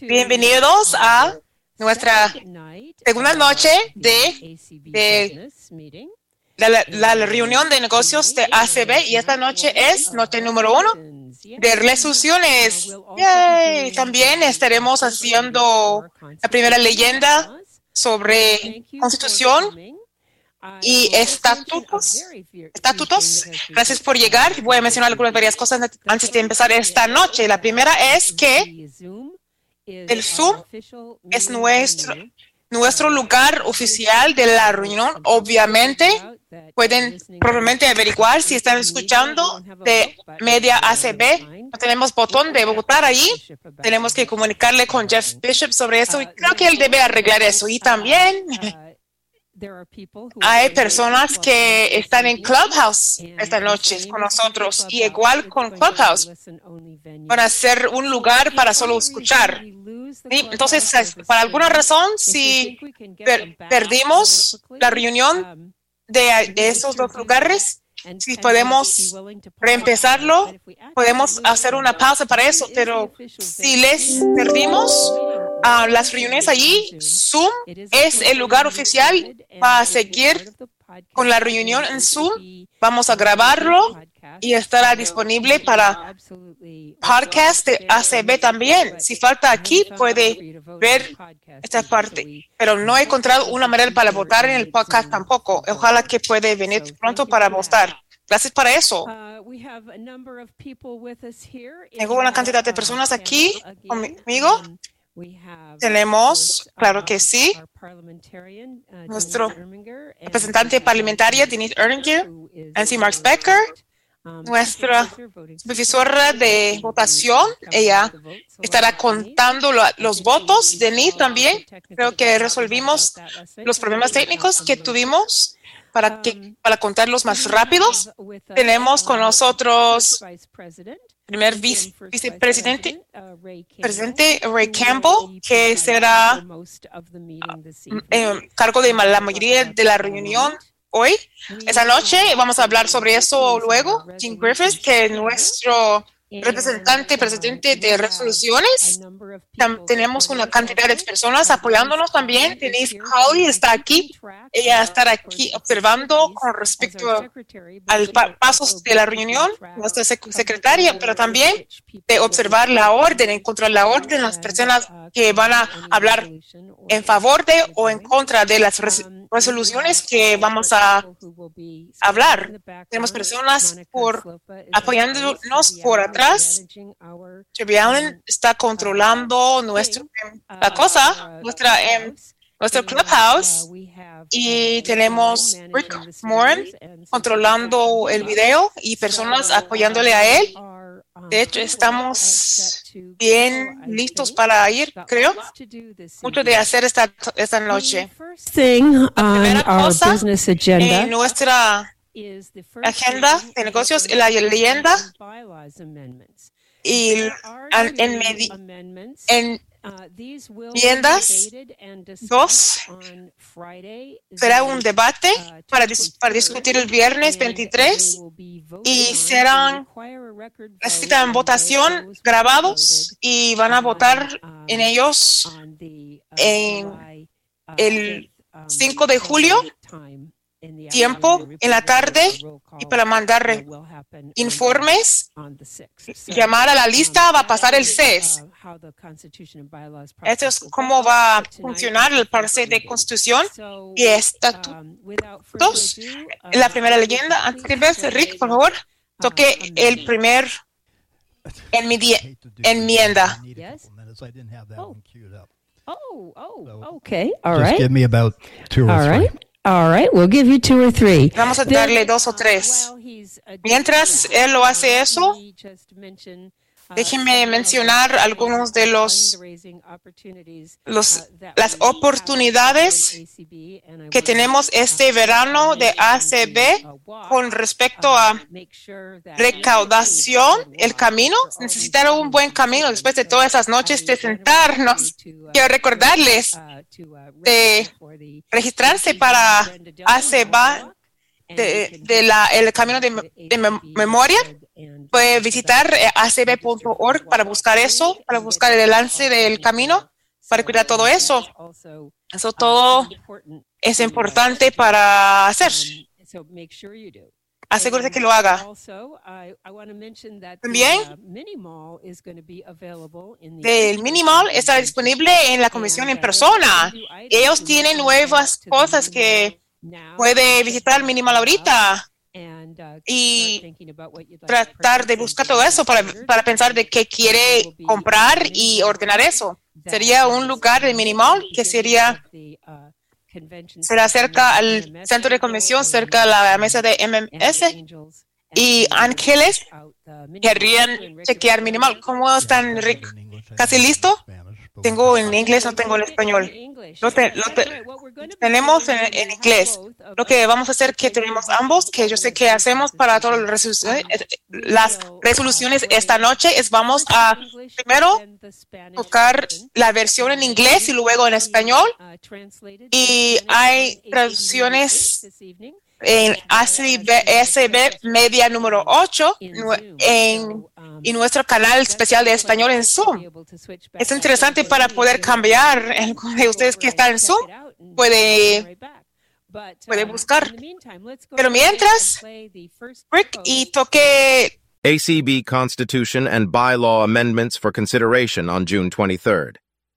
Bienvenidos a nuestra segunda noche de, de la, la, reunión de negocios de ACB y esta noche es noche número uno de resoluciones. Yay. También estaremos haciendo la primera leyenda sobre constitución y estatutos. Estatutos. Gracias por llegar. Voy a mencionar algunas varias cosas antes de empezar esta noche. La primera es que el Zoom es nuestro, nuestro lugar oficial de la reunión. Obviamente, pueden probablemente averiguar si están escuchando de Media ACB. No tenemos botón de votar ahí. Tenemos que comunicarle con Jeff Bishop sobre eso y creo que él debe arreglar eso. Y también hay personas que están en Clubhouse esta noche con nosotros y igual con Clubhouse. van a ser un lugar para solo escuchar. Entonces, por alguna razón, si perdimos la reunión de, de esos dos lugares, si podemos reempezarlo, podemos hacer una pausa para eso, pero si les perdimos a las reuniones allí, Zoom es el lugar oficial para seguir con la reunión en Zoom. Vamos a grabarlo y estará disponible para podcast de ACB también. Si falta aquí, puede ver esta parte. Pero no he encontrado una manera para votar en el podcast tampoco. Ojalá que puede venir pronto para votar. Gracias para eso. Tengo una cantidad de personas aquí conmigo. Tenemos, claro que sí, nuestro representante parlamentaria, Denise Erninger, Nancy Marks Becker, nuestra supervisora de votación. Ella estará contando los votos. Denise también. Creo que resolvimos los problemas técnicos que tuvimos para, que, para contarlos más rápidos. Tenemos con nosotros primer vicepresidente, presidente Ray Campbell, que será en cargo de la mayoría de la reunión hoy. Esa noche vamos a hablar sobre eso luego. Jim Griffiths, que es nuestro representante, presidente de resoluciones. tenemos una cantidad de personas apoyándonos también. Denise Hawley está aquí. Ella estará aquí observando con respecto al pasos de la reunión, nuestra secretaria, pero también de observar la orden, encontrar la orden, las personas que van a hablar en favor de o en contra de las resoluciones que vamos a hablar. Tenemos personas por apoyándonos por atrás. Chevy Allen está controlando nuestra la cosa, nuestra nuestro clubhouse y tenemos Rick Moran controlando el video y personas apoyándole a él. De hecho, estamos bien listos para ir, creo. Mucho de hacer esta, esta noche. La primera cosa en nuestra agenda de negocios la leyenda y en, en enmiendas dos será un debate para, para discutir el viernes 23 y serán necesitan votación grabados y van a votar en ellos en el 5 de julio tiempo en la tarde y para mandar informes, llamar a la lista va a pasar el CES. Esto es cómo va a funcionar el parse de constitución y estatutos. La primera leyenda, antes de ver, Rick, por favor, toque el primer enmienda. Oh, oh, okay. All right. Just give me about two or three. All right, we'll give you two or three. Vamos a darle dos o tres. Mientras él lo hace eso, Déjenme mencionar algunos de los, los, las oportunidades que tenemos este verano de ACB con respecto a recaudación, el camino. Necesitan un buen camino después de todas esas noches de sentarnos. Quiero recordarles de registrarse para ACB de, la, el camino de, memoria puede visitar eh, acb.org para buscar eso, para buscar el enlace del camino, para cuidar todo eso. Eso todo es importante para hacer. Asegúrese que lo haga. También, el Minimal está disponible en la comisión en persona. Ellos tienen nuevas cosas que puede visitar el Minimal ahorita y tratar de buscar todo eso para, para pensar de qué quiere comprar y ordenar eso. Sería un lugar de Minimal que sería será cerca al centro de convención, cerca a la mesa de MMS. Y ángeles querrían chequear minimal. ¿Cómo están, Rick? ¿Casi listo? Tengo en inglés, no tengo en español. Lo, tenemos en, inglés. Lo que vamos a hacer que tenemos ambos, que yo sé que hacemos para todas las resoluciones, eh, las resoluciones esta noche, es vamos a primero tocar la versión en inglés y luego en español. Y hay traducciones en ACB media número 8 en, y nuestro canal especial de español en Zoom. Es interesante para poder cambiar de ustedes que están en Zoom. Puede, puede buscar. Pero mientras, Rick, y toque ACB Constitution and Bylaw Amendments for consideration on June 23rd.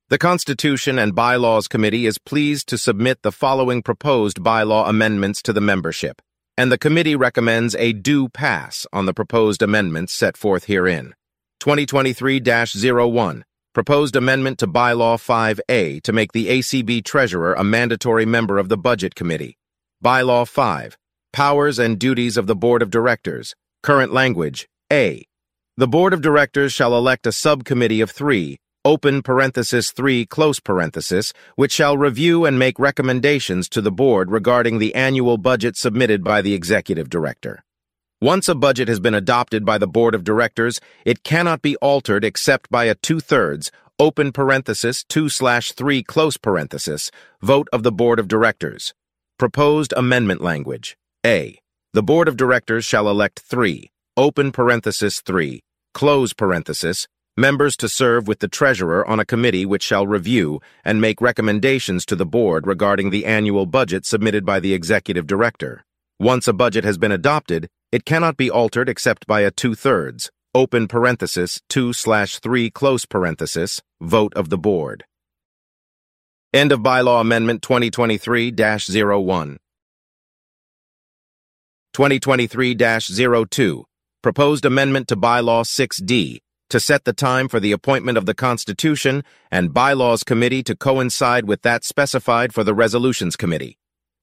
The Constitution and Bylaws Committee is pleased to submit the following proposed bylaw amendments to the membership, and the committee recommends a due pass on the proposed amendments set forth herein. 2023-01 Proposed Amendment to Bylaw 5A to make the ACB Treasurer a mandatory member of the Budget Committee. Bylaw 5 Powers and Duties of the Board of Directors. Current language A. The Board of Directors shall elect a subcommittee of three open parenthesis 3 close parenthesis, which shall review and make recommendations to the board regarding the annual budget submitted by the executive director. Once a budget has been adopted by the board of directors, it cannot be altered except by a two-thirds, open parenthesis 2 slash 3 close parenthesis, vote of the board of directors. Proposed amendment language. A. The board of directors shall elect three, open parenthesis 3, close parenthesis, members to serve with the treasurer on a committee which shall review and make recommendations to the board regarding the annual budget submitted by the executive director. Once a budget has been adopted, it cannot be altered except by a two-thirds, open parenthesis, 2 slash 3 close parenthesis, vote of the board. End of Bylaw Amendment 2023-01. 2023-02. Proposed Amendment to Bylaw 6D, to set the time for the appointment of the Constitution and Bylaws Committee to coincide with that specified for the Resolutions Committee,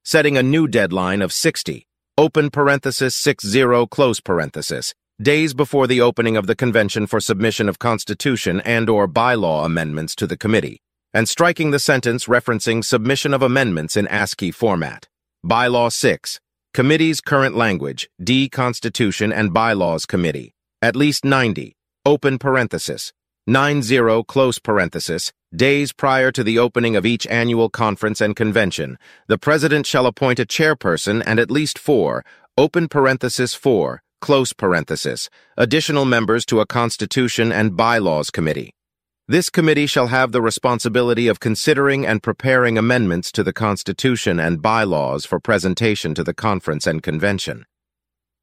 setting a new deadline of 60, open parenthesis 60 close parenthesis, days before the opening of the convention for submission of Constitution and or bylaw amendments to the committee, and striking the sentence referencing submission of amendments in ASCII format. Bylaw 6. Committee's current language, D. Constitution and Bylaws Committee. At least 90, open parenthesis, 90 close parenthesis, days prior to the opening of each annual conference and convention, the President shall appoint a chairperson and at least four, open parenthesis 4, close parenthesis, additional members to a Constitution and Bylaws Committee. This committee shall have the responsibility of considering and preparing amendments to the Constitution and bylaws for presentation to the conference and convention.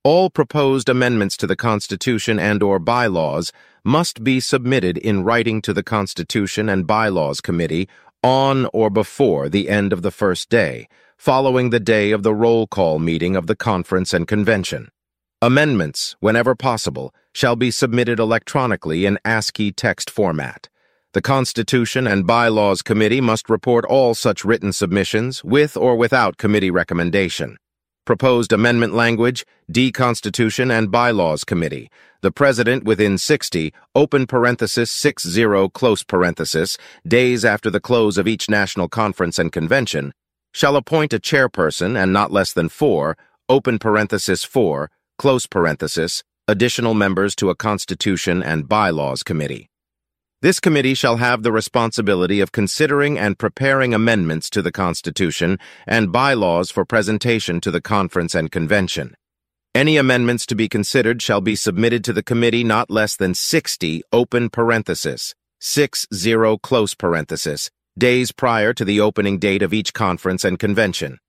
All proposed amendments to the Constitution and or bylaws must be submitted in writing to the Constitution and Bylaws Committee on or before the end of the first day, following the day of the roll call meeting of the conference and convention. Amendments, whenever possible, shall be submitted electronically in ASCII text format. The Constitution and Bylaws Committee must report all such written submissions, with or without committee recommendation. Proposed amendment language, D Constitution and Bylaws Committee. The President within 60, open parenthesis 60 close parenthesis, days after the close of each national conference and convention, shall appoint a chairperson and not less than four, open parenthesis 4, close parenthesis, additional members to a Constitution and Bylaws Committee. This committee shall have the responsibility of considering and preparing amendments to the Constitution and bylaws for presentation to the Conference and Convention. Any amendments to be considered shall be submitted to the committee not less than 60 open parenthesis, 60 close parenthesis, days prior to the opening date of each conference and convention.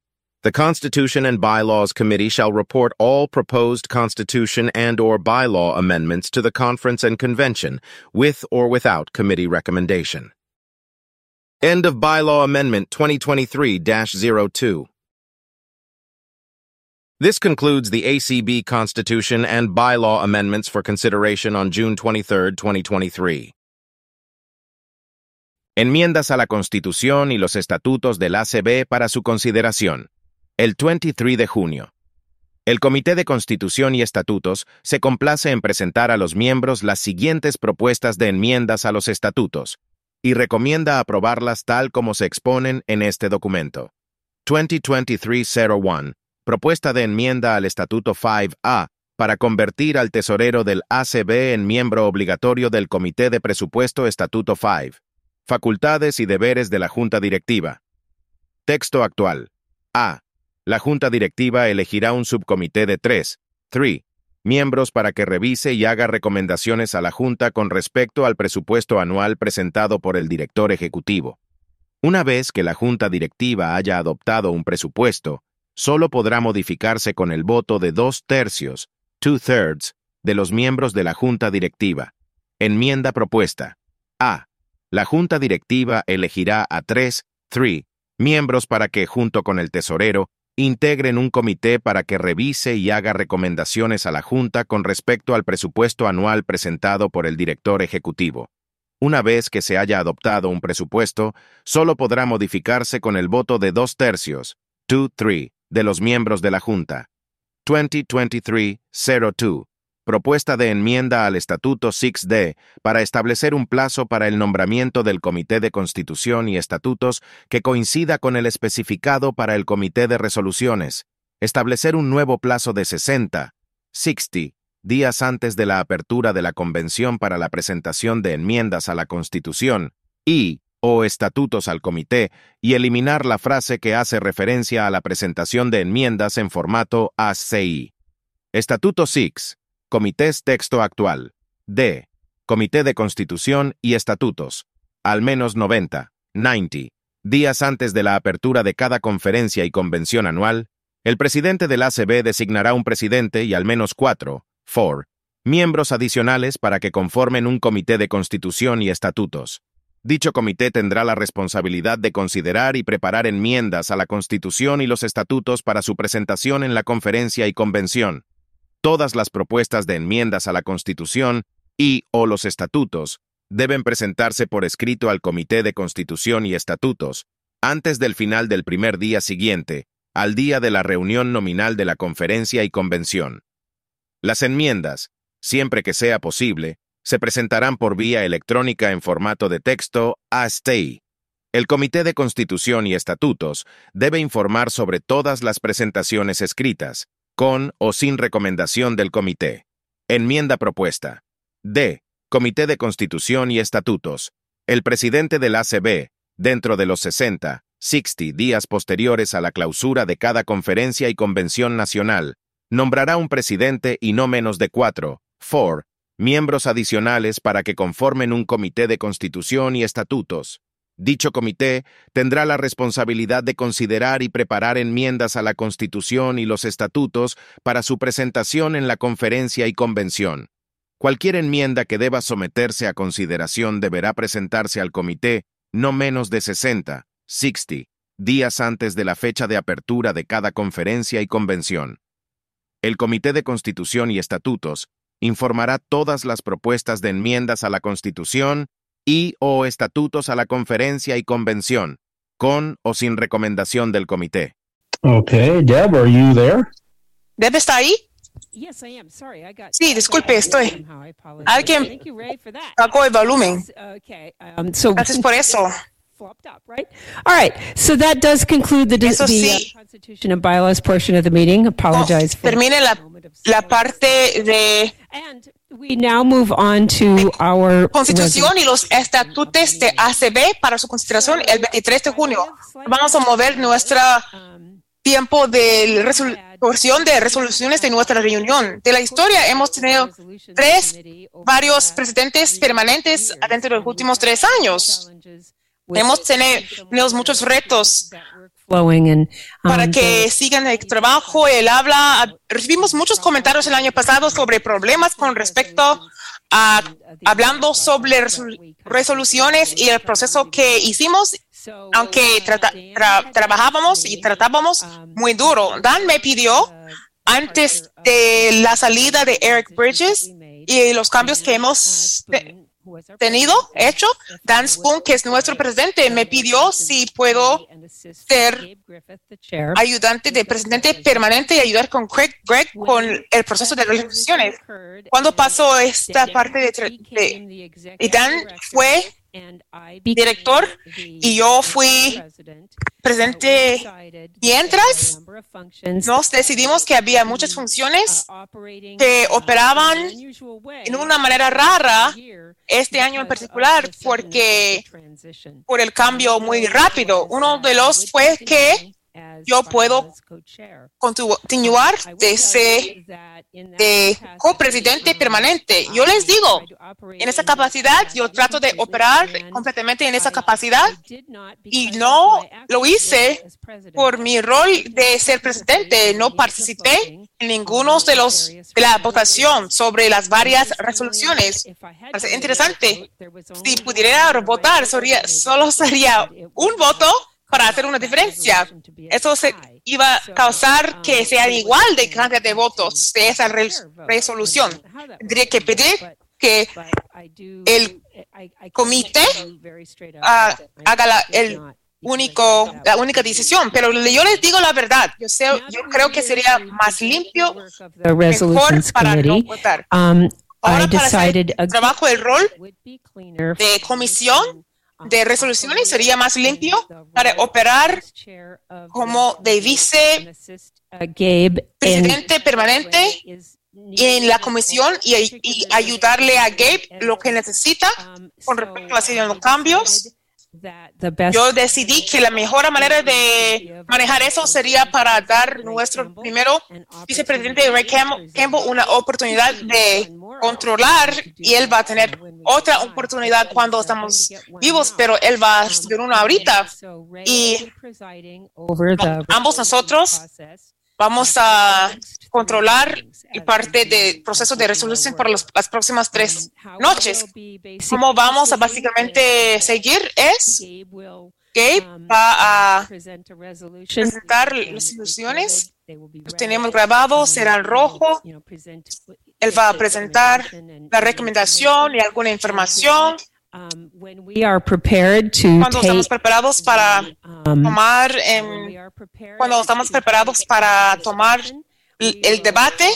The Constitution and Bylaws Committee shall report all proposed constitution and or bylaw amendments to the conference and convention, with or without committee recommendation. End of Bylaw Amendment 2023-02. This concludes the ACB Constitution and bylaw amendments for consideration on June 23, 2023. Enmiendas a la Constitución y los estatutos del ACB para su consideración. El 23 de junio. El Comité de Constitución y Estatutos se complace en presentar a los miembros las siguientes propuestas de enmiendas a los estatutos y recomienda aprobarlas tal como se exponen en este documento. 2023-01 propuesta de enmienda al Estatuto 5A para convertir al tesorero del ACB en miembro obligatorio del Comité de Presupuesto Estatuto 5. Facultades y deberes de la Junta Directiva. Texto actual. A. La Junta Directiva elegirá un subcomité de tres, 3, miembros para que revise y haga recomendaciones a la Junta con respecto al presupuesto anual presentado por el director ejecutivo. Una vez que la Junta Directiva haya adoptado un presupuesto, solo podrá modificarse con el voto de dos tercios, two-thirds, de los miembros de la Junta Directiva. Enmienda propuesta. A. La Junta Directiva elegirá a tres, three, miembros para que, junto con el tesorero, integren un comité para que revise y haga recomendaciones a la Junta con respecto al presupuesto anual presentado por el director ejecutivo. Una vez que se haya adoptado un presupuesto, solo podrá modificarse con el voto de dos tercios, two-three, de los miembros de la Junta. 2023-02. Propuesta de enmienda al Estatuto 6D para establecer un plazo para el nombramiento del Comité de Constitución y Estatutos que coincida con el especificado para el Comité de Resoluciones. Establecer un nuevo plazo de 60, 60, días antes de la apertura de la Convención para la presentación de enmiendas a la Constitución y o estatutos al comité y eliminar la frase que hace referencia a la presentación de enmiendas en formato ACI. Estatuto 6. Comités texto actual. D. Comité de Constitución y Estatutos. Al menos 90, 90, días antes de la apertura de cada conferencia y convención anual, el presidente del ACB designará un presidente y al menos cuatro, four, miembros adicionales para que conformen un comité de constitución y estatutos. Dicho comité tendrá la responsabilidad de considerar y preparar enmiendas a la Constitución y los estatutos para su presentación en la conferencia y convención. Todas las propuestas de enmiendas a la Constitución y o los estatutos deben presentarse por escrito al Comité de Constitución y Estatutos antes del final del primer día siguiente, al día de la reunión nominal de la conferencia y convención. Las enmiendas, siempre que sea posible, se presentarán por vía electrónica en formato de texto a STEI. El Comité de Constitución y Estatutos debe informar sobre todas las presentaciones escritas, con o sin recomendación del comité. Enmienda propuesta. D. Comité de Constitución y Estatutos. El presidente del ACB, dentro de los 60, 60 días posteriores a la clausura de cada conferencia y convención nacional, nombrará un presidente y no menos de cuatro, 4, miembros adicionales para que conformen un comité de constitución y estatutos. Dicho comité tendrá la responsabilidad de considerar y preparar enmiendas a la Constitución y los estatutos para su presentación en la conferencia y convención. Cualquier enmienda que deba someterse a consideración deberá presentarse al comité no menos de 60, 60, días antes de la fecha de apertura de cada conferencia y convención. El Comité de Constitución y Estatutos informará todas las propuestas de enmiendas a la Constitución y o estatutos a la conferencia y convención, con o sin recomendación del comité. Okay, Deb, are you there? Deb está ahí. Sí, disculpe, estoy. Alguien sacó el volumen. Um, Gracias por eso. flopped up, right? All right. So that does conclude the, Eso the sí. uh, Constitution and bylaws portion of the meeting. Apologize oh, for termine la, la parte de and we now move on to our Constitución y los estatutos de ACB para su consideración el 23 de junio. Vamos a mover nuestro tiempo del resolución de resoluciones de nuestra reunión. De la historia hemos tenido tres, varios presidentes permanentes dentro de los últimos tres años. Hemos tenido muchos retos para que sigan el trabajo, el habla. Recibimos muchos comentarios el año pasado sobre problemas con respecto a hablando sobre resoluciones y el proceso que hicimos, aunque trabajábamos y tratábamos muy duro. Dan me pidió antes de la salida de Eric Bridges y los cambios que hemos tenido, hecho, Dan Spoon, que es nuestro presidente, me pidió si puedo ser ayudante de presidente permanente y ayudar con Greg, Greg con el proceso de resoluciones. Cuando pasó esta parte de, de Dan fue director y yo fui presente mientras nos decidimos que había muchas funciones que operaban en una manera rara este año en particular porque por el cambio muy rápido. Uno de los fue que yo puedo continuar de ser de copresidente permanente. Yo les digo, en esa capacidad, yo trato de operar completamente en esa capacidad y no lo hice por mi rol de ser presidente. No participé en ninguno de los de la votación sobre las varias resoluciones. Es interesante. Si pudiera votar, solo sería un voto para hacer una diferencia. Eso se iba a causar que sean igual de cantidad de votos de esa resolución. Tendría que pedir que el comité ah, haga la, el único, la única decisión. Pero yo les digo la verdad. Yo, sé, yo creo que sería más limpio, mejor para no votar. Um, Ahora, para hacer trabajo, el rol de comisión de resoluciones sería más limpio para operar como de vice presidente permanente en la comisión y, ayudarle a Gabe lo que necesita con respecto a los cambios yo decidí que la mejor manera de manejar eso sería para dar nuestro primero vicepresidente Ray Campbell una oportunidad de controlar y él va a tener otra oportunidad cuando estamos vivos, pero él va a recibir una ahorita. Y ambos nosotros vamos a controlar y parte del proceso de resolución para las próximas tres noches. ¿Cómo vamos a básicamente seguir? Es Gabe va a presentar las resoluciones. Los tenemos grabados, será el rojo. Él va a presentar la recomendación y alguna información. Um, cuando estamos preparados para um, tomar, cuando estamos preparados para tomar el debate,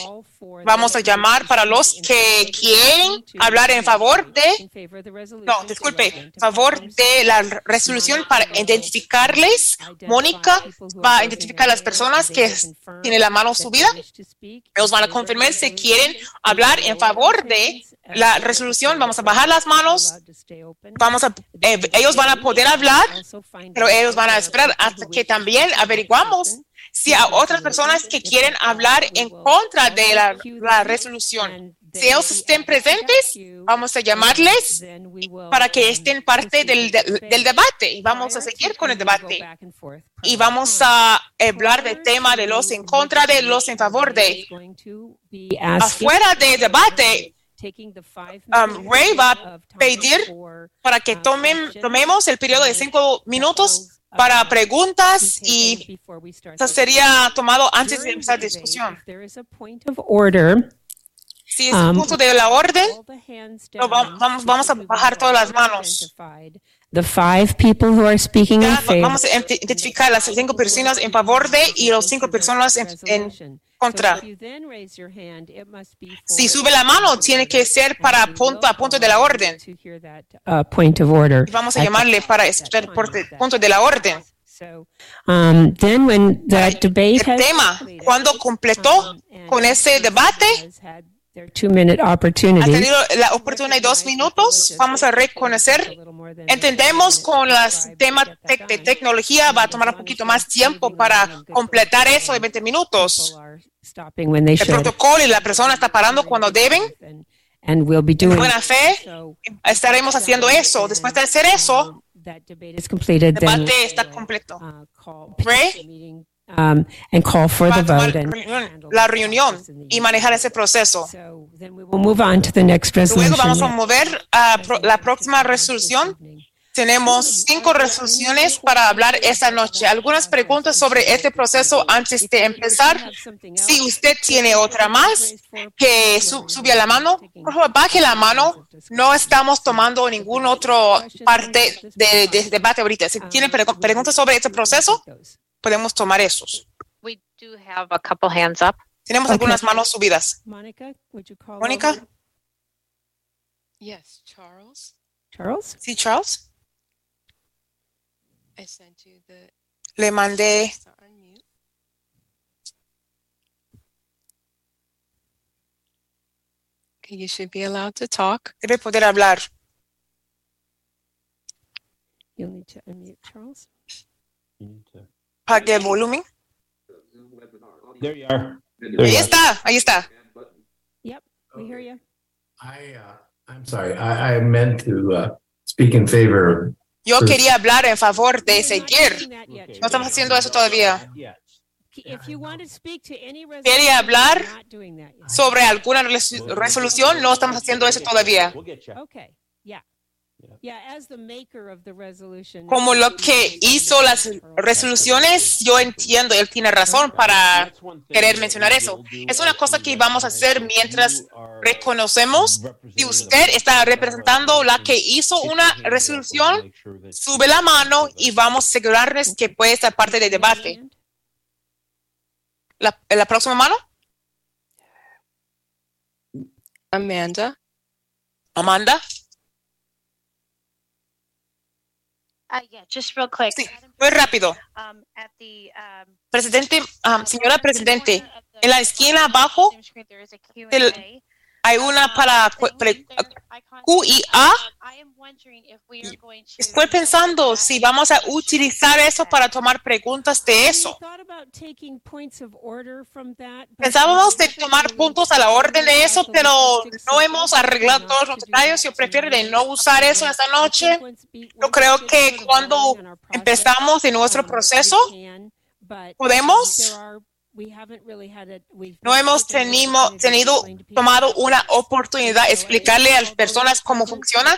vamos a llamar para los que quieren hablar en favor de, no, disculpe, favor de la resolución para identificarles. Mónica va a identificar a las personas que tienen la mano subida. Ellos van a confirmar si quieren hablar en favor de la resolución. Vamos a bajar las manos. Vamos a, eh, ellos van a poder hablar, pero ellos van a esperar hasta que también averiguamos si hay otras personas que quieren hablar en contra de la, resolución. Si ellos estén presentes, vamos a llamarles para que estén parte del, del, debate y vamos a seguir con el debate. Y vamos a hablar del tema de los en contra de los en favor de. Afuera del debate, um, Ray va a pedir para que tomen, tomemos el periodo de cinco minutos para preguntas y eso sería tomado antes de empezar la discusión. Si es un um, punto de la orden, vamos, vamos a bajar todas las manos. The five people who are speaking in favor. Vamos a identificar las cinco personas en favor de y las cinco personas en, en contra. Si sube la mano, tiene que ser para punto a punto de la orden. Uh, point of order. Vamos a llamarle para escuchar el punto de la orden. Um, then when the debate el tema, cuando completó con ese debate, Ha tenido la oportunidad de dos minutos. Vamos a reconocer. Entendemos con los temas de tecnología va a tomar un poquito más tiempo para completar eso de 20 minutos. El protocolo y la persona está parando cuando deben. En buena fe, estaremos haciendo eso. Después de hacer eso, el debate está completo. Ray, um, and call for the vote and la reunión y manejar ese proceso. So then we will move on to the next resolution. Luego vamos a mover a pro, la próxima resolución. Tenemos cinco resoluciones para hablar esta noche. Algunas preguntas sobre este proceso antes de empezar. Si usted tiene otra más, que su, subia la mano, por favor, baje la mano. No estamos tomando ningún otro parte de, de debate ahorita. Si tiene preguntas sobre este proceso, podemos tomar esos. We do have a couple hands up. Tenemos algunas manos subidas. Mónica, would you call Mónica. Yes, Charles. Charles? Sí, Charles. I sent you the Le mandé to unmute. Okay, you should be allowed to talk. debe poder hablar. You'll need to unmute Charles. Pague el volumen. There you are. There Ahí you are. está, ahí está. Yep, we hear you. I, uh, I'm sorry, I, I meant to, uh, speak in favor. Yo quería hablar en favor de yet, No estamos haciendo eso todavía. Yeah. If you want to speak to any Quería resolution, hablar. Sobre alguna res- resolución, no estamos haciendo eso todavía. Okay, yeah. Como lo que hizo las resoluciones, yo entiendo, él tiene razón para querer mencionar eso. Es una cosa que vamos a hacer mientras reconocemos si usted está representando la que hizo una resolución, sube la mano y vamos a asegurarnos que puede estar parte del debate. La, la próxima mano, Amanda, Amanda. Uh, yeah, just real quick. Sí, muy rápido. Um, at the, um, Presidente, um, señora Presidente, en la esquina abajo del- hay una para Um, Q y A. Um, Estoy pensando si vamos a utilizar eso para tomar preguntas de eso. Pensábamos de tomar puntos a la orden de eso, pero no hemos arreglado todos los detalles. Yo prefiero de no usar eso esta noche. Yo creo que cuando empezamos de nuestro um, proceso, podemos. There are- we haven't really had a- we've no hemos tenido, people tomado una oportunidad de explicarle a las personas cómo funciona.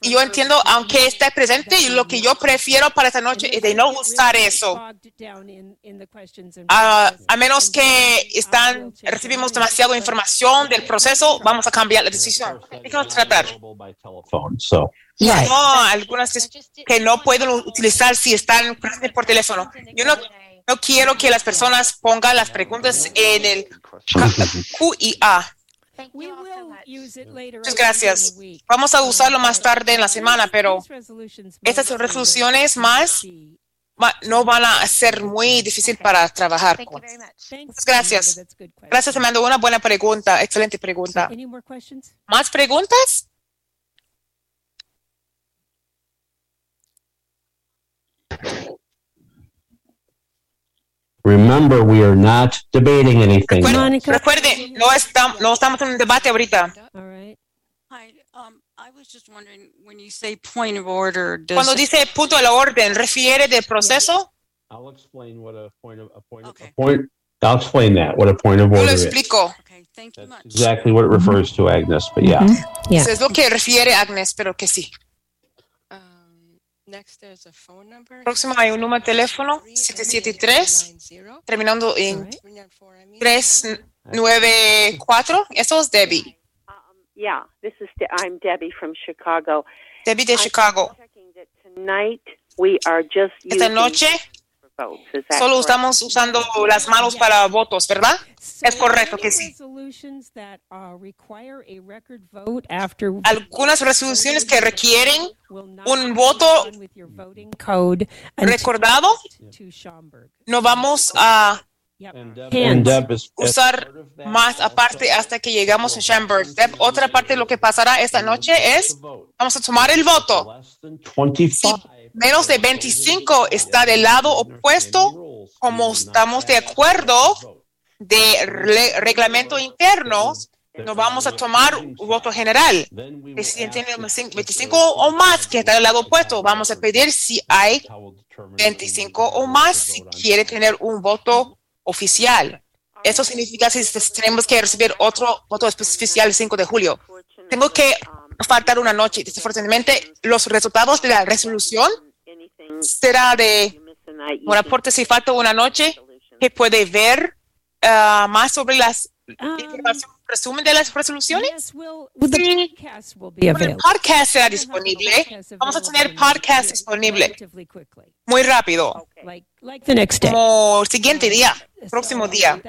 Y yo entiendo, aunque esté presente, y lo que yo prefiero para esta noche es de no usar eso. A, a menos que están, recibimos demasiada información del proceso, vamos a cambiar la decisión. Tratar. Telephone, so. Right. No, algunas que no pueden utilizar si están presentes por teléfono. Yo no, no quiero que las personas pongan las preguntas en el Q y A. Thank We you all so will much. use it later Muchas gracias. Vamos a usarlo más tarde en la semana, pero estas resoluciones más no van a ser muy difícil para trabajar con. Muchas gracias. Gracias, Amanda. Una buena pregunta. Excelente pregunta. ¿Más preguntas? Remember, we are not debating anything. Recuerde, recuerde, no, estamos, no estamos en un debate ahorita. All right. Hi, um, I was just wondering, when you say point of order, does, Cuando dice punto de la orden, ¿refiere del proceso? I'll explain what a point of, a point of, a point, I'll explain that, what a point of Yo order lo is. explico. okay, thank you That's much. exactly what it refers to, Agnes, but yeah. Yeah. Eso es lo que refiere Agnes, pero que sí. Próximo hay un número de teléfono, 773, 773. terminando en right. 394. Eso es Debbie. Um, yeah, this is De- I'm Debbie from Chicago. Debbie de Chicago. checking that tonight we are just Esta noche solo estamos usando las manos para votos, ¿verdad? So Es correcto que sí. uh, Algunas resoluciones que requieren un voto recordado, no vamos a usar más aparte hasta que llegamos a Chamber. Deb, otra parte de lo que pasará esta noche es, vamos a tomar el voto. Si menos de 25 está del lado opuesto, como estamos de acuerdo de reglamento interno, no vamos a tomar un voto general. Si tiene 25 o más que está del lado opuesto, vamos a pedir si hay 25 o más si quiere tener un voto oficial. Eso significa si tenemos que recibir otro voto especial el 5 de julio. Tengo que faltar una noche. Desafortunadamente, los resultados de la resolución será de un aporte si falta una noche que puede ver uh, más sobre las información resumen de las resoluciones. Sí. el podcast será disponible. Vamos a tener podcast disponible muy rápido. Como siguiente día, próximo día.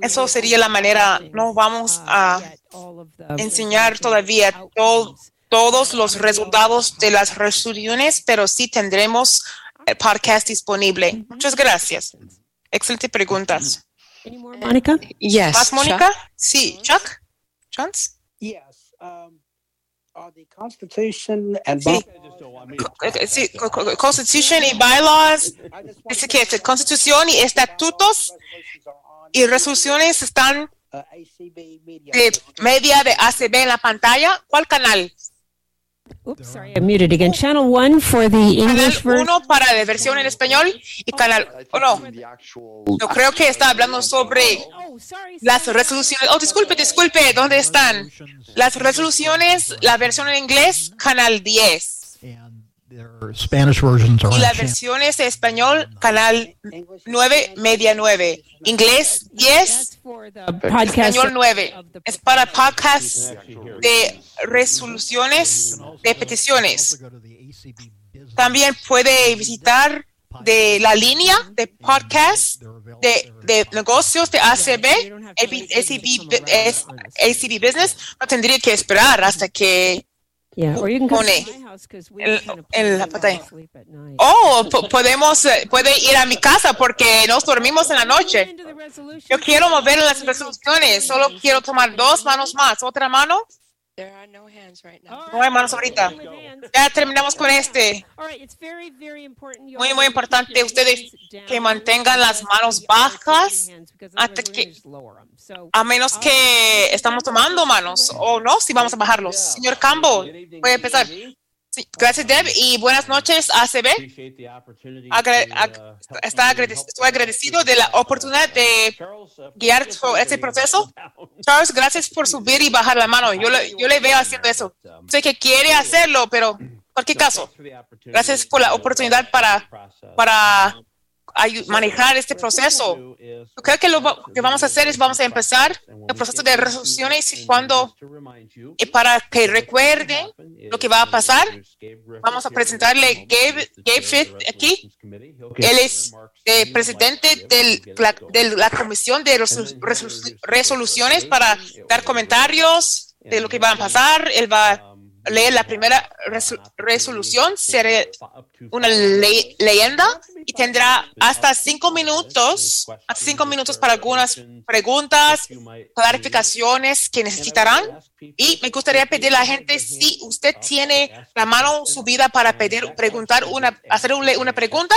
Eso sería la manera. No vamos a enseñar todavía todos los resultados de las resoluciones, pero sí tendremos el podcast disponible. Muchas gracias. Excelente preguntas. Mónica? Yes. ¿Más Mónica? Sí. Chuck? Chance? Yes. Um, are the Constitution and Sí. Sí, co- co- Constitution y bylaws. Dice que es Constitución y estatutos y resoluciones están de media de ACB en la pantalla. ¿Cuál canal? Oops, sorry, I muted again. Channel one for the English Canal version. 1 para la versión en español y canal. Oh, no. Yo creo que está hablando sobre Oh, sorry. las resoluciones. Oh, disculpe, disculpe. ¿Dónde están? Las resoluciones, la versión en inglés, canal 10. And their Spanish versions are Y on la channel. versión es español, canal 9, media 9. Inglés 10, That's for the podcast. español 9. of the Es para podcasts de resoluciones de peticiones. También puede visitar de la línea de podcast de, de negocios de ACB, ACB, ACB Business. No tendría que esperar hasta que Yeah, or you can come Pone to en la pantalla. Oh, po- podemos, eh, puede ir a mi casa porque nos dormimos en la noche. Yo quiero mover las resoluciones, solo quiero tomar dos manos más. ¿Otra mano? There are no hands right now. No hay manos ahorita. Ya terminamos con este. Muy, muy importante ustedes que mantengan las manos bajas hasta que, a menos que estamos tomando manos o no, si vamos a bajarlos. Señor Cambo, puede empezar. Sí, gracias, Deb, y buenas noches, ACB. Agra- ag- está agradec- estoy agradecido de la oportunidad de guiar todo este proceso. Charles, gracias por subir y bajar la mano. Yo le, yo le veo haciendo eso. Sé que quiere hacerlo, pero en cualquier caso, gracias por la oportunidad para, para ayu- manejar este proceso. Yo creo que lo que vamos a hacer es vamos a empezar el proceso de resoluciones y cuando, y para que recuerden lo que va a pasar, vamos a presentarle Gabe, Gabe Fitz aquí. Él es eh, presidente del- la- de la Comisión de Resolu- Resolu- Resoluciones para dar comentarios de lo que va a pasar. Él va a leer la primera resolución, será una le- leyenda y tendrá hasta cinco minutos, cinco minutos para algunas preguntas, clarificaciones que necesitarán. Y me gustaría pedir a la gente si usted tiene la mano subida para pedir, preguntar una, hacerle una pregunta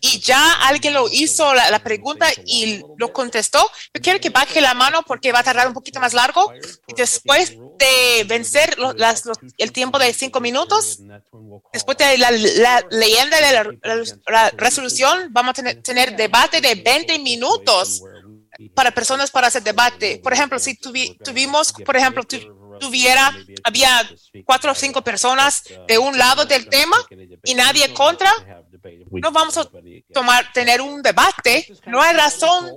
y ya alguien lo hizo la, la pregunta y lo contestó, yo quiero que baje la mano porque va a tardar un poquito más largo. Y después de vencer lo- las- los- el tiempo de cinco minutos, después de la, la leyenda de la resolución, vamos a tener, tener debate de 20 minutos para personas para hacer debate. Por ejemplo, si tuvi- tuvimos, por ejemplo, tu- tuviera, había cuatro o cinco personas de un lado del tema y nadie contra, no vamos a tomar, tener un debate. No hay razón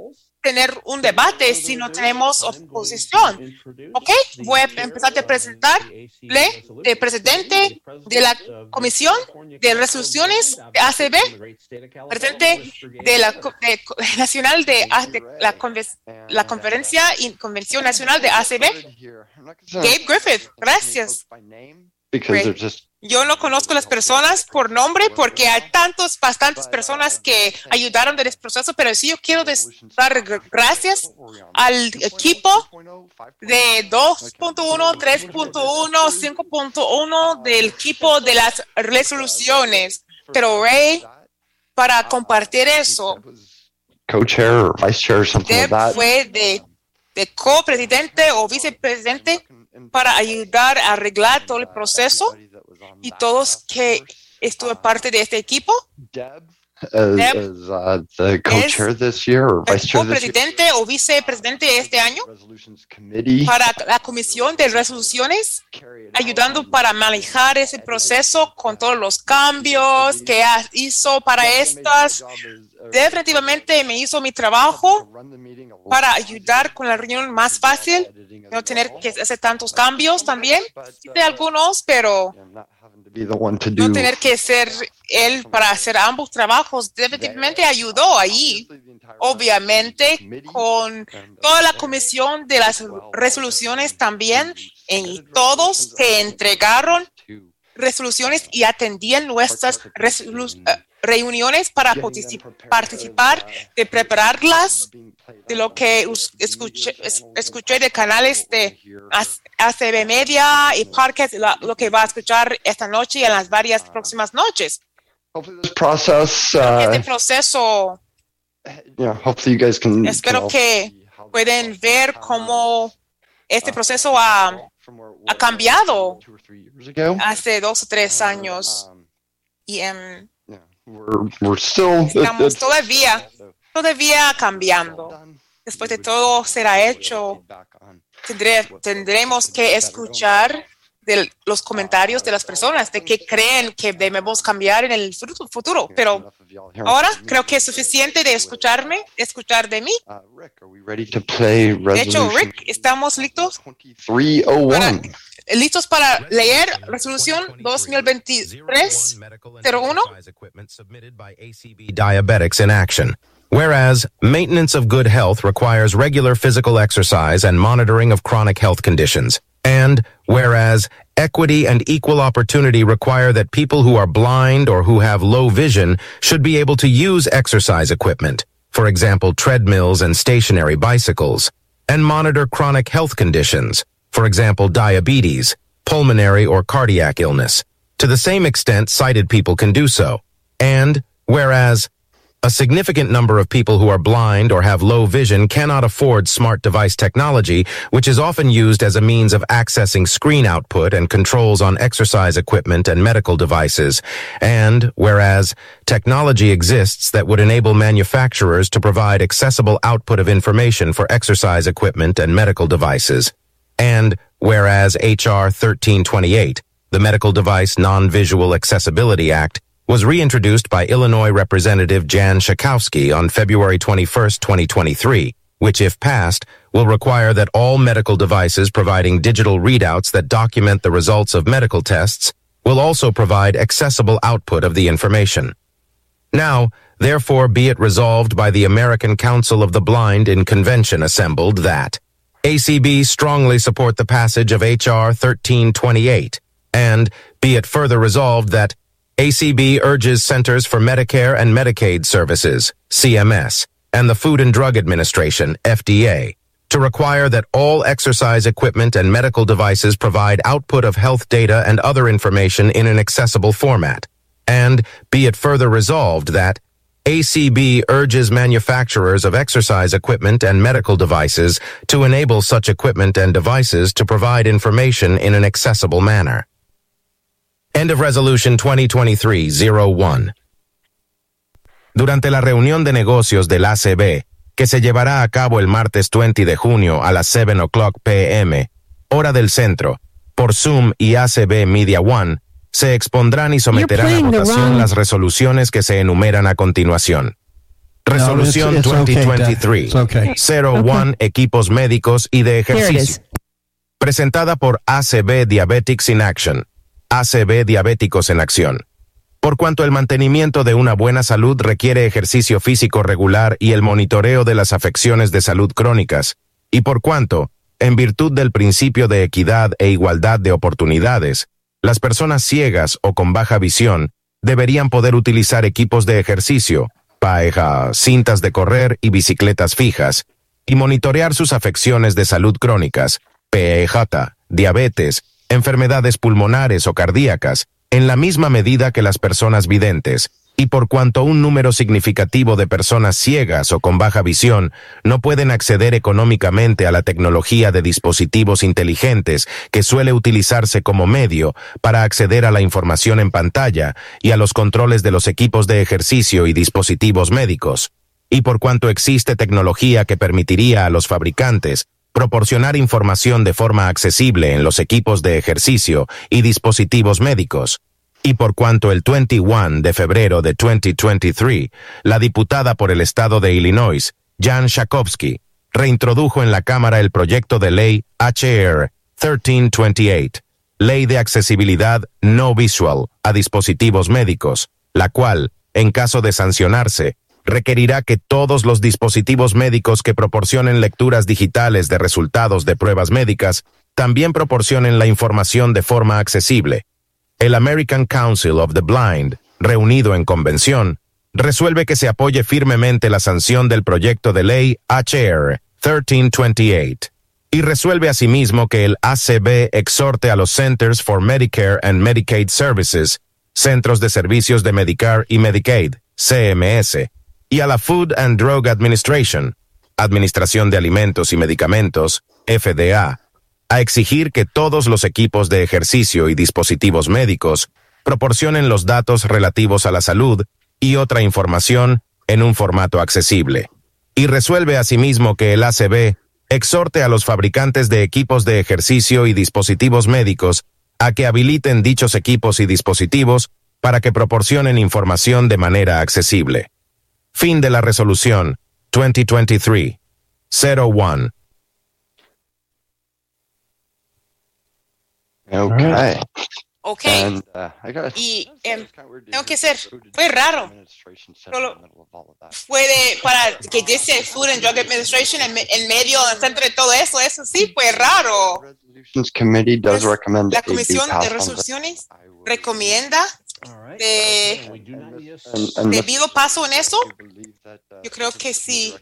tener un debate si no tenemos oposición. ¿Ok? Voy a empezar a presentarle el presidente de la Comisión de Resoluciones de ACB, presidente de la de Nacional de, de la, la Conferencia y Convención Nacional de ACB, Gabe Griffith. Gracias. Great. Yo no conozco las personas por nombre porque hay tantos, bastantes personas que ayudaron en este proceso, pero sí yo quiero dar gracias al equipo de 2.1, 3.1, 5.1 del equipo de las resoluciones. Pero Ray, para compartir eso, co-chair vice chair something like that. fue de, de copresidente o vicepresidente para ayudar a arreglar todo el proceso y todos que estuve parte de este equipo. As, as uh, the co-chair this year or vice chair this year. presidente o vicepresidente este año para la comisión de resoluciones, ayudando para manejar ese proceso con todos los cambios que hizo para estas. Definitivamente me hizo mi trabajo para ayudar con la reunión más fácil, no tener que hacer tantos cambios también, de algunos, pero no tener que ser él para hacer ambos trabajos definitivamente ayudó ahí. Obviamente, con toda la comisión de las resoluciones también, y todos que entregaron resoluciones y atendían nuestras reuniones para participar, de prepararlas, de lo que escuché, escuché de canales de ACB Media y podcast, lo que va a escuchar esta noche y en las varias próximas noches. Process, uh, este proceso, espero que pueden ver cómo este proceso ha, ha cambiado hace dos o tres años. Y um, We're, we're still, estamos todavía, todavía cambiando. Después de todo será hecho, tendré, tendremos que escuchar de los comentarios de las personas de que creen que debemos cambiar en el futuro. Pero ahora creo que es suficiente de escucharme, escuchar de mí. De hecho, Rick, ¿estamos listos? Para, listos para leer resolución 2023-01. Diabetics in action. Whereas maintenance of good health requires regular physical exercise and monitoring of chronic health conditions. And whereas equity and equal opportunity require that people who are blind or who have low vision should be able to use exercise equipment, for example, treadmills and stationary bicycles, and monitor chronic health conditions, for example, diabetes, pulmonary or cardiac illness. To the same extent, sighted people can do so. And whereas a significant number of people who are blind or have low vision cannot afford smart device technology, which is often used as a means of accessing screen output and controls on exercise equipment and medical devices. And whereas technology exists that would enable manufacturers to provide accessible output of information for exercise equipment and medical devices. And whereas HR 1328, the Medical Device Non-Visual Accessibility Act, was reintroduced by Illinois Representative Jan Schakowsky on February 21, 2023, which, if passed, will require that all medical devices providing digital readouts that document the results of medical tests will also provide accessible output of the information. Now, therefore be it resolved by the American Council of the Blind in convention assembled that ACB strongly support the passage of H.R. 1328, and be it further resolved that ACB urges Centers for Medicare and Medicaid Services, CMS, and the Food and Drug Administration, FDA, to require that all exercise equipment and medical devices provide output of health data and other information in an accessible format. And be it further resolved that ACB urges manufacturers of exercise equipment and medical devices to enable such equipment and devices to provide information in an accessible manner. End of Resolution 2023-01. Durante la reunión de negocios del ACB, que se llevará a cabo el martes 20 de junio a las 7 o'clock p.m., hora del centro, por Zoom y ACB Media One, se expondrán y someterán a votación las resoluciones que se enumeran a continuación. Resolución 2023-01 Equipos Médicos y de Ejercicio. Presentada por ACB Diabetics in Action. ACB Diabéticos en Acción. Por cuanto el mantenimiento de una buena salud requiere ejercicio físico regular y el monitoreo de las afecciones de salud crónicas, y por cuanto, en virtud del principio de equidad e igualdad de oportunidades, las personas ciegas o con baja visión deberían poder utilizar equipos de ejercicio, paeja, cintas de correr y bicicletas fijas, y monitorear sus afecciones de salud crónicas, PEJ, diabetes, enfermedades pulmonares o cardíacas, en la misma medida que las personas videntes, y por cuanto un número significativo de personas ciegas o con baja visión no pueden acceder económicamente a la tecnología de dispositivos inteligentes que suele utilizarse como medio para acceder a la información en pantalla y a los controles de los equipos de ejercicio y dispositivos médicos, y por cuanto existe tecnología que permitiría a los fabricantes proporcionar información de forma accesible en los equipos de ejercicio y dispositivos médicos, y por cuanto el 21 de febrero de 2023, la diputada por el estado de Illinois, Jan Schakowsky, reintrodujo en la Cámara el proyecto de ley HR 1328, Ley de Accesibilidad No Visual a dispositivos médicos, la cual, en caso de sancionarse, requerirá que todos los dispositivos médicos que proporcionen lecturas digitales de resultados de pruebas médicas también proporcionen la información de forma accesible, el American Council of the Blind, reunido en convención, resuelve que se apoye firmemente la sanción del proyecto de ley HR 1328 y resuelve asimismo que el ACB exhorte a los Centers for Medicare and Medicaid Services, Centros de Servicios de Medicare y Medicaid, CMS, y a la Food and Drug Administration, Administración de Alimentos y Medicamentos, FDA, a exigir que todos los equipos de ejercicio y dispositivos médicos proporcionen los datos relativos a la salud y otra información en un formato accesible. Y resuelve asimismo que el ACB exhorte a los fabricantes de equipos de ejercicio y dispositivos médicos a que habiliten dichos equipos y dispositivos para que proporcionen información de manera accesible. Fin de la resolución 2023 Okay. Ok. And, uh, Y em, tengo que ser, fue raro. Solo fue de, para que dice Food and Drug Administration en, en medio, en el centro de todo eso, eso sí fue raro. Resolutions Committee does recommend La Comisión de Resoluciones recomienda de and- and the- debido paso en eso. Yo creo que sí,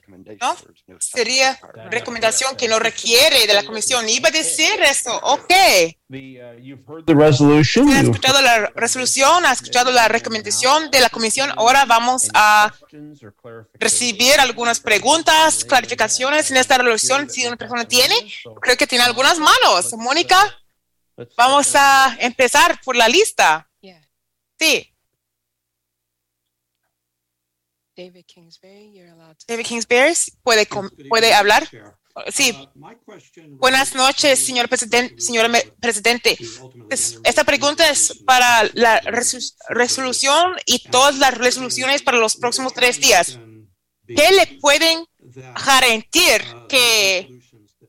¿no? Sería recomendación que no requiere de la Comisión. Iba a decir eso, ok. The resolution. Ha you- escuchado la resolución, ha escuchado la recomendación de la Comisión. Ahora vamos a recibir algunas preguntas, clarificaciones en esta resolución. Si una persona tiene, creo que tiene algunas manos. Mónica, vamos a empezar por la lista. Sí, David Kingsbury, you're allowed to. David Kingsbury puede, hablar. Sí. Buenas noches, señor presidente. Señor presidente. Es- Esta pregunta es para la resu- resolución y todas las resoluciones para los próximos tres días. ¿Qué le pueden garantizar que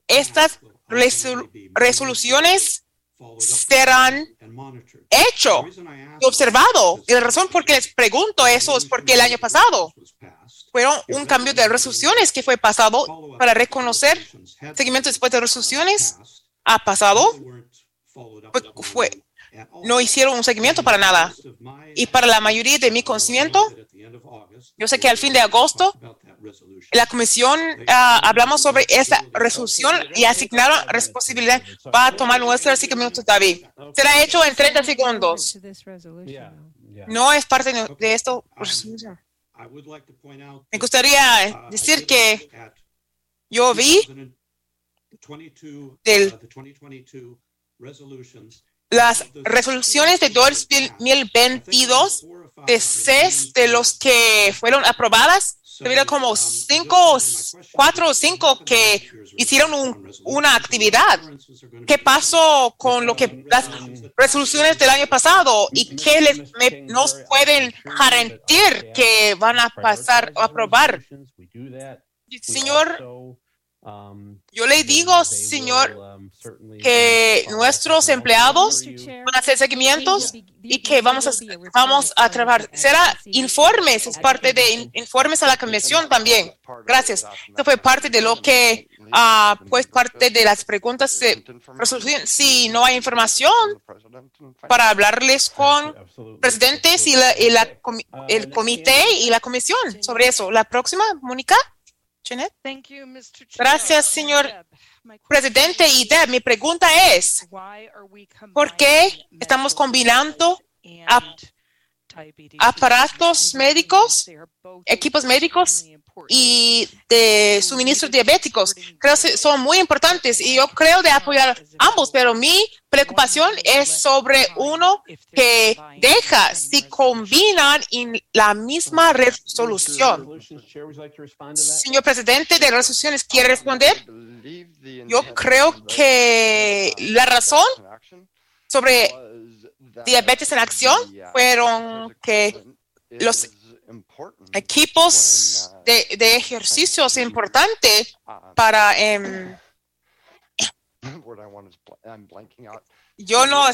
estas resol- resoluciones serán hecho y observado? Y la razón por qué les pregunto eso es porque el año pasado fueron un cambio de resoluciones que fue pasado para reconocer seguimiento después de resoluciones ha pasado fue, fue- no hicieron un seguimiento para nada. Y para la mayoría de mi conocimiento yo sé que al fin de agosto la comisión ah, hablamos sobre esta resolución y asignaron responsabilidad para tomar nuestros cinco minutos David. Será hecho en 30 segundos. No es parte de, esto me gustaría decir que yo vi del- las resoluciones de 2022 de seis de los que fueron aprobadas, hubo como cinco, cuatro o cinco que hicieron un- una actividad. ¿Qué pasó con lo que las resoluciones del año pasado y qué les, me- nos pueden garantizar que van a pasar o aprobar? Señor, yo le digo, señor, que nuestros empleados van a hacer seguimientos y que vamos a, vamos a trabajar. Será informes, es parte de in- informes a la comisión también. Gracias. Esto fue parte de lo que ah, pues parte de las preguntas de resolución. Si no hay información para hablarles con presidentes y, la, y la el comité y la comisión sobre eso. La próxima, Mónica. Jeanette. Gracias, señor presidente. Y Deb, mi pregunta es, ¿por qué estamos combinando ap- aparatos médicos, equipos médicos y de suministros diabéticos. Creo que son muy importantes y yo creo de apoyar ambos, pero mi preocupación es sobre uno que deja si combinan en la misma resolución. Señor presidente de resoluciones, ¿quiere responder? Yo creo que la razón sobre diabetes en acción fueron que los equipos de, de ejercicio es importante para em, yo no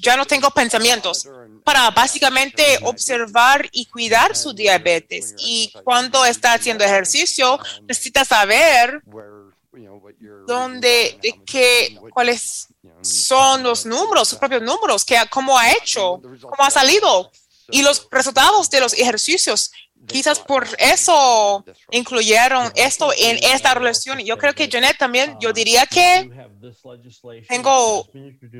ya no tengo pensamientos. Para básicamente observar y cuidar su diabetes. Y cuando está haciendo ejercicio necesita saber dónde de qué cuáles son los números sus propios números que cómo ha hecho cómo ha salido y los resultados de los ejercicios quizás por eso incluyeron esto en esta relación. Yo creo que Janet también, yo diría que tengo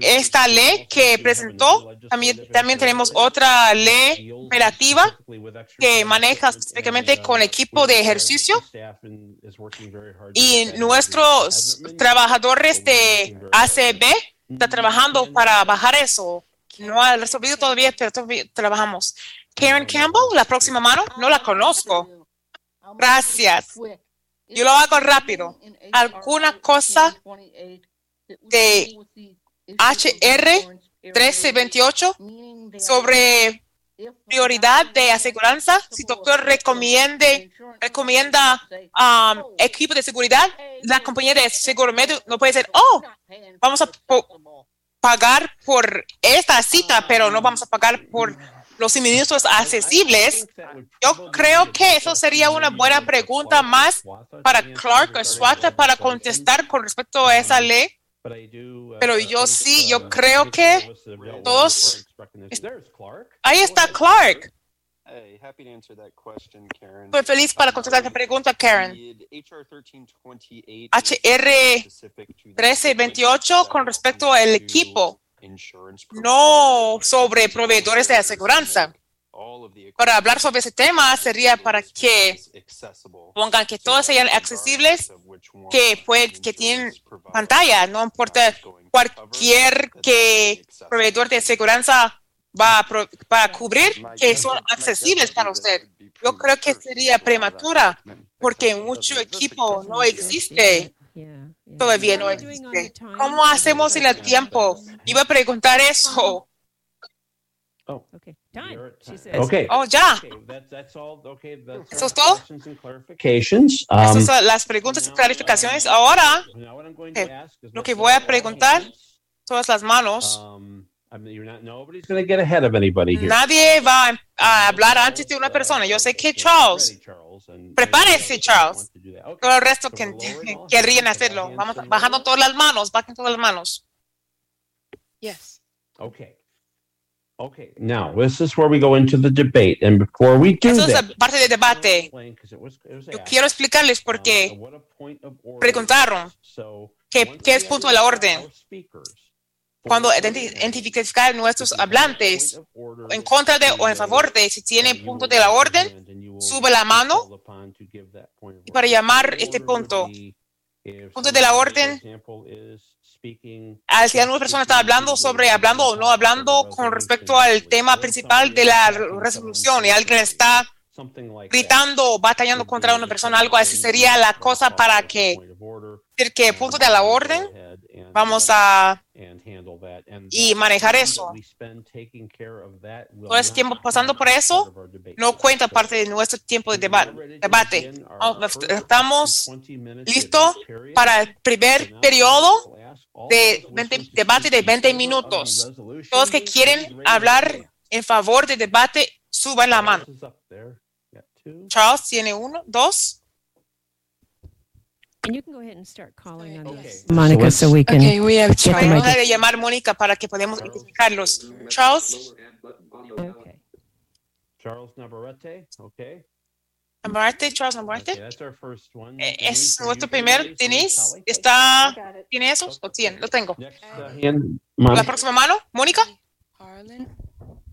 esta ley que presentó, también, tenemos otra ley operativa que maneja específicamente con equipo de ejercicio y nuestros trabajadores de ACB están trabajando para bajar eso. No ha resolvido todavía, pero trabajamos. Karen Campbell, la próxima mano, no la conozco. Gracias. Yo lo hago rápido. ¿Alguna cosa de HR 1328 sobre prioridad de aseguranza? Si doctor recomiende, recomienda um, equipo de seguridad, la compañía de seguro médico no puede decir, oh, vamos a pagar por esta cita, pero no vamos a pagar por los suministros accesibles. Yo creo que eso sería una buena pregunta más para Clark o Swata para contestar con respecto a esa ley. Pero yo sí, yo creo que todos. Ahí está Clark. Hey, happy to answer that question, Karen. Estoy feliz para contestar esta pregunta, Karen. HR 1328 HR 1328 con respecto al equipo, no sobre proveedores de aseguranza. Para hablar sobre ese tema sería para que pongan que todos sean accesibles, que, pueden, que tienen pantalla, no importa cualquier que proveedor de aseguranza va a, pro- va a cubrir, que son accesibles para usted. Yo creo que sería prematura porque mucho equipo no existe. Todavía no existe. ¿Cómo hacemos en el tiempo? Iba a preguntar eso. Okay. Oh, ya. ¿Eso es todo? Clarifications. Esas Um, son las preguntas y clarificaciones. Ahora, eh, lo que voy a preguntar, todas las manos, um, I mean, you're not, nobody's going to get ahead of anybody here. nadie va a hablar antes de una persona. Yo sé que Charles, prepárese Charles. Todo el resto que querrían hacerlo. Vamos bajando todas las manos, bajen todas las manos. Yes. Okay. Okay. Now, this is where we go into the debate. And before we do Eso es la that, parte del debate. because it was, it was Yo quiero explicarles por qué preguntaron qué, qué es punto de la orden. Cuando identi- identificar nuestros hablantes en contra de o en favor de, si tiene punto de la orden, sube la mano y para llamar este punto. Punto de la orden, al si alguna persona está hablando sobre hablando o no hablando con respecto al tema principal de la resolución y alguien está gritando o batallando contra una persona, algo así sería la cosa para que, decir que punto de la orden, vamos a y manejar eso. Todo ese tiempo pasando por eso no cuenta parte de nuestro tiempo de deba- debate. Estamos listos para el primer periodo de 20 debate de 20 minutos. Todos que quieren hablar en favor del debate, suban la mano. Charles tiene uno, dos. And you can go ahead and start calling on Okay. this, Monica, so we can. Okay, we have get the Vamos mic- a llamar a Mónica para que podamos identificarlos. Charles Okay. Charles Navarrete, okay. Navarrete, Charles Okay, Navarrete. that's our first one. Eh, Denise, Es are nuestro you primer. Denise? ¿está, ¿tiene esos? ¿O tiene? Lo tengo. Next uh, hand, La próxima mano, Mónica. Harlan.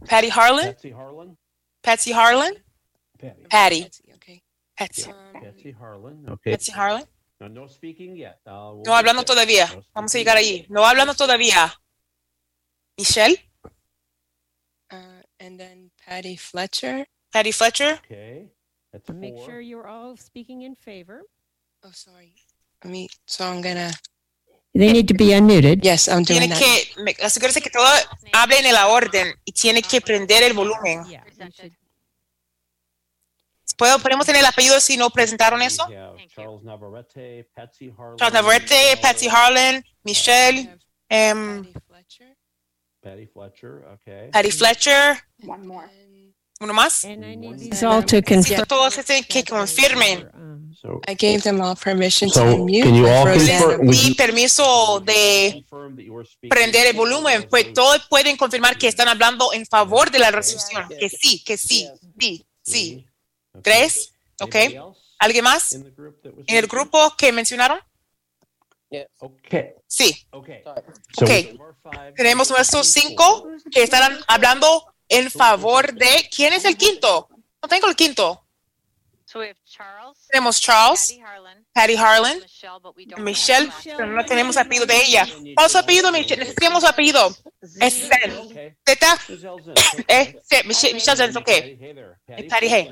Patty Harlan. Patsy Harlan. Patsy Harlan. Patty. Patty. Okay. Patsy. Um, Patsy Harlan, okay. Patsy Harlan. No, no speaking yet. Uh, hablando todavía. Vamos a speaking llegar yet. allí. No hablando todavía. Michelle. uh, and then Patty Fletcher. Patty Fletcher. Okay, that's Make four. sure you're all speaking in favor. Oh, sorry. I mean, so I'm gonna. They need to be unmuted. Yes, I'm doing Tiene that. que asegúrese que todo hable en la orden y tiene que prender el volumen. Yeah, ¿Puedo, ¿Podemos tener el apellido si no presentaron eso? Charles Navarrete, Patsy Harlan. Charles Navarrete, Michelle, Patsy Harlan, Michelle, em, Patty Fletcher. Patty Fletcher, okay. Patty Fletcher. One more. ¿Uno más? And I need One these all to Sí, confirm. todos tienen que confirmen. Um, So, I gave them all permission to So, unmute. can you all confirm- you- permiso de prender el volumen. Pues todos pueden confirmar que están hablando en favor de la resolución. Que sí, que sí, sí, sí. Okay. Tres, ¿ok? ¿Alguien más? ¿En el grupo que mencionaron? Okay, Sí. okay. Ok. Tenemos nuestros cinco que estarán hablando en favor de. ¿Quién es el quinto? No tengo el quinto. So we have Charles, Tenemos Charles, Harlan, Patty Harlan, Michelle, pero no tenemos apellido de ella. ¿Cuál es su apellido, Michelle? Necesitamos su apellido. Es Zen. Okay. Z, eh, sí, Michelle, Michelle Zen, ok. There. Patty Hay.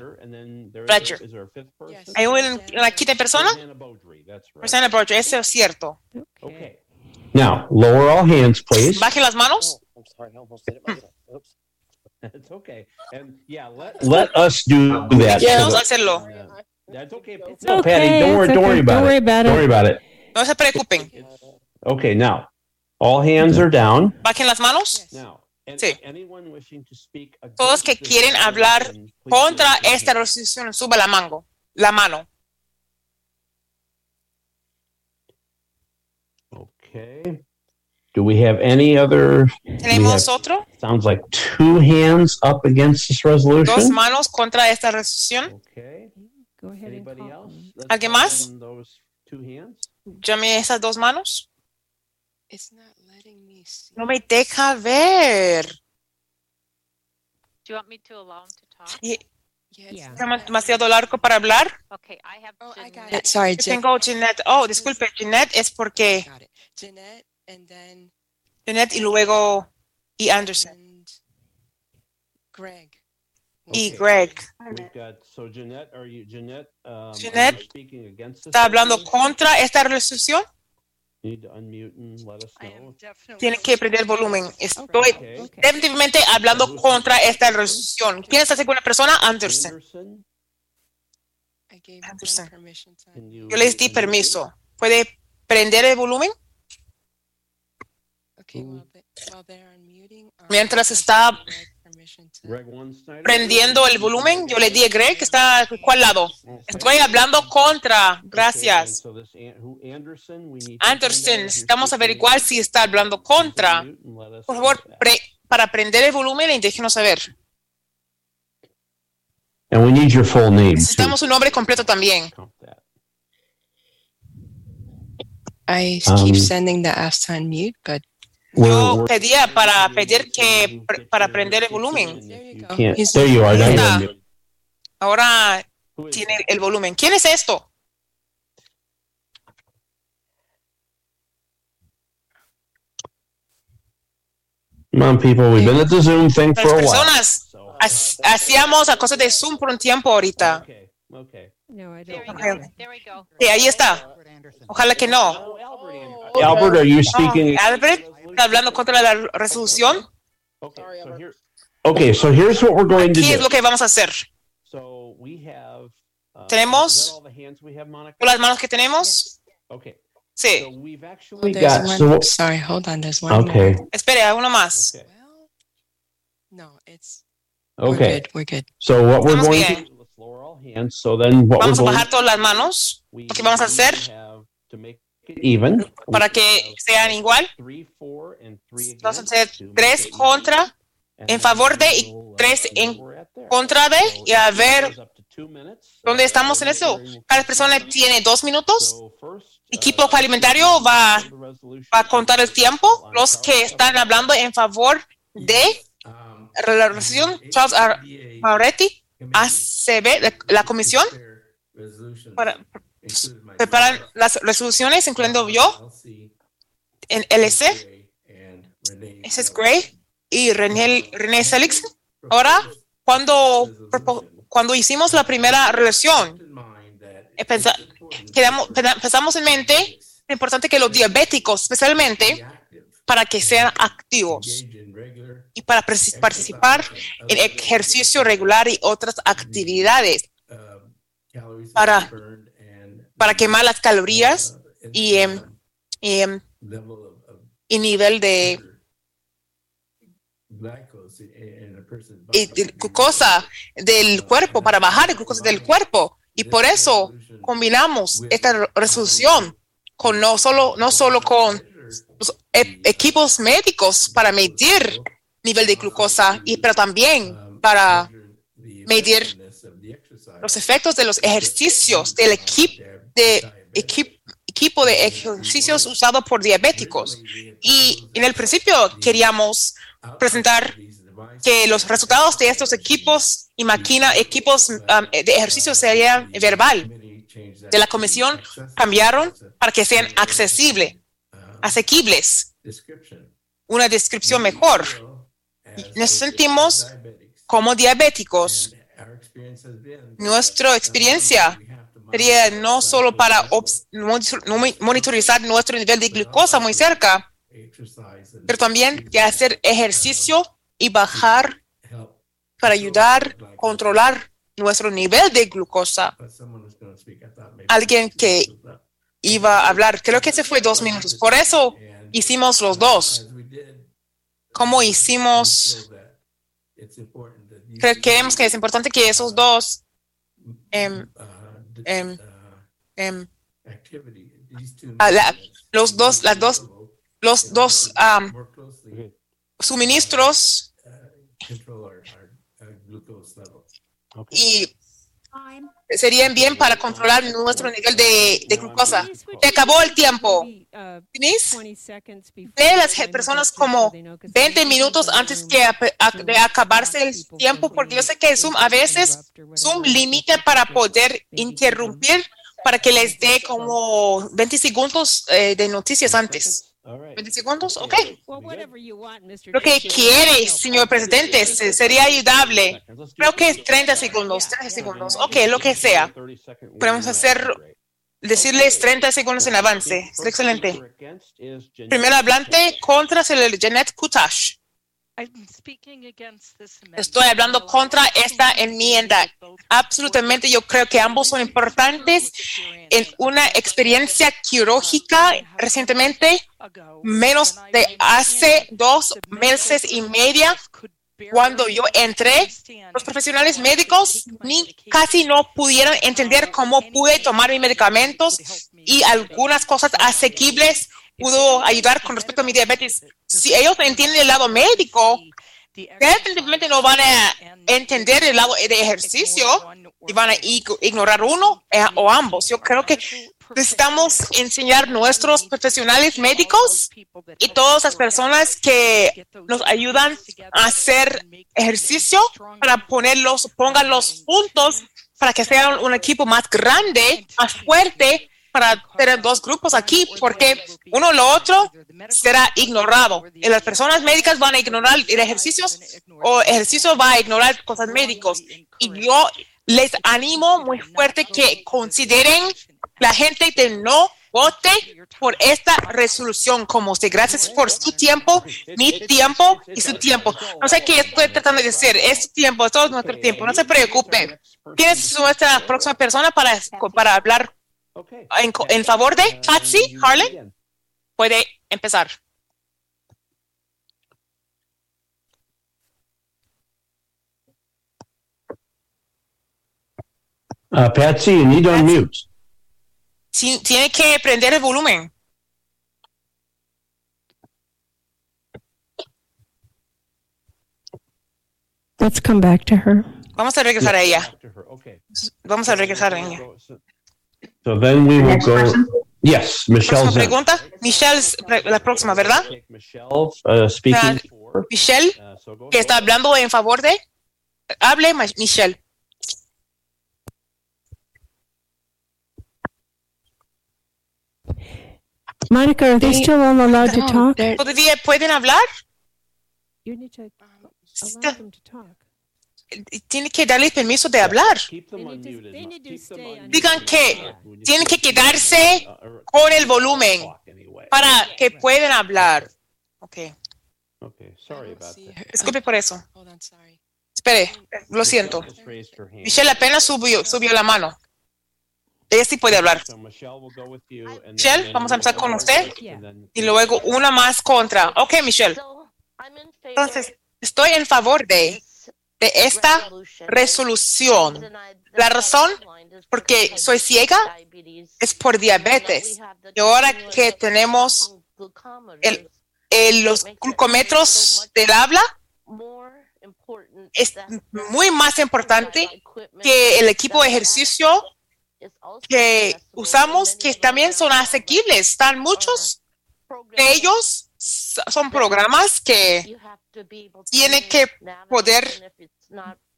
Fletcher. ¿Hay un- una quinta persona? Rosanna Beaudry, eso es cierto. Okay. Now, lower all hands, please. Bajen las manos. I'm sorry, I almost did it myself. Oops. It's okay. And yeah, let, let us do that. So vamos a hacerlo. That's okay. It's No, okay, Patty, don't worry, don't worry about Don't it. worry about Don't it. worry about it. No se preocupen. Okay, now, all hands are down. Bajen las manos. Now, Sí. anyone wishing to speak Todos que against this quieren hablar Contra esta resolución, suba la mano. La mano. Okay. Do we have any other? Tenemos have- otro. Sounds like two hands up against this Dos resolution. manos contra esta resolución. Okay. Go ahead and Anybody call else? them. Let's ¿Alguien call más? on Those two hands. Llame esas dos manos. It's not letting me see. No me deja ver. Do you want me to allow him to talk? Y- Yeah, it's Yeah. not Está letting demasiado largo para hablar. Okay, I have Oh, I got it. Sorry, Yo Jen- tengo Jeanette. Oh, disculpe, Jeanette es porque Got it. Jeanette and then Jeanette y luego y Anderson and Greg. Y Okay. Greg. Got, so Jeanette, are you, Jeanette? um, are you Jeanette Speaking against this ¿Está hablando resolution? contra esta resolución? You Need to unmute and let us I am know. definitely. Tiene que prender el volumen. Estoy Okay. Okay. definitivamente hablando contra esta resolución. ¿Quién es la segunda persona? Anderson. Anderson, I gave them Anderson. permission to. can you? Yo les di unmute? permiso. ¿Puede prender el volumen? Okay, while they, while they're unmuting. um, Mientras está prendiendo el volumen, yo le di a Greg que está ¿cuál lado? Estoy hablando contra. Gracias. Anderson, necesitamos averiguar si está hablando contra. Por favor, pre- para prender el volumen y déjenos saber. And we need your full name too. Necesitamos un nombre completo también. I Um, keep sending the to unmute, but Yo pedía para pedir que para prender el volumen. Ahora tiene el volumen. ¿Quién es esto? Come on, people. We've been at the Zoom thing Las for a while. personas hacíamos a cosas de Zoom por un tiempo ahorita. Okay, okay. No, I There don't. we Okay. go. There we go. Sí, ahí está. Albert. Ojalá que no. Oh, Albert. Albert, are you speaking? Oh, Albert, ¿está hablando contra la resolución? Okay, so here, okay, so here's what we're going to ¿Qué es do. lo que vamos a hacer? So we have. uh, Tenemos- is that all the hands we have, Monica? ¿Con las manos que tenemos? Okay. Sí. So we've oh, actually there's got. one. So, Sorry, hold on. There's one. okay. More. Espere, a uno más. Okay. Well, no, it's we're Okay. good. We're good. So what we're Estamos going bien. to do. So then what Vamos a we're going bajar todas las manos. Lo que vamos a hacer, have even. para que sean igual. Entonces, tres contra, en favor de y tres en contra de, y a ver dónde estamos en eso. Cada persona tiene dos minutos. Equipo parlamentario va, a contar el tiempo. Los que están hablando en favor de la resolución, Charles. Moretti, ACB, la, la comisión, para preparar las resoluciones, incluyendo yo, en LC, ese es Gray y René, René Selix. Ahora, cuando, cuando hicimos la primera relación, pensamos en mente, es importante que los diabéticos, especialmente, para que sean activos y para participar en ejercicio regular y otras actividades para, para quemar las calorías y, y, y nivel de glucosa del cuerpo, para bajar el glucosa del cuerpo. Y por eso combinamos esta resolución con no solo, no solo con e, equipos médicos para medir nivel de glucosa, y, pero también para medir los efectos de los ejercicios del equipo de equipo de ejercicios usado por diabéticos. Y en el principio queríamos presentar que los resultados de estos equipos y máquina, equipos um, de ejercicio serían verbal de la comisión cambiaron para que sean accesibles, asequibles, una descripción mejor. Nos sentimos como diabéticos. Nuestra experiencia sería no solo para monitorizar nuestro nivel de glucosa muy cerca, pero también de hacer ejercicio y bajar para ayudar a controlar nuestro nivel de glucosa. Alguien que iba a hablar, creo que se fue dos minutos. Por eso hicimos los dos. ¿Cómo hicimos? Creemos que es importante que esos dos em, em, em, los dos, las dos, los dos suministros y serían bien para controlar nuestro nivel de, glucosa. Se acabó el tiempo. Denise, ve las personas como 20 minutos antes que de acabarse el tiempo, porque yo sé que Zoom a veces Zoom limita para poder interrumpir para que les dé como 20 segundos eh, de noticias antes. 20 segundos, ok. Lo que quiere, señor presidente, sería ayudable. Creo que es 30 segundos, 30 segundos, ok, lo que sea. Podemos hacer, decirles 30 segundos en avance. Es excelente. Primer hablante contra el Janet Kutash. Estoy hablando contra esta enmienda. Absolutamente, yo creo que ambos son importantes. En una experiencia quirúrgica recientemente, menos de hace dos meses y media, cuando yo entré, los profesionales médicos ni casi no pudieron entender cómo pude tomar mis medicamentos y algunas cosas asequibles pudo ayudar con respecto a mi diabetes. Si ellos entienden el lado médico, definitivamente no van a entender el lado de ejercicio y van a ignorar uno eh, o ambos. Yo creo que necesitamos enseñar a nuestros profesionales médicos y todas las personas que nos ayudan a hacer ejercicio para ponerlos, pongan los puntos para que sea un equipo más grande, más fuerte para tener dos grupos aquí, porque uno o lo otro será ignorado. Y las personas médicas van a ignorar el ejercicio o ejercicio va a ignorar cosas médicos. Y yo les animo muy fuerte que consideren la gente de no vote por esta resolución como usted. Gracias por su tiempo, mi tiempo y su tiempo. No sé qué estoy tratando de decir. Es su tiempo, es todo nuestro tiempo. No se preocupe. ¿Quién es nuestra próxima persona para, para hablar en, en favor de Patsy Harlan, puede empezar. Uh, Patsy, you need to unmute. Sí, tiene que prender el volumen. Let's come back to her. Vamos a regresar a ella. Okay. Vamos a regresar a ella. So then we will go. Yes, Michelle Próxima pregunta. Michelle, la próxima, ¿verdad? Michelle uh, speaking for. Michelle, Uh, so go que está hablando en favor de. Hable, Michelle. Monica, are they still all allowed to talk? ¿Todavía pueden hablar? You need to allow them to talk. Tiene que darles permiso de hablar. Keep them unmuted. they need to Keep them stay unmuted. Digan que tienen que quedarse con el volumen para que puedan hablar. Ok. Okay. Disculpe por eso. Hold on, sorry. Espere, lo siento. Michelle apenas subió, subió la mano. Ella sí puede hablar. So Michelle will go with you, and then- Michelle, then vamos a empezar con usted. Y luego una más contra. Ok, Michelle. Entonces, estoy en favor de, de esta resolución. La razón porque soy ciega es por diabetes. Y ahora que tenemos el, los glucómetros del habla, es muy más importante que el equipo de ejercicio que usamos, que también son asequibles. Están muchos de ellos, son programas que tiene que poder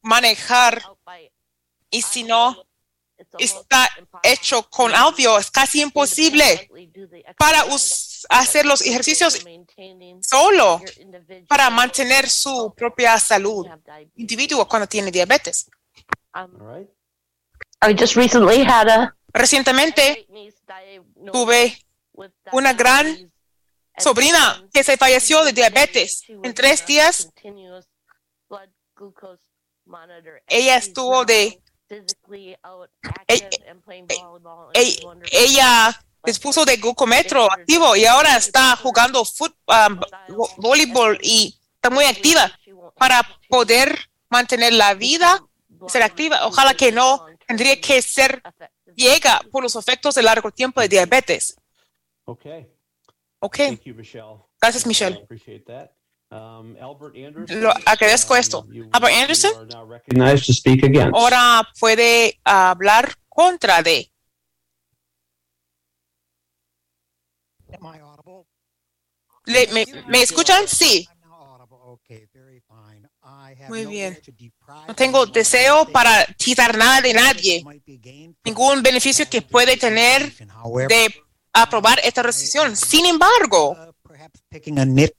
manejar y si no está hecho con audio, es casi imposible para hacer los ejercicios solo para mantener su propia salud individuo cuando tiene diabetes. Right. I just recently had a Recientemente tuve una gran sobrina que se falleció de diabetes. En tres días ella estuvo de ella se puso de glucómetro activo y ahora está jugando um, vo- voleibol y está muy activa para poder mantener la vida, ser activa. Ojalá que no tendría que ser ciega por los efectos de largo tiempo de diabetes. Okay. Ok, Thank you, Michelle. gracias Michelle. Um, Albert Anderson. Lo agradezco um, esto. Albert Anderson. Ahora puede hablar contra de. Le- me, ¿Me escuchan? Sí. Muy bien. No tengo deseo para quitar nada de nadie, ningún beneficio que puede tener de aprobar esta resolución. Sin embargo,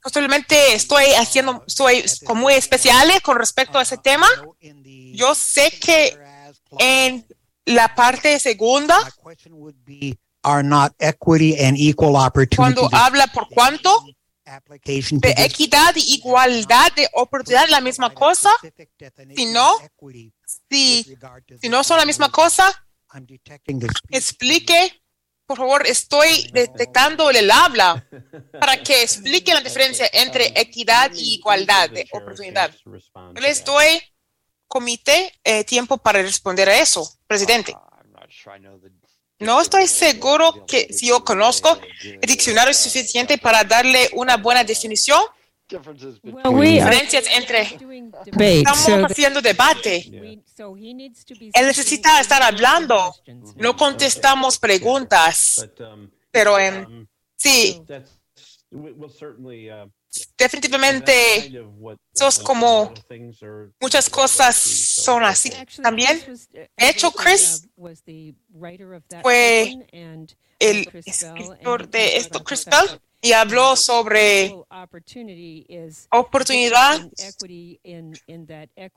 posiblemente estoy haciendo, como muy especiales con respecto a ese tema. Yo sé que en la parte segunda, cuando habla por cuánto de equidad y igualdad de oportunidad, la misma cosa. Si no, Si, si no son la misma cosa, explique, por favor, estoy detectando el habla para que explique la diferencia entre equidad y igualdad de oportunidad. Les doy comité eh, tiempo para responder a eso, presidente. No estoy seguro que si yo conozco el diccionario suficiente para darle una buena definición. Differences Well, between we are Diferencias entre estamos so haciendo debate. we- be Él necesita estar hablando. questions. No contestamos preguntas, But, um, pero en um, sí, we- we'll certainly, uh, definitivamente sos como muchas cosas son así. También, uh, de hecho, Chris fue uh, el escritor de esto, Chris Bell, y habló sobre equal opportunity is oportunidad,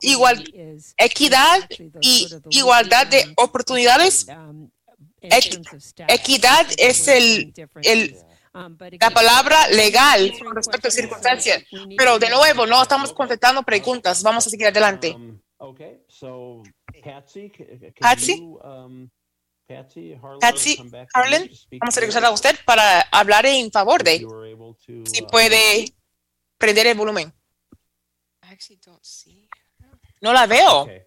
Igual- equity is equidad y igualdad de leading, oportunidades. um, equidad es el- differences. Um, but la again, palabra legal con respecto a questions, circunstancias. Pero to de nuevo, no estamos contestando preguntas. Vamos a seguir adelante. Um, okay, so Patsy, Patsy? Harlan, vamos a regresar a usted para hablar en favor de si uh, puede prender el volumen. I actually don't see. No la veo. okay.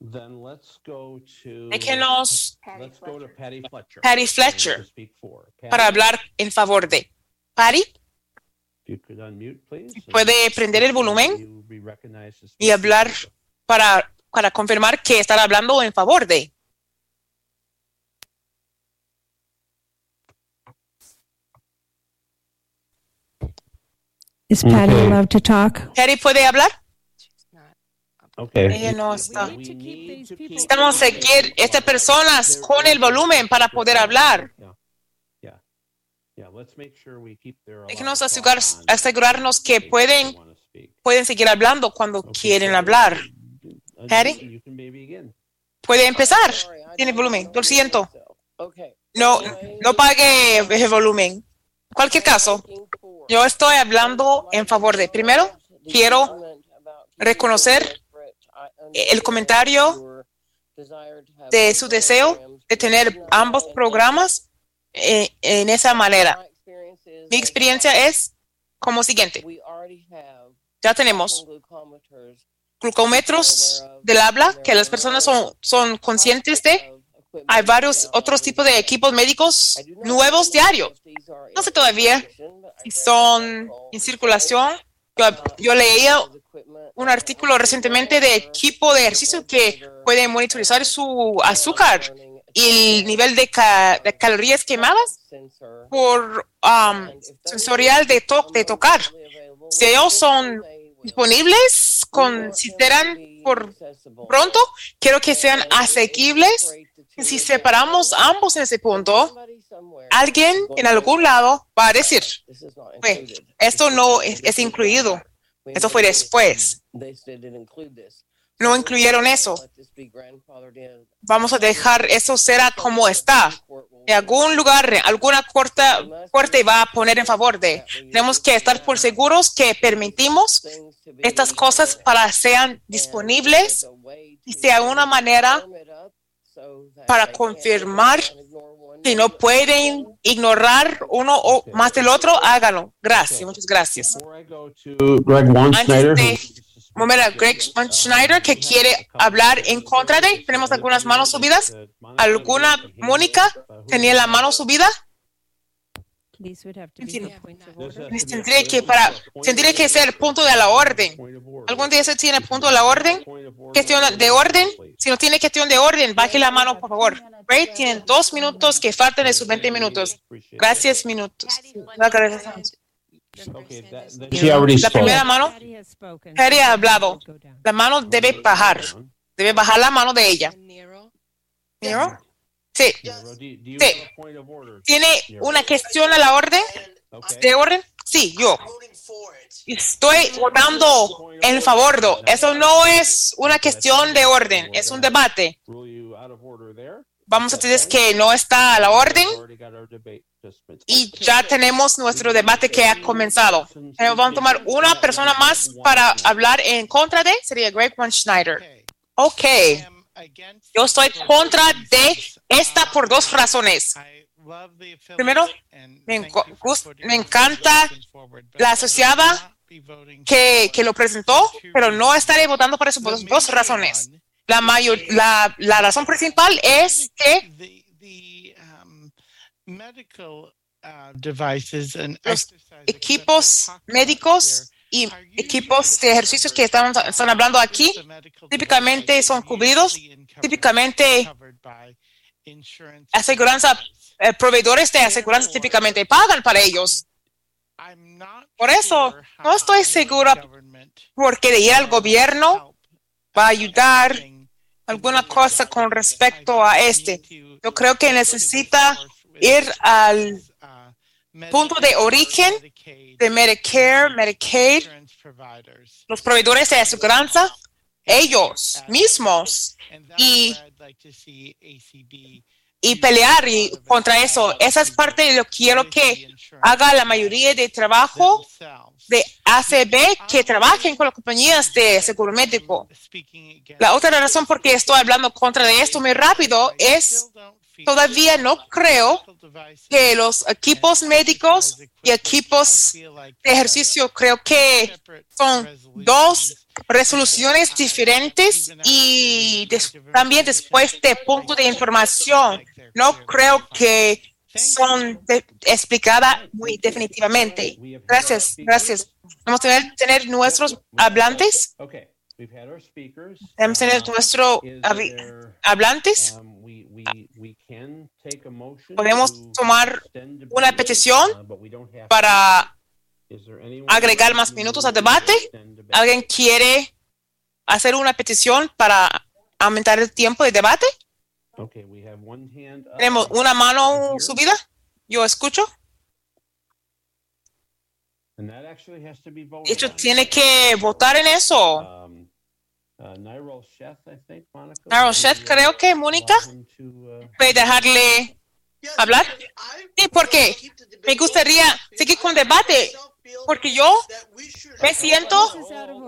Then let's go to. Déjenos Let's go to Patty Fletcher. Patty Fletcher To speak for. Patty, para hablar en favor de. Patty, if you could unmute, please. ¿puede prender el volumen y hablar para, para confirmar que estará hablando en favor de? Is Patty Okay. allowed to talk? Patty, ¿puede hablar? Okay. Ella no está. Necesitamos seguir estas personas con el volumen para poder hablar. Yeah. Yeah. Yeah, let's make sure we keep their Déjenos asegurar- asegurarnos que pueden, pueden seguir hablando cuando quieren hablar. Patty? Puede empezar. Tiene volumen. Lo siento. No, no pague el volumen. En cualquier caso, yo estoy hablando en favor de. Primero, quiero reconocer el comentario de su deseo de tener ambos programas eh, en esa manera. Mi experiencia es como siguiente. Ya tenemos glucómetros del habla que las personas son, son conscientes de. Hay varios otros tipos de equipos médicos nuevos diarios. No sé todavía si son en circulación. Yo, yo leía un artículo recientemente de equipo de ejercicio que puede monitorizar su azúcar y el nivel de, ca- de calorías quemadas por um, sensorial de, to- de tocar. Si ellos son disponibles, consideran por pronto, quiero que sean asequibles. Si separamos ambos en ese punto, alguien en algún lado va a decir, "Ve, esto no es, es incluido. Eso fue después. No incluyeron eso. Vamos a dejar eso será como está. En algún lugar, alguna corta, corte va a poner en favor de. Tenemos que estar por seguros que permitimos estas cosas para sean disponibles y sea una manera para confirmar que no pueden ignorar uno o más del otro, háganlo. Gracias, muchas gracias. Antes de a Greg Schneider que quiere hablar en contra de, tenemos algunas manos subidas. ¿Alguna, Mónica, tenía la mano subida? Tendría que, para, tendría que ser punto de la orden. ¿Algún de esos tiene punto de la orden? Cuestión de orden. Si no tiene cuestión de orden, baje la mano, por favor. Ray, tienen dos minutos que faltan de sus 20 minutos. Gracias, minutos. Gracias. La primera mano. Patty ha hablado. La mano debe bajar. Debe bajar la mano de ella. ¿Nero? Sí. ¿Tiene una cuestión a la orden? ¿De orden? Sí, yo. Estoy votando en favor de. Eso no es una cuestión de orden, es un debate. Rule you out of order there. Vamos a decir que no está a la orden Already got our debate participants. y ya tenemos nuestro debate que ha comenzado. Vamos a tomar una persona más para hablar en contra de, sería Greg von Schneider. Ok, yo estoy contra de esta por dos razones. Primero, me, encanta la asociada que, que lo presentó, pero no estaré votando por eso por dos, dos razones. La, mayor, la, la razón principal es que los equipos médicos y equipos de ejercicios que están, están hablando aquí típicamente son cubridos, típicamente aseguranza, eh, proveedores de aseguranza típicamente pagan para ellos. Por eso, no estoy segura porque de ir al gobierno va a ayudar alguna cosa con respecto a este. Yo creo que necesita ir al punto de origen de Medicare, Medicaid, los proveedores de aseguranza, ellos mismos y, y pelear y contra eso. Esa es parte de lo que quiero que haga la mayoría de trabajo de ACB que trabajen con las compañías de seguro médico. La otra razón por qué estoy hablando contra de esto muy rápido es todavía no creo que los equipos médicos y equipos de ejercicio creo que son dos resoluciones diferentes y también después de punto de información. No creo que son explicadas muy definitivamente. Gracias, gracias. Vamos a tener, nuestros hablantes. Speakers. Debemos tener nuestros hablantes. a Podemos to tomar una petición para agregar más minutos al debate. ¿Alguien quiere hacer una petición para aumentar el tiempo de debate? Okay, we have one hand up. Tenemos una mano subida. Yo escucho. And that actually has to be voted Esto on. tiene que votar en eso. Um, uh, Nyrol Chef, I think, Monica. Nyrol would Chef, you, uh, creo que Mónica to, uh, puede dejarle hablar. Sí, porque me gustaría seguir con debate, porque yo me siento,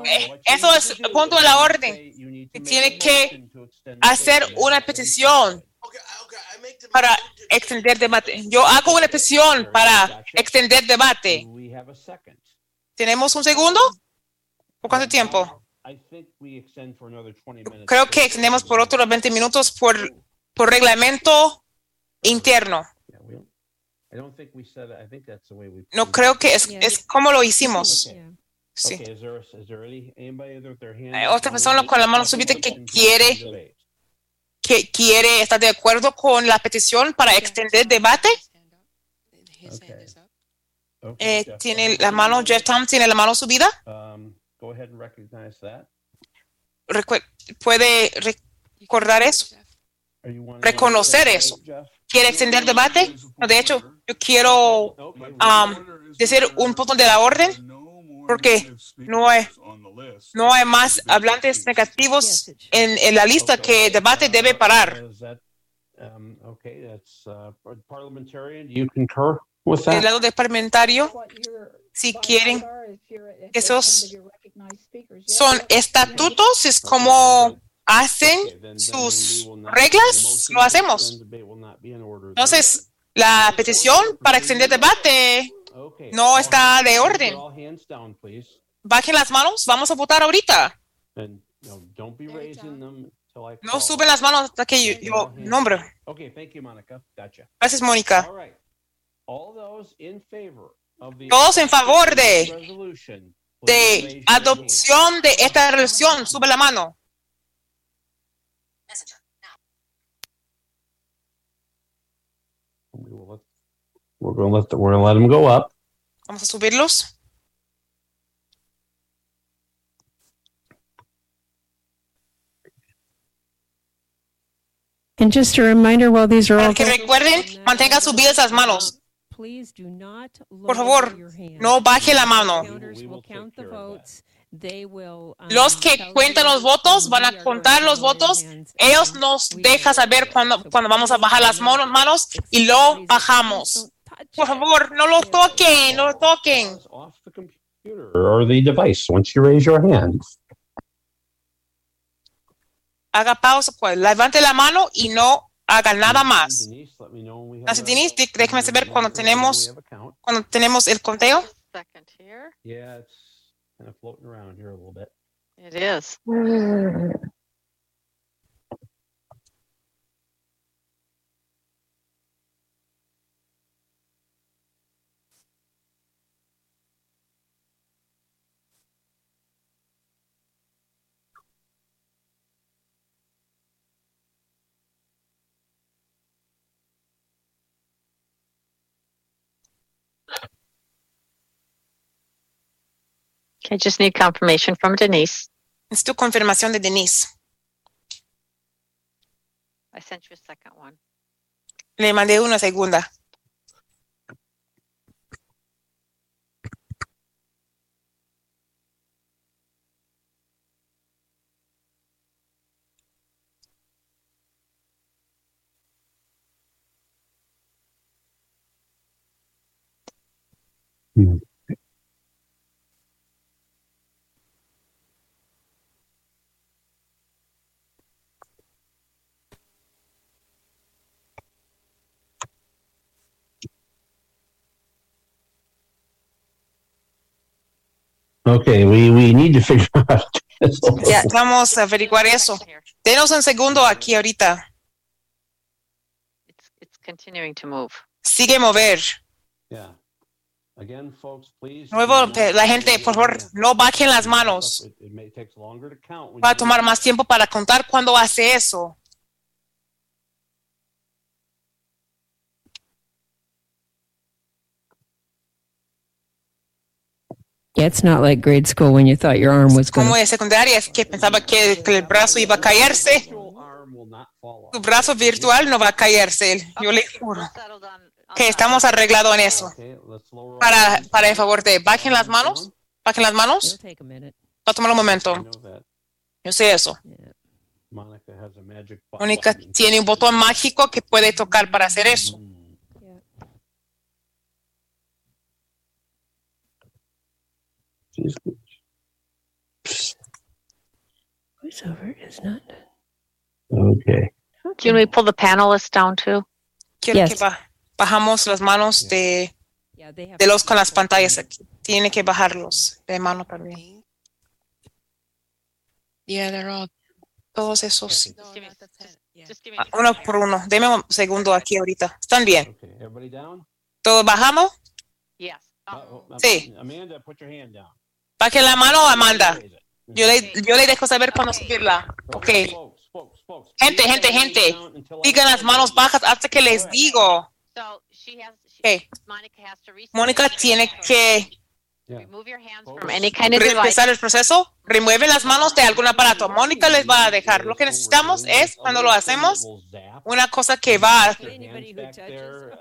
eh, eso es punto de la orden, que tiene que hacer una petición para extender debate. Yo hago una petición para extender debate. ¿Tenemos un segundo? ¿Por cuánto tiempo? I think we extend for another 20 minutes. Creo que extendemos por otros 20 minutos por, por reglamento interno. No creo que es, es como lo hicimos. Okay. Sí. Hay otra up? persona con la mano subida que quiere- que quiere estar de acuerdo con la petición para extender debate. Okay. Eh, tiene la mano, Jeff Tom tiene la mano subida. Um, go ahead and recognize that. Recue- ¿Puede recordar eso? Are you wanting to Reconocer eso. ¿Quiere extender debate? No, de hecho, yo quiero um, decir un punto de la orden porque no hay, no hay más hablantes negativos en, en la lista que debate debe parar. Um, uh, El lado de parlamentario, si quieren, esos son estatutos, es como hacen sus reglas, lo hacemos. Entonces, la petición para extender debate no está de orden. Bajen las manos, vamos a votar ahorita. No, suben las manos hasta que yo, nombre. Gracias, Mónica. Todos en favor de, de adopción de esta resolución, sube la mano. We will let- We're gonna let, the- we're gonna let them go up. Vamos a subirlos. And just a reminder while these are all Para que going- recuerden, mantengan subidas las manos. please do not Por lower favor, no baje la mano. Counters will count the votes. They will, um, Los que cuentan los votos van a contar going los to lower votos. hands. Ellos nos dejan saber cuando, cuando vamos a bajar las manos y lo bajamos. Por favor, no lo toquen, no lo toquen. Off the computer or the device once you raise your hand. Haga pausa, pues levante la mano y no haga nada más. Denise, let me know when we have Gracias, a- Denise. Dé- Déjeme saber cuando we tenemos, have a count. cuando tenemos el conteo. Second here. Yeah, it's kind of floating around here a little bit. It is. Okay, just need confirmation from Denise. Necesito confirmación de Denise. I sent you a second one. Le mandé una segunda. Hmm. Okay, we, we need to figure out Ya, vamos a averiguar eso. Denos un segundo aquí ahorita. It's continuing to move. Sigue mover. Yeah. Again, folks, please. Nuevo, la gente, por favor, no bajen las manos. It, it may takes longer to count. when Va a tomar más tiempo para contar cuando hace eso. Yeah, it's not like grade school when you thought your arm was going Como to. de secundaria, es que pensaba que, que el brazo iba a caerse. Tu brazo virtual no va a caerse, yo le juro. Que estamos arreglados en eso. Para, para el favor de bajen las manos, bajen las manos. Va a tomar un momento. Yo sé eso. Monica has a magic button. Mónica tiene un botón mágico que puede tocar para hacer eso. Voiceover is not. Okay. Can we pull the panelists down too? Quiero Yes. que ba- bajamos las manos de, de los con las pantallas aquí. Tiene que bajarlos de mano también. Yeah, they're all. Todos esos. Ah, Uno por uno. Deme un segundo aquí ahorita. ¿Están bien? Okay, everybody down? ¿Todos bajamos? Yes. Uh, uh, Sí. Amanda, put your hand down. Bajen la mano, Amanda. Yo le, yo le dejo saber cuando subirla. Ok. Gente, gente, gente. Digan las manos bajas hasta que les digo. So she has, she, Ok. Monica has to reset Mónica tiene que remove your hands from any kind of device. empezar el proceso. Remueve las manos de algún aparato. Mónica les va a dejar. Lo que necesitamos es, cuando lo hacemos, una cosa que va,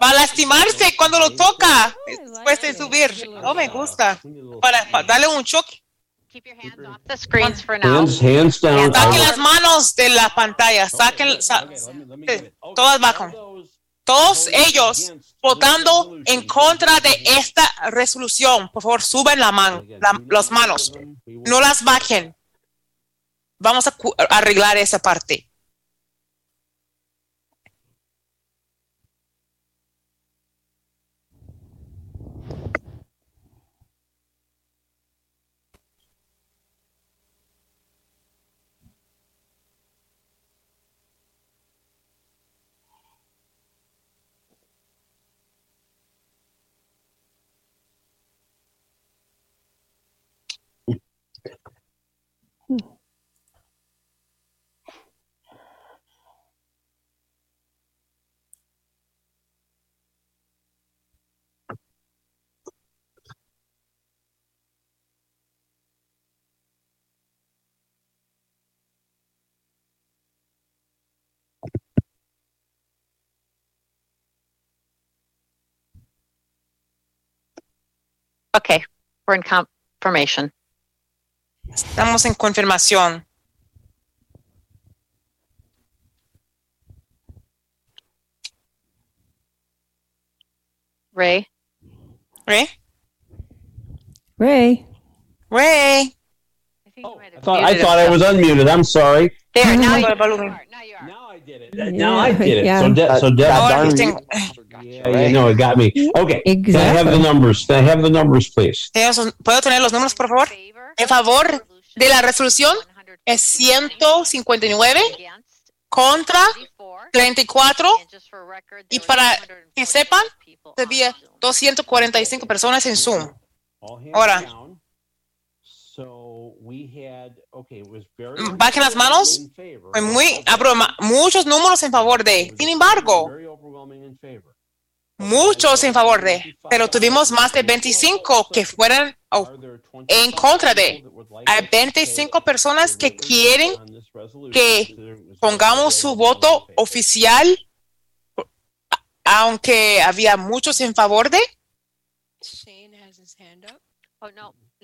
va a lastimarse cuando lo toca después de subir. No me gusta. Para, para darle un choque. Keep your hands off the screens for now. Hands, hands down. Saquen las manos de la pantalla. Saquen, sa- todas bajan. Todos ellos votando en contra de esta resolución. Por favor, suben la las manos. No las bajen. Vamos a arreglar esa parte. Okay, we're in confirmation. Estamos en confirmación. Ray, ¿Eh? Ray. Ray. I thought, I thought I was unmuted. I'm sorry. there, now you, Now I did it. Now I did it. Yeah. So, De- so que tengo- yeah, yeah, no, it got me. Okay. Can I have the Exactly. numbers? Can I have the numbers, please? ¿Puedo tener los números, por favor? En favor de la resolución es 159 contra 34 y para que sepan, había 245 personas en Zoom. Ahora. Bajen las manos. in favor. Fue muy abruma- muchos números en favor de. Sin embargo, Very overwhelming in favor. muchos en favor de, pero tuvimos más de 25 que fueran oh, en contra de. Hay 25 personas que quieren que pongamos su voto oficial, aunque había muchos en favor de.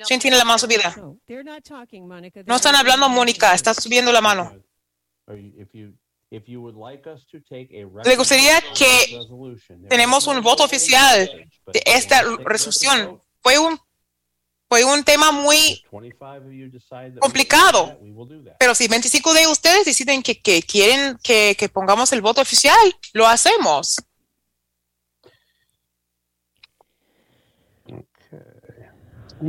¿Quién tiene la mano subida? No, están hablando, Mónica, está subiendo la mano. Le gustaría que tenemos un voto oficial de esta resolución. Fue un, fue un tema muy 25 of you decide that we complicado. Pero si 25 de ustedes deciden que, que quieren que, que pongamos el voto oficial, lo hacemos. I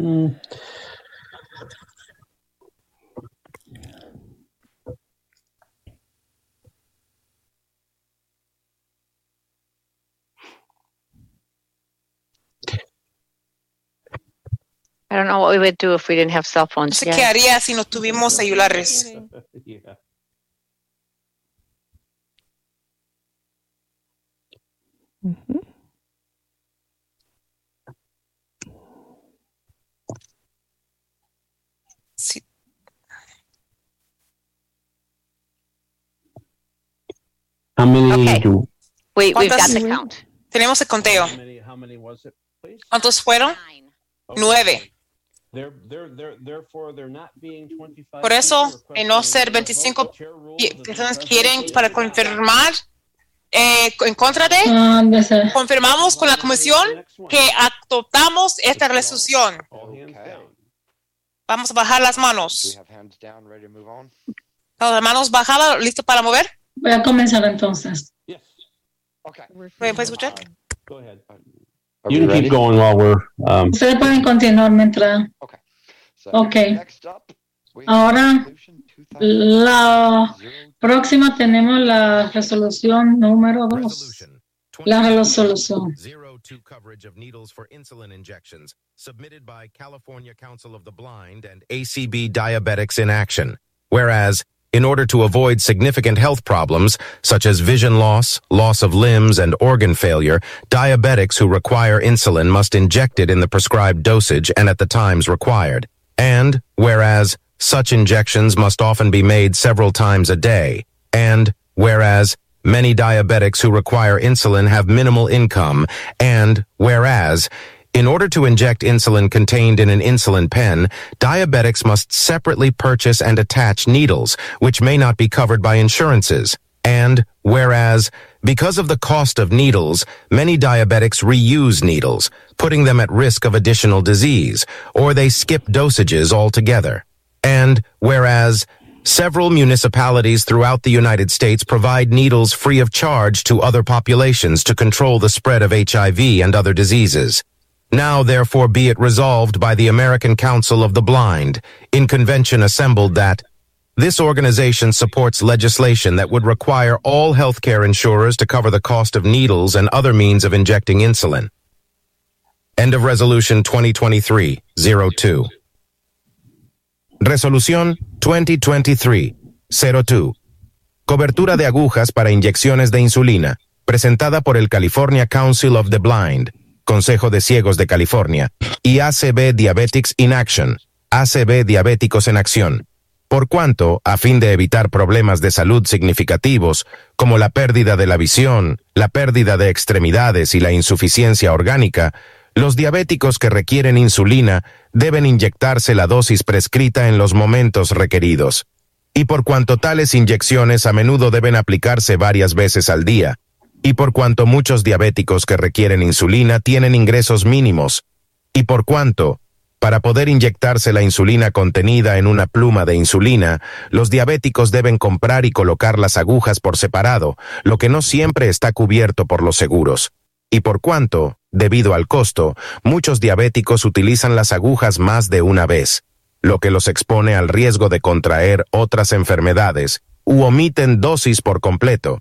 don't know what we would do if we didn't have cell phones. qué Yeah. haría si no tuvimos celulares. Yeah. Mhm. How many Okay. We, we've got ¿Cuántas- the count. Tenemos el conteo. How many, how many was it, please? ¿Cuántos fueron? Okay. Nueve. They're, they're, they're, therefore, they're not being 25 Por eso, en no ser a vote. 25 The chair rules pi- that the personas quieren para confirmar eh, en contra de, Ah, confirmamos con la comisión que adoptamos esta resolución. Down. Vamos a bajar las manos. have hands down, ready to move on? Las manos bajadas, listos para mover. Voy a comenzar entonces. Yes, Okay. ¿Pueden escuchar? go ahead. Are You can keep going while we're, um, Ustedes pueden continuar mientras. So Okay. Next up, we have Ahora, La 2002. próxima tenemos la resolución número dos. Resolution La resolución. 02 coverage of needles for insulin injections submitted by California Council of the Blind and ACB Diabetics in Action. Whereas, in order to avoid significant health problems such as vision loss, loss of limbs, and organ failure, diabetics who require insulin must inject it in the prescribed dosage and at the times required. And, whereas, such injections must often be made several times a day. And, whereas, many diabetics who require insulin have minimal income. And, whereas, in order to inject insulin contained in an insulin pen, diabetics must separately purchase and attach needles, which may not be covered by insurances. And, whereas, because of the cost of needles, many diabetics reuse needles, putting them at risk of additional disease, or they skip dosages altogether. And, whereas, several municipalities throughout the United States provide needles free of charge to other populations to control the spread of HIV and other diseases. Now therefore be it resolved by the American Council of the Blind, in convention assembled that this organization supports legislation that would require all healthcare insurers to cover the cost of needles and other means of injecting insulin. End of Resolution 2023-02. Resolución 2023-02. Cobertura de agujas para inyecciones de insulina, presentada por el California Council of the Blind, Consejo de Ciegos de California, y ACB Diabetics in Action, ACB Diabéticos en Acción. Por cuanto, a fin de evitar problemas de salud significativos, como la pérdida de la visión, la pérdida de extremidades y la insuficiencia orgánica, los diabéticos que requieren insulina deben inyectarse la dosis prescrita en los momentos requeridos. Y por cuanto tales inyecciones a menudo deben aplicarse varias veces al día, y por cuanto muchos diabéticos que requieren insulina tienen ingresos mínimos, y por cuanto, para poder inyectarse la insulina contenida en una pluma de insulina, los diabéticos deben comprar y colocar las agujas por separado, lo que no siempre está cubierto por los seguros. Y por cuanto, debido al costo, muchos diabéticos utilizan las agujas más de una vez, lo que los expone al riesgo de contraer otras enfermedades, u omiten dosis por completo.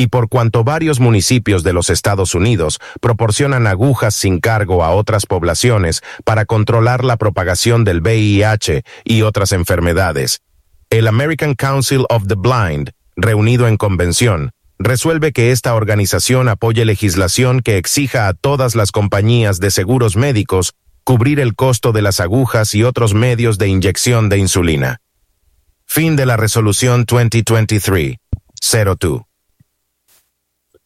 Y por cuanto varios municipios de los Estados Unidos proporcionan agujas sin cargo a otras poblaciones para controlar la propagación del VIH y otras enfermedades, el American Council of the Blind, reunido en convención, resuelve que esta organización apoye legislación que exija a todas las compañías de seguros médicos cubrir el costo de las agujas y otros medios de inyección de insulina. Fin de la resolución 2023-02.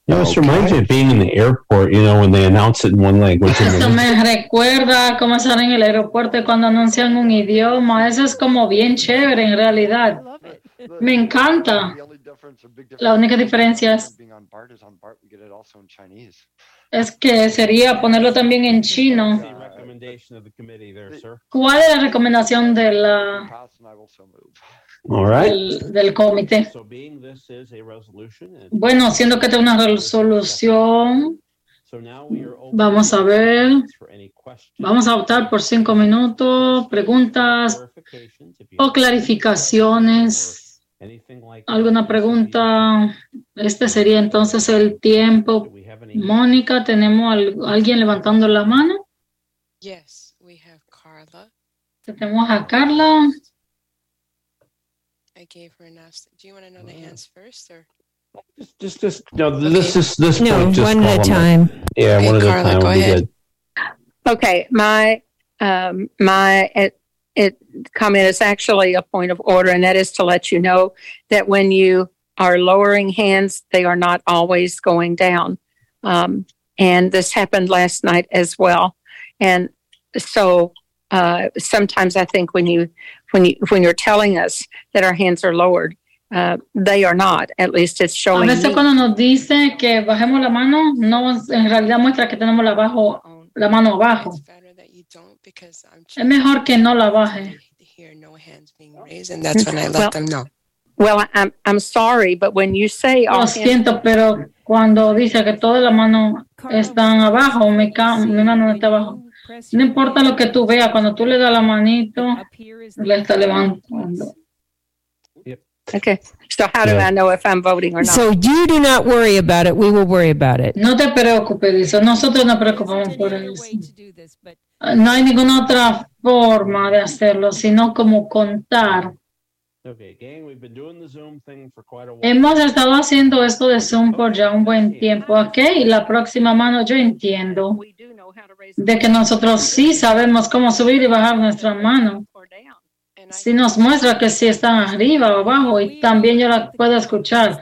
You know, this reminds me of being in the airport, you know, when they announce it in one language. Eso me recuerda cómo estar en el aeropuerto cuando anuncian un idioma. Eso es como bien chévere en realidad. Me encanta. The only difference, or big La difference única diferencia es, being on BART is on BART we get it also in Chinese. es que sería ponerlo también en chino. The recommendation of the committee there, sir. ¿Cuál es la recomendación de la, All right. del, del comité? So being this is a resolution, and Bueno, siendo que esta es una resolución, so now we are open vamos a ver. for any questions, Vamos a optar por cinco minutos, preguntas o clarificaciones. anything like ¿Alguna pregunta? Este sería entonces el tiempo. Mónica, ¿tenemos al- alguien levantando la mano? Yes, we have Carla. Tenemos a Carla. I gave her an ask. Do you want to know the hands first or? Just, just, no, this is, this No, point, just one at a call them. time. Yeah, Okay, one at a time go ahead. good. Okay, my, um, my, it, it comment is actually a point of order, and that is to let you know that when you are lowering hands, they are not always going down. Um, and this happened last night as well. And so, uh, sometimes I think when you, when you, when you're telling us that our hands are lowered, uh, they are not. At least it's showing. A showing veces me. cuando nos dice que bajemos la mano, no en realidad muestra que tenemos la, bajo, la mano abajo. Es mejor que no la baje. hear no hands being raised, and that's when I let Well- them know. Well, I'm, I'm sorry, but when you say all Lo hands siento, pero cuando dice que todas las manos están abajo, mi, ca- mi mano no está abajo. No importa lo que tú veas, cuando tú le das la manito, le está levantando. Okay. So how do Yeah. I know if I'm voting or not? So you do not worry about it. We will worry about it. No te preocupes, dice. Nosotros nos preocupamos por eso. No hay ninguna otra forma de hacerlo, sino como contar. Hemos estado haciendo esto de Zoom por ya un buen tiempo, ¿ok? Y la próxima mano yo entiendo de que nosotros sí sabemos cómo subir y bajar nuestra mano. Si nos muestra que si están arriba o abajo y también yo la puedo escuchar.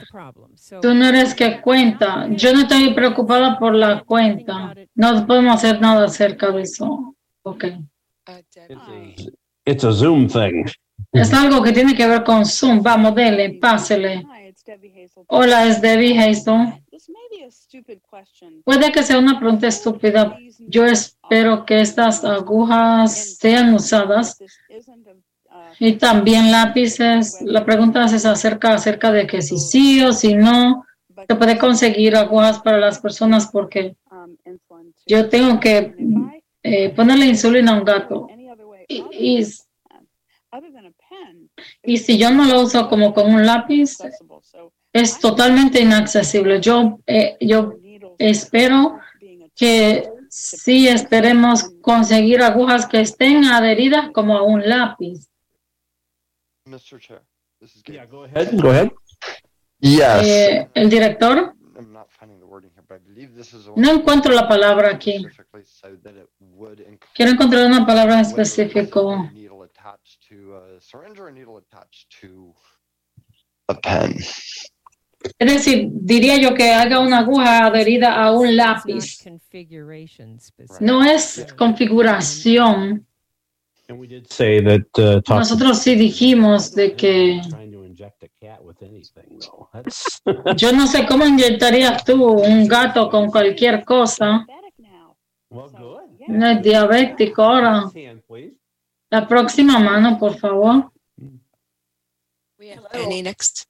Tú no eres que cuenta. Yo no estoy preocupada por la cuenta. No podemos hacer nada acerca de eso. Ok. It's a Zoom thing. Es algo que tiene que ver con Zoom. Vamos, dele, pásele. Hola, es Debbie Hazel. Puede que sea una pregunta estúpida. Yo espero que estas agujas sean usadas y también lápices. La pregunta es acerca, acerca de que si sí o si no se puede conseguir agujas para las personas porque yo tengo que eh, ponerle insulina a un gato. Y, y, y si yo no lo uso como con un lápiz, es totalmente inaccesible. Yo, eh, yo espero que sí esperemos conseguir agujas que estén adheridas como a un lápiz. Mr. Chair, this is Yeah, go ahead. Go ahead. Yes. Eh, el director, I'm not finding the wording here, but I believe this is a no encuentro la palabra aquí. specifically so that it would include Quiero encontrar una palabra en específico. needle attached to a syringe or a needle attached to a pen. Es decir, diría yo que haga una aguja adherida a un lápiz. No es configuración. And we did say that uh, Nosotros sí dijimos de que trying to inject a cat with anything, though. That's yo no sé cómo inyectarías tú un gato con cualquier cosa. well, good. No es diabético ahora. La próxima mano, por favor. We have Penny next.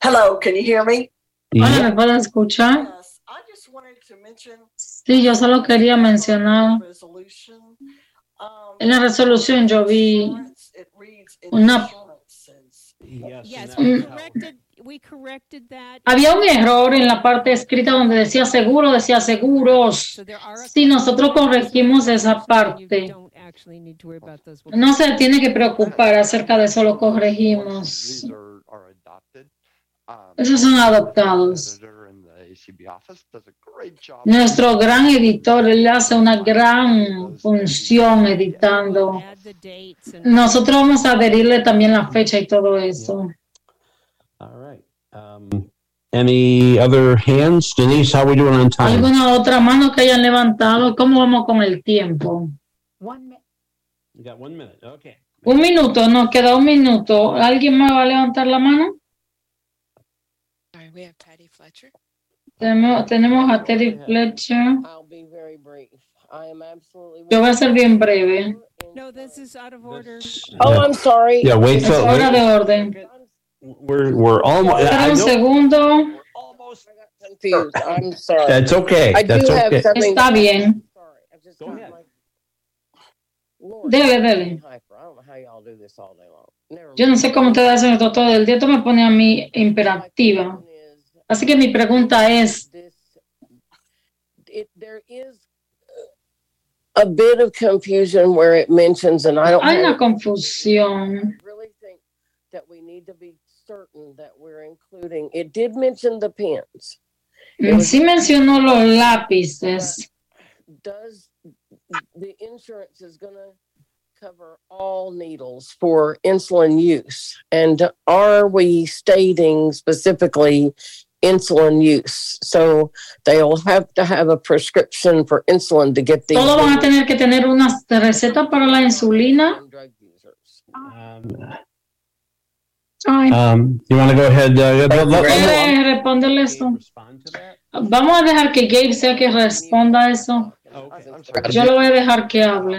Hello, can you hear me? Hola, ¿me pueden escuchar? Yes, I just wanted to mention Sí, yo solo quería mencionar. Um, En la resolución yo vi una Yes, we corrected, we corrected that. Había un error en la parte escrita donde decía seguro, decía seguros. Si nosotros corregimos esa parte, Actually need to worry about those. no se tiene que preocupar acerca de eso, lo corregimos. Um, Esos son adoptados. Nuestro gran editor, él hace una gran función editando. Nosotros vamos a adherirle también la fecha y todo eso. Um, any other hands? Denise, how we doing on time? ¿Alguna otra mano que hayan levantado? ¿Cómo vamos con el tiempo? You got one minute. Okay. Un minuto, nos queda un minuto. ¿Alguien más va a levantar la mano? All right, we have Patty Fletcher. Tenemos, tenemos a Teddy Fletcher. I'll be very brief. I am absolutely. Yo voy a ser bien breve. No, this is out of order. Oh, I'm sorry. Yeah, wait Es till hora de orden. we're we're almost. Espera I un segundo. Confused. I'm sorry. That's okay. I do have okay. something. Está bien. Go ahead. Long. Never Yo no sé cómo ustedes hacen esto todo el día. Esto me pone a mí imperativa. Así que mi pregunta es, It, there is a bit of confusion where it mentions, and I don't Hay una confusión. Mm, Sí mencionó los lápices. Does, the insurance is gonna cover all needles for insulin use? And are we stating specifically insulin use? So they'll have to have a prescription for insulin to get these. Todos van a tener que tener una receta para la insulina. Ay, Um, you want to go ahead? Uh, let- let- ¿Quiere responderle esto? Vamos a dejar que Gabe sea que responda eso. Yo le voy a dejar que hable.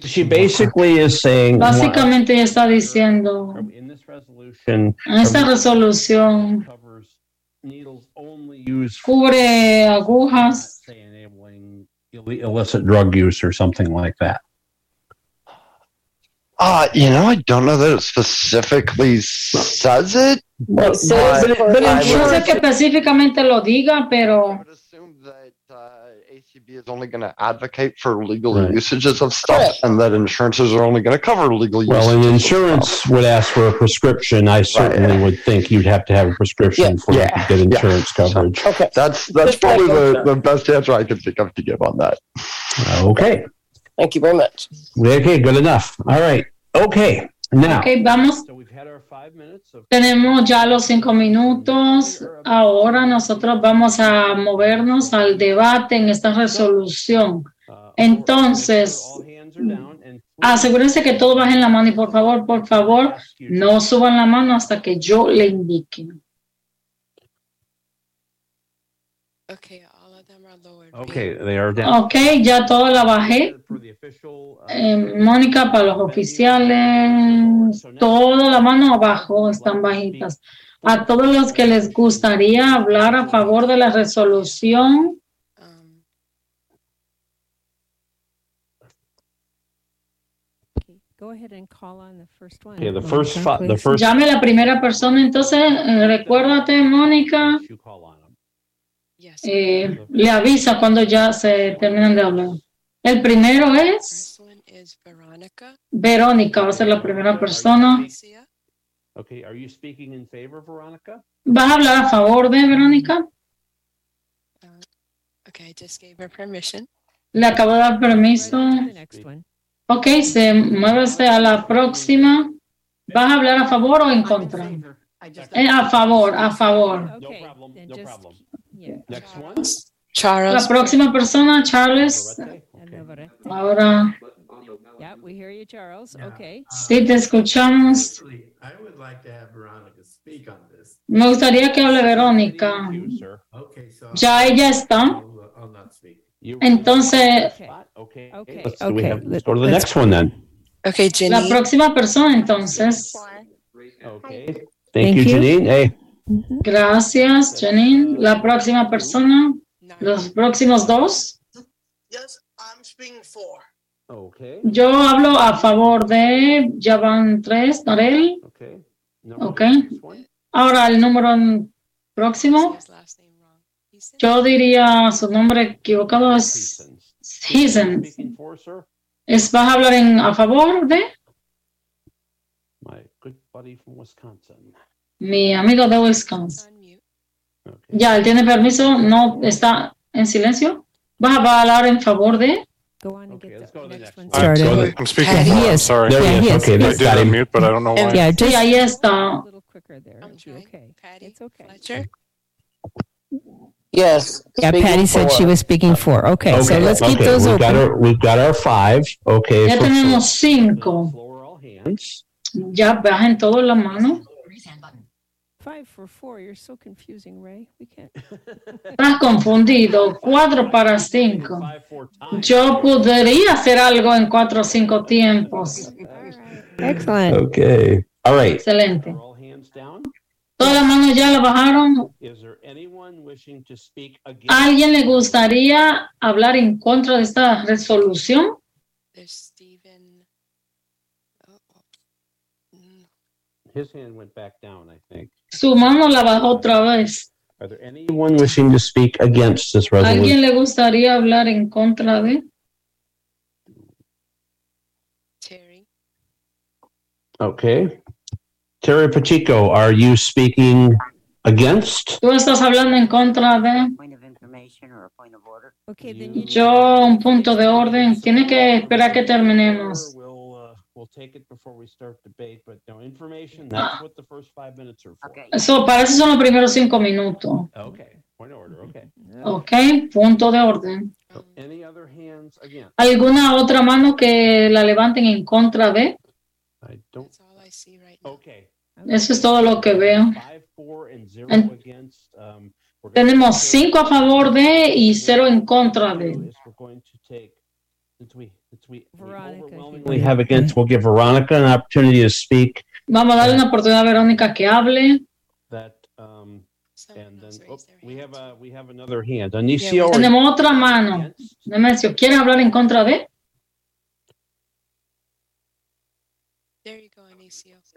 she basically is saying. Básicamente ella está diciendo resolution en esta resolución needles only used cubre agujas. illi- illicit drug use or something like that. Uh, you know, I don't know that it specifically says it. Well, it says it for I No sé que específicamente lo diga, pero ACB is only going to advocate for legal usages of stuff, and that insurances are only going to cover legal Well, usages. an insurance would ask for a prescription. I certainly would think you'd have to have a prescription for Yeah, to get yeah. insurance coverage. Okay. That's that's probably the, the best answer I can think of to give on that. Okay. Thank you very much. Okay, good enough. All right. Okay. Now, ok, vamos. Tenemos ya los cinco minutos. Ahora nosotros vamos a movernos al debate en esta resolución. Entonces, asegúrense que todos bajen la mano y por favor, por favor, no suban la mano hasta que yo le indique. Okay, they are down. Ok, ya toda la bajé. Eh, Mónica, para los oficiales, toda la mano abajo están bajitas. A todos los que les gustaría hablar a favor de la resolución, Go ahead and call on the first one. Okay, the Monica, first fi- the please. first- llame a la primera persona. Entonces, eh, recuérdate, Mónica, eh, le avisa cuando ya se terminan de hablar. El primero es Verónica, va a ser la primera persona. Okay, are you speaking in favor, Veronica? ¿Vas a hablar a favor de Verónica? Okay, I just gave her permission. Le acabo de dar permiso. Next one. Ok, se muévese a la próxima. ¿Vas a hablar a favor o en contra? Eh, a favor, a favor. Next one. La Charles. próxima persona, Charles. Ahora Yeah, we hear you, Charles. Okay. sí te escuchamos. I would like to have Veronica speak on this. Me gustaría que hable Verónica. Okay, so Ya ella está. Speak. Entonces, Okay. Let's, do we okay, have- let's let- go to the let's- next one then. Okay, la próxima persona, entonces. Okay. Thank, Thank you, you. Janine. Hey. Gracias, Janine. La próxima persona. Los próximos dos. Yes, I'm speaking for. Okay. Yo hablo a favor de, ya van tres, Norel. Okay. Ok. Ahora el número próximo. Yo diría su nombre equivocado es sir. ¿Es, ¿Vas a hablar en, a favor de Mi amigo de Wisconsin? Ya, él tiene permiso, no está en silencio. ¿Vas a hablar en favor de? Go on and get the next one I'm, started. I'm speaking Patty. He is. sorry. There he Yeah, is. he is. Okay, that's got him. unmute, but I don't know why. Yeah, Sí, just ahí a está. little quicker there. Okay. It's okay. Fletcher. Yes. Yeah, Patty said she was speaking for. Okay, so let's keep okay. those we've Got open. our, we've got our five. Okay. Ya tenemos cinco. Ya bajen todos la mano. Five for four. You're so confusing, Ray. We can't. Estás confundido. Cuatro para cinco. Yo podría hacer algo en cuatro o cinco tiempos. Excellent. Okay. All right. Excelente. Todas las manos ya la bajaron. Is there anyone wishing to speak against? ¿A alguien le gustaría hablar en contra de esta resolución? There's Stephen. His hand went back down, I think. Su mano la bajó otra vez. Are there anyone wishing to speak against this ¿Alguien resolution? le gustaría hablar en contra de? Okay. Terry Pacheco, are you speaking against? ¿Tú estás hablando en contra de? Yo, un punto de orden. Tiene que esperar que terminemos. Take it before we start debate, but no information, that's what the first five minutes are for. Eso, para eso son los primeros cinco minutos. Okay, point of order, okay. Ok, punto de orden. Any other hands again? ¿Alguna otra mano que la levanten en contra de? I don't. Okay. Eso es todo lo que veo. Five, four, and zero En- against, um, Tenemos cinco a favor de y cero en contra de. is we're going to take, since we, we have against, we'll give Veronica an opportunity to speak. Vamos a darle una oportunidad a Verónica que hable. That, um, and then, oh, we have a, we have another hand. Anicio. Tenemos otra mano. Nemesio, ¿quiere hablar en contra de?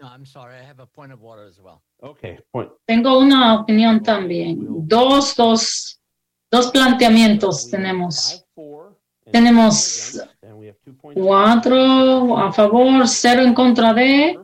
No, I'm sorry. I have a point of order as well. Okay, point. Tengo una opinión también. Dos, dos, dos planteamientos tenemos. Tenemos cuatro a favor, cero en contra de.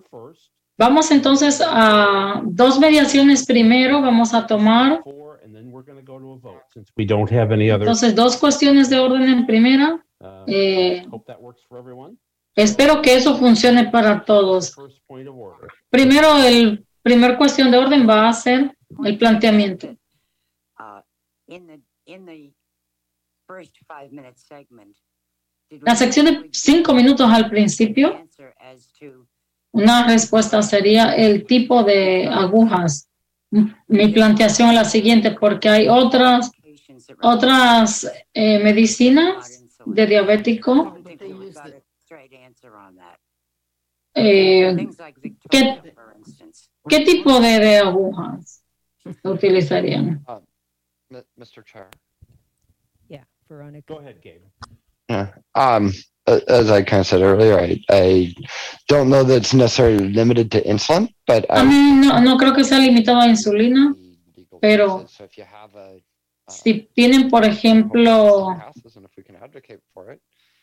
Vamos entonces a dos mediaciones primero. Vamos a tomar And then we're going to go to a vote since we don't have any other. entonces dos cuestiones de orden en primera. Uh, Eh, Hope that works for everyone. espero que eso funcione para todos. First point of order. Primero, el primer cuestión de orden va a ser el planteamiento. Uh, in the, in the first five-minute segment, did La we sección de cinco minutos al principio, una respuesta sería el tipo de agujas. Mi planteación es la siguiente, porque hay otras, otras eh, medicinas de diabético. eh, ¿qué, qué tipo de, de agujas utilizarían? M- Mr. Chair. Yeah, Veronica. Go ahead, Gabe. Yeah. Um, as I kind of said earlier, I, I don't know that it's necessarily limited to insulin, but I, mí no, no creo que sea limitado a insulina, pero so if you have a si tienen, por ejemplo, passes and if we can advocate for it,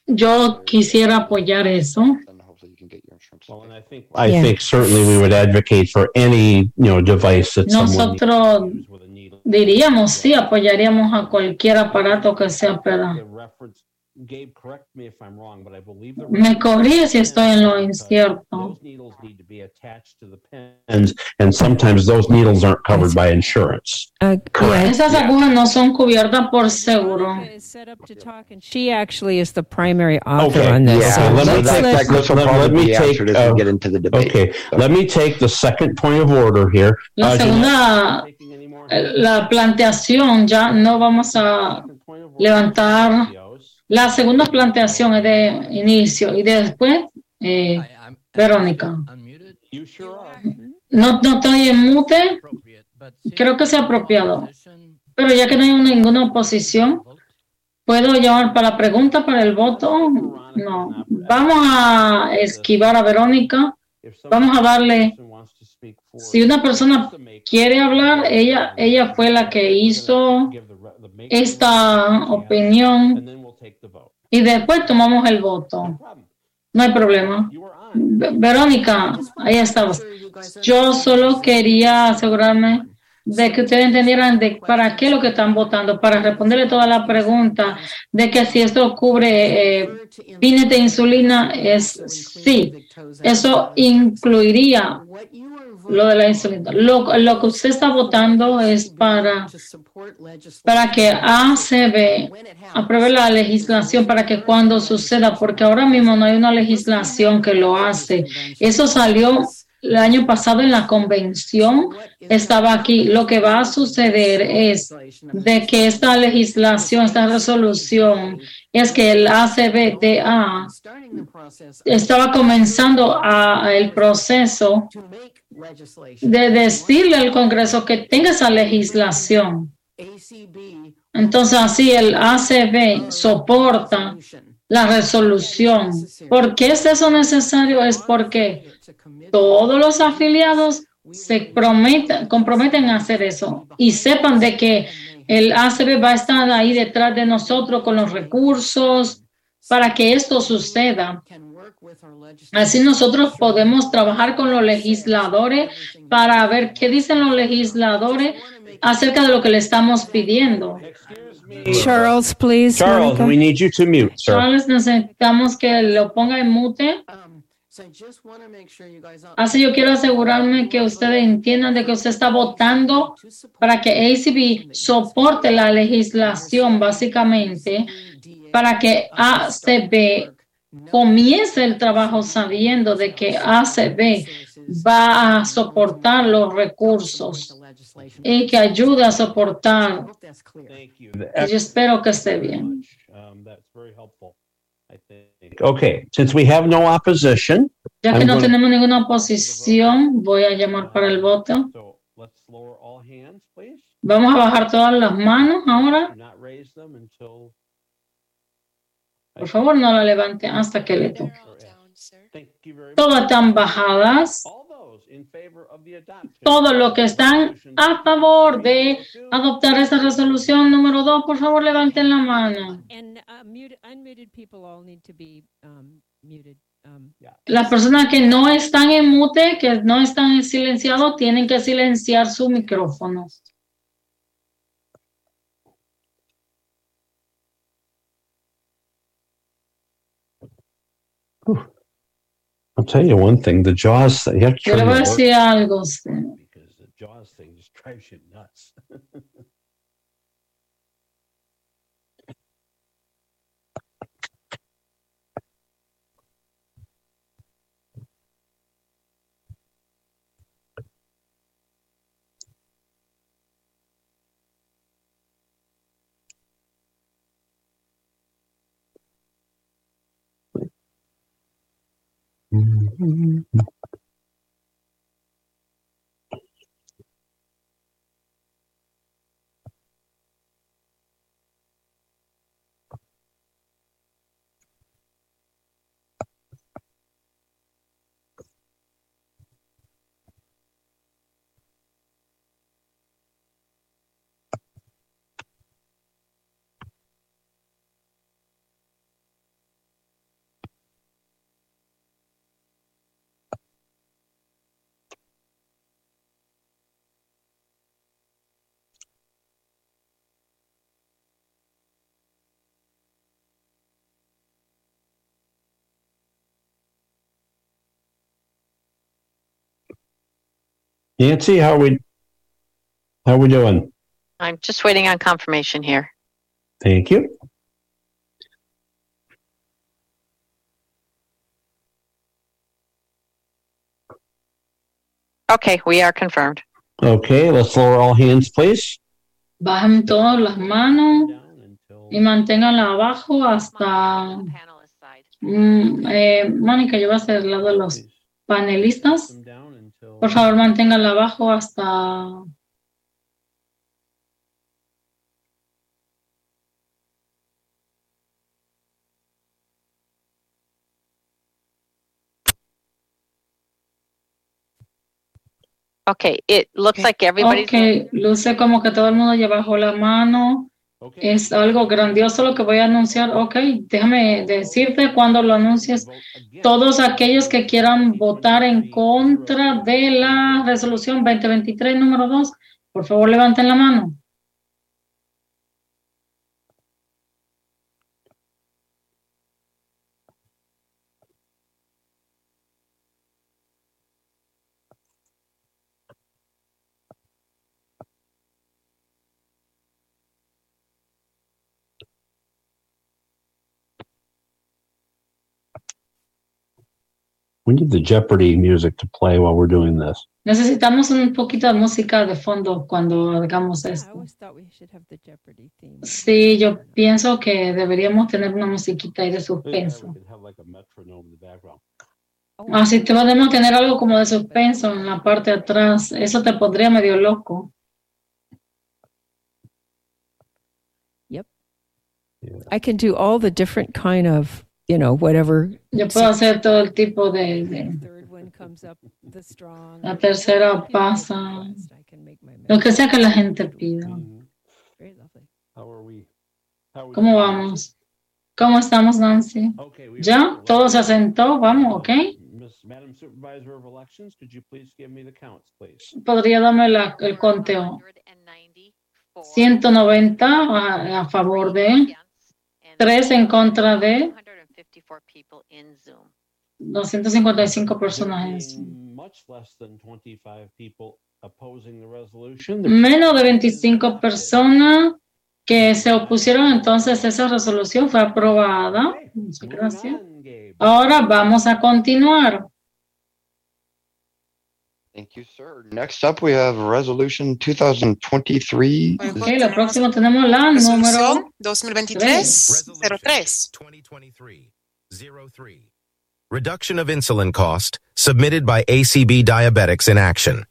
yo quisiera apoyar eso. then hopefully you can get your insurance. Well, and I think, I think certainly we would advocate for any, you know, device that someone. Nosotros diríamos, sí, apoyaríamos a cualquier aparato que sea para. The reference, Gabe, correct me if I'm wrong, but I believe the. Me corrí si estoy en lo incierto. Those needles need to be attached to the pens, and sometimes those needles aren't covered by insurance. Esas agujas no son cubiertas por seguro. She actually is the primary author Okay, on this. Yeah, so so let's that- let- that goes- Let, let me be take. answered as we uh, get into the debate. Okay, let me take the second point of order here. La Uh, segunda, eh, la planteación, ya no vamos a levantar. La segunda planteación es de inicio y después, eh, Verónica. No, no estoy en mute. Creo que sea apropiado. Pero ya que no hay ninguna oposición, ¿puedo llamar para la pregunta, para el voto? No. Vamos a esquivar a Verónica. Vamos a darle. Si una persona quiere hablar, ella, ella fue la que hizo esta opinión y después tomamos el voto. No hay problema. Ve- Verónica, ahí estabas. Yo solo quería asegurarme de que ustedes entendieran de para qué lo que están votando, para responderle toda la pregunta de que si esto cubre eh, de insulina, es sí. Eso incluiría lo de la insulina. Lo, lo que usted está votando es para, para que ACB apruebe la legislación para que cuando suceda, porque ahora mismo no hay una legislación que lo hace. Eso salió el año pasado en la convención, estaba aquí. Lo que va a suceder es de que esta legislación, esta resolución, es que el ACBTA estaba comenzando el proceso de decirle al Congreso que tenga esa legislación. Entonces así el ACB soporta la resolución. ¿Por qué es eso necesario? Es porque todos los afiliados se prometen, comprometen a hacer eso y sepan de que el ACB va a estar ahí detrás de nosotros con los recursos para que esto suceda. Así nosotros podemos trabajar con los legisladores para ver qué dicen los legisladores acerca de lo que le estamos pidiendo. Charles, please. Charles, we need you to mute, sir. Charles, necesitamos que lo ponga en mute. Así yo quiero asegurarme que ustedes entiendan de que usted está votando para que ACB soporte la legislación, básicamente, para que ACB comience el trabajo sabiendo de que ACB va a soportar los recursos y que ayude a soportar. Y yo espero que esté bien. Okay, since we have no opposition, Ya que I'm no gonna- tenemos ninguna oposición, voy a llamar para el voto. let's lower all hands, please. Vamos a bajar todas las manos ahora. Do not raise them until Por favor, no la levante hasta que le toque. Thank you very much. Todas están bajadas. All Todos los que están a favor de adoptar esa resolución número dos, por favor, levanten la mano. Uh, um. Um, Las personas que no están en mute, que no están silenciados, tienen que silenciar su micrófono. I'll tell you one thing, the JAWS, you have to Yo le try voy a to work decir algo. because the JAWS thing just drives you nuts. 嗯嗯嗯 Nancy, how we how we doing? I'm just waiting on confirmation here. Thank you. Okay, we are confirmed. Okay, let's lower all hands, please. Bajen todas las manos y manténganla abajo hasta. Mm, eh, Mónica, yo voy a hacer el lado de los panelistas. Por favor, manténganla abajo hasta. Okay, it looks like everybody's. Ok, luce como que todo el mundo ya bajó la mano. Es algo grandioso lo que voy a anunciar. Ok, déjame decirte cuando lo anuncies. Todos aquellos que quieran votar en contra de la resolución 2023 número 2, por favor levanten la mano. We need the Jeopardy music to play while we're doing this. Necesitamos un poquito de música de fondo cuando hagamos I esto. always thought we should have the Jeopardy theme. Sí, yo pienso que deberíamos tener una musiquita ahí de suspenso. Have like a metronome in the background. Así que podemos tener algo como de suspenso en la parte de atrás. Eso te pondría medio loco. I can do all the different kind of, you know, whatever. Yo puedo hacer todo el tipo de, de- La tercera pasa. Lo que sea que la gente pida. ¿Cómo vamos? ¿Cómo estamos, Nancy? ¿Ya? ¿Todo se asentó? Vamos, ¿ok? ¿Podría darme la, el conteo? 190 a, a favor de, 3 en contra de, 255 personas en Zoom. Menos de 25 personas que se opusieron, entonces esa resolución fue aprobada. Muchas gracias. Ahora vamos a continuar. Thank you, sir. Next up, we have Resolution 2023. Okay, la próxima tenemos la número 2023-03. Reduction of insulin cost, submitted by ACB Diabetics in Action.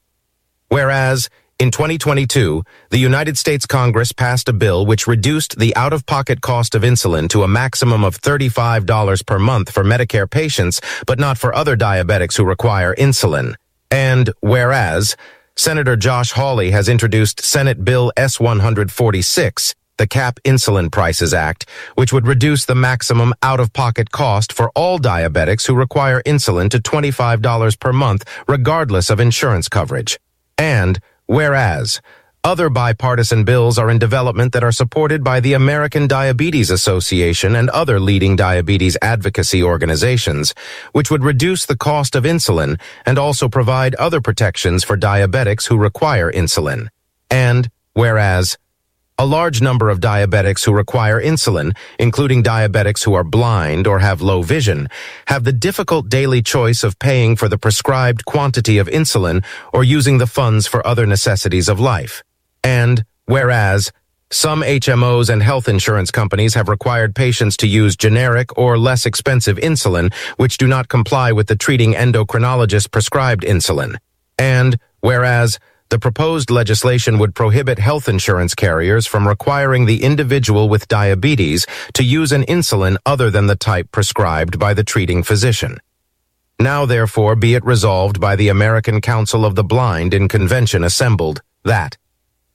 Whereas, in 2022, the United States Congress passed a bill which reduced the out-of-pocket cost of insulin to a maximum of $35 per month for Medicare patients, but not for other diabetics who require insulin. And whereas, Senator Josh Hawley has introduced Senate Bill S-146, the Cap Insulin Prices Act, which would reduce the maximum out-of-pocket cost for all diabetics who require insulin to $25 per month, regardless of insurance coverage. And whereas, other bipartisan bills are in development that are supported by the American Diabetes Association and other leading diabetes advocacy organizations, which would reduce the cost of insulin and also provide other protections for diabetics who require insulin. And whereas a large number of diabetics who require insulin, including diabetics who are blind or have low vision, have the difficult daily choice of paying for the prescribed quantity of insulin or using the funds for other necessities of life. And whereas some HMOs and health insurance companies have required patients to use generic or less expensive insulin, which do not comply with the treating endocrinologist prescribed insulin. And whereas the proposed legislation would prohibit health insurance carriers from requiring the individual with diabetes to use an insulin other than the type prescribed by the treating physician. Now therefore be it resolved by the American Council of the Blind in convention assembled that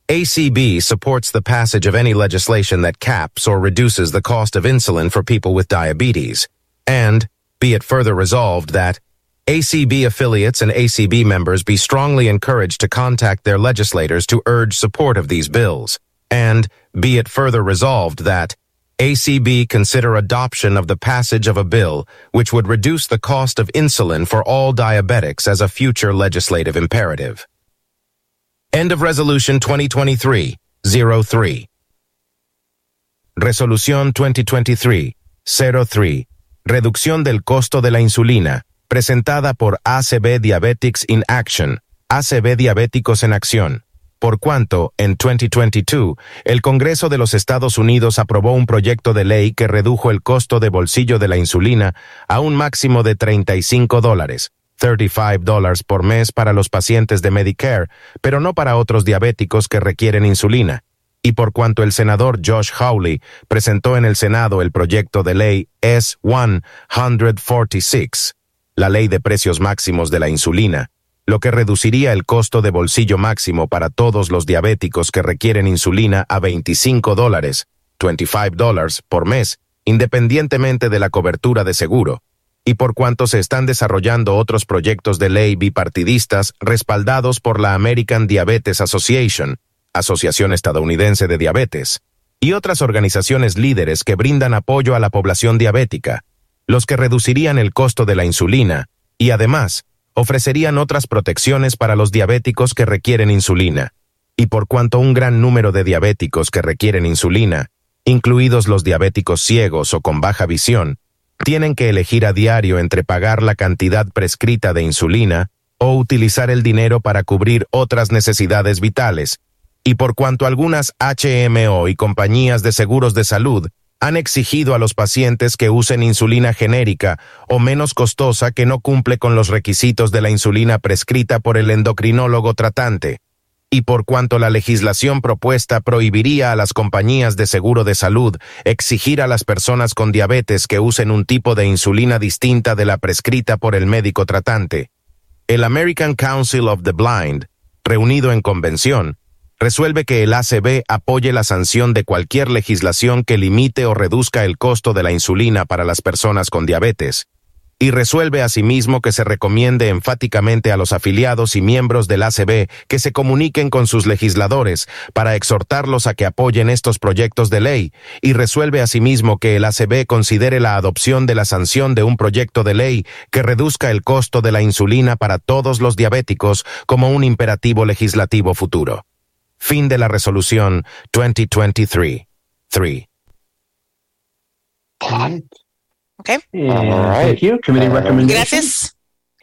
ACB supports the passage of any legislation that caps or reduces the cost of insulin for people with diabetes, and be it further resolved that ACB affiliates and ACB members be strongly encouraged to contact their legislators to urge support of these bills, and be it further resolved that ACB consider adoption of the passage of a bill which would reduce the cost of insulin for all diabetics as a future legislative imperative. End of Resolution 2023-03. Resolución 2023-03. Reducción del costo de la insulina, presentada por ACB Diabetics in Action, ACB Diabéticos en Acción. Por cuanto, en 2022, el Congreso de los Estados Unidos aprobó un proyecto de ley que redujo el costo de bolsillo de la insulina a un máximo de 35 dólares, 35 dólares por mes para los pacientes de Medicare, pero no para otros diabéticos que requieren insulina. Y por cuanto el senador Josh Hawley presentó en el Senado el proyecto de ley S-146, la ley de precios máximos de la insulina, lo que reduciría el costo de bolsillo máximo para todos los diabéticos que requieren insulina a 25 dólares, 25 dólares por mes, independientemente de la cobertura de seguro, y por cuanto se están desarrollando otros proyectos de ley bipartidistas respaldados por la American Diabetes Association, Asociación Estadounidense de Diabetes, y otras organizaciones líderes que brindan apoyo a la población diabética, los que reducirían el costo de la insulina, y además, ofrecerían otras protecciones para los diabéticos que requieren insulina. Y por cuanto un gran número de diabéticos que requieren insulina, incluidos los diabéticos ciegos o con baja visión, tienen que elegir a diario entre pagar la cantidad prescrita de insulina o utilizar el dinero para cubrir otras necesidades vitales, y por cuanto algunas HMO y compañías de seguros de salud han exigido a los pacientes que usen insulina genérica o menos costosa que no cumple con los requisitos de la insulina prescrita por el endocrinólogo tratante, y por cuanto la legislación propuesta prohibiría a las compañías de seguro de salud exigir a las personas con diabetes que usen un tipo de insulina distinta de la prescrita por el médico tratante, el American Council of the Blind, reunido en convención, resuelve que el ACB apoye la sanción de cualquier legislación que limite o reduzca el costo de la insulina para las personas con diabetes, y resuelve asimismo que se recomiende enfáticamente a los afiliados y miembros del ACB que se comuniquen con sus legisladores para exhortarlos a que apoyen estos proyectos de ley, y resuelve asimismo que el ACB considere la adopción de la sanción de un proyecto de ley que reduzca el costo de la insulina para todos los diabéticos como un imperativo legislativo futuro. Fin de la resolución 2023. 3. Okay. Thank you. Committee recommendation. Gracias.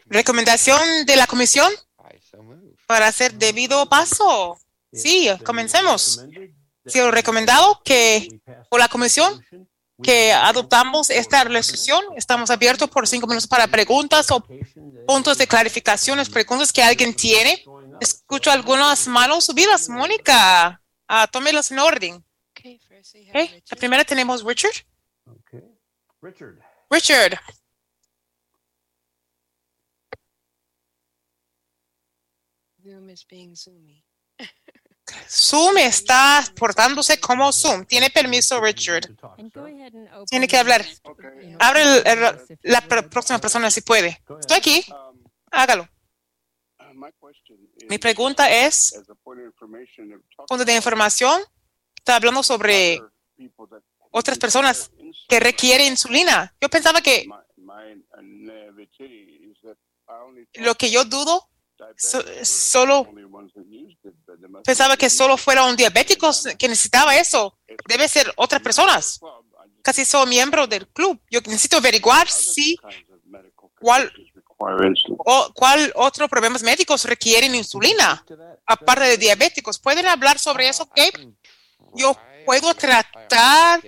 Recomendación de la comisión para hacer debido paso. Sí, comencemos. Sí, recomendado que por la comisión que adoptamos esta resolución. Estamos abiertos por cinco minutos para preguntas o puntos de clarificaciones, preguntas que alguien tiene. Escucho algunas manos subidas. Mónica, uh, tómelas en orden. Okay, la primera tenemos Richard. Richard. Richard. Zoom is being zoomy. Zoom está portándose como Zoom. Tiene permiso, Richard. Tiene que hablar. Abre el- el- la pr- próxima persona si puede. Estoy aquí. Hágalo. Mi pregunta es, punto de información, está hablando sobre otras personas que requieren insulina. Yo pensaba que lo que yo dudo, so- solo pensaba que solo fuera un diabético que necesitaba eso. Debe ser otras personas. Casi soy miembro del club. Yo necesito averiguar si cuál, o, cuál otros problemas médicos requieren insulina, aparte de diabéticos. ¿Pueden hablar sobre eso, Gabe? Yo puedo tratar,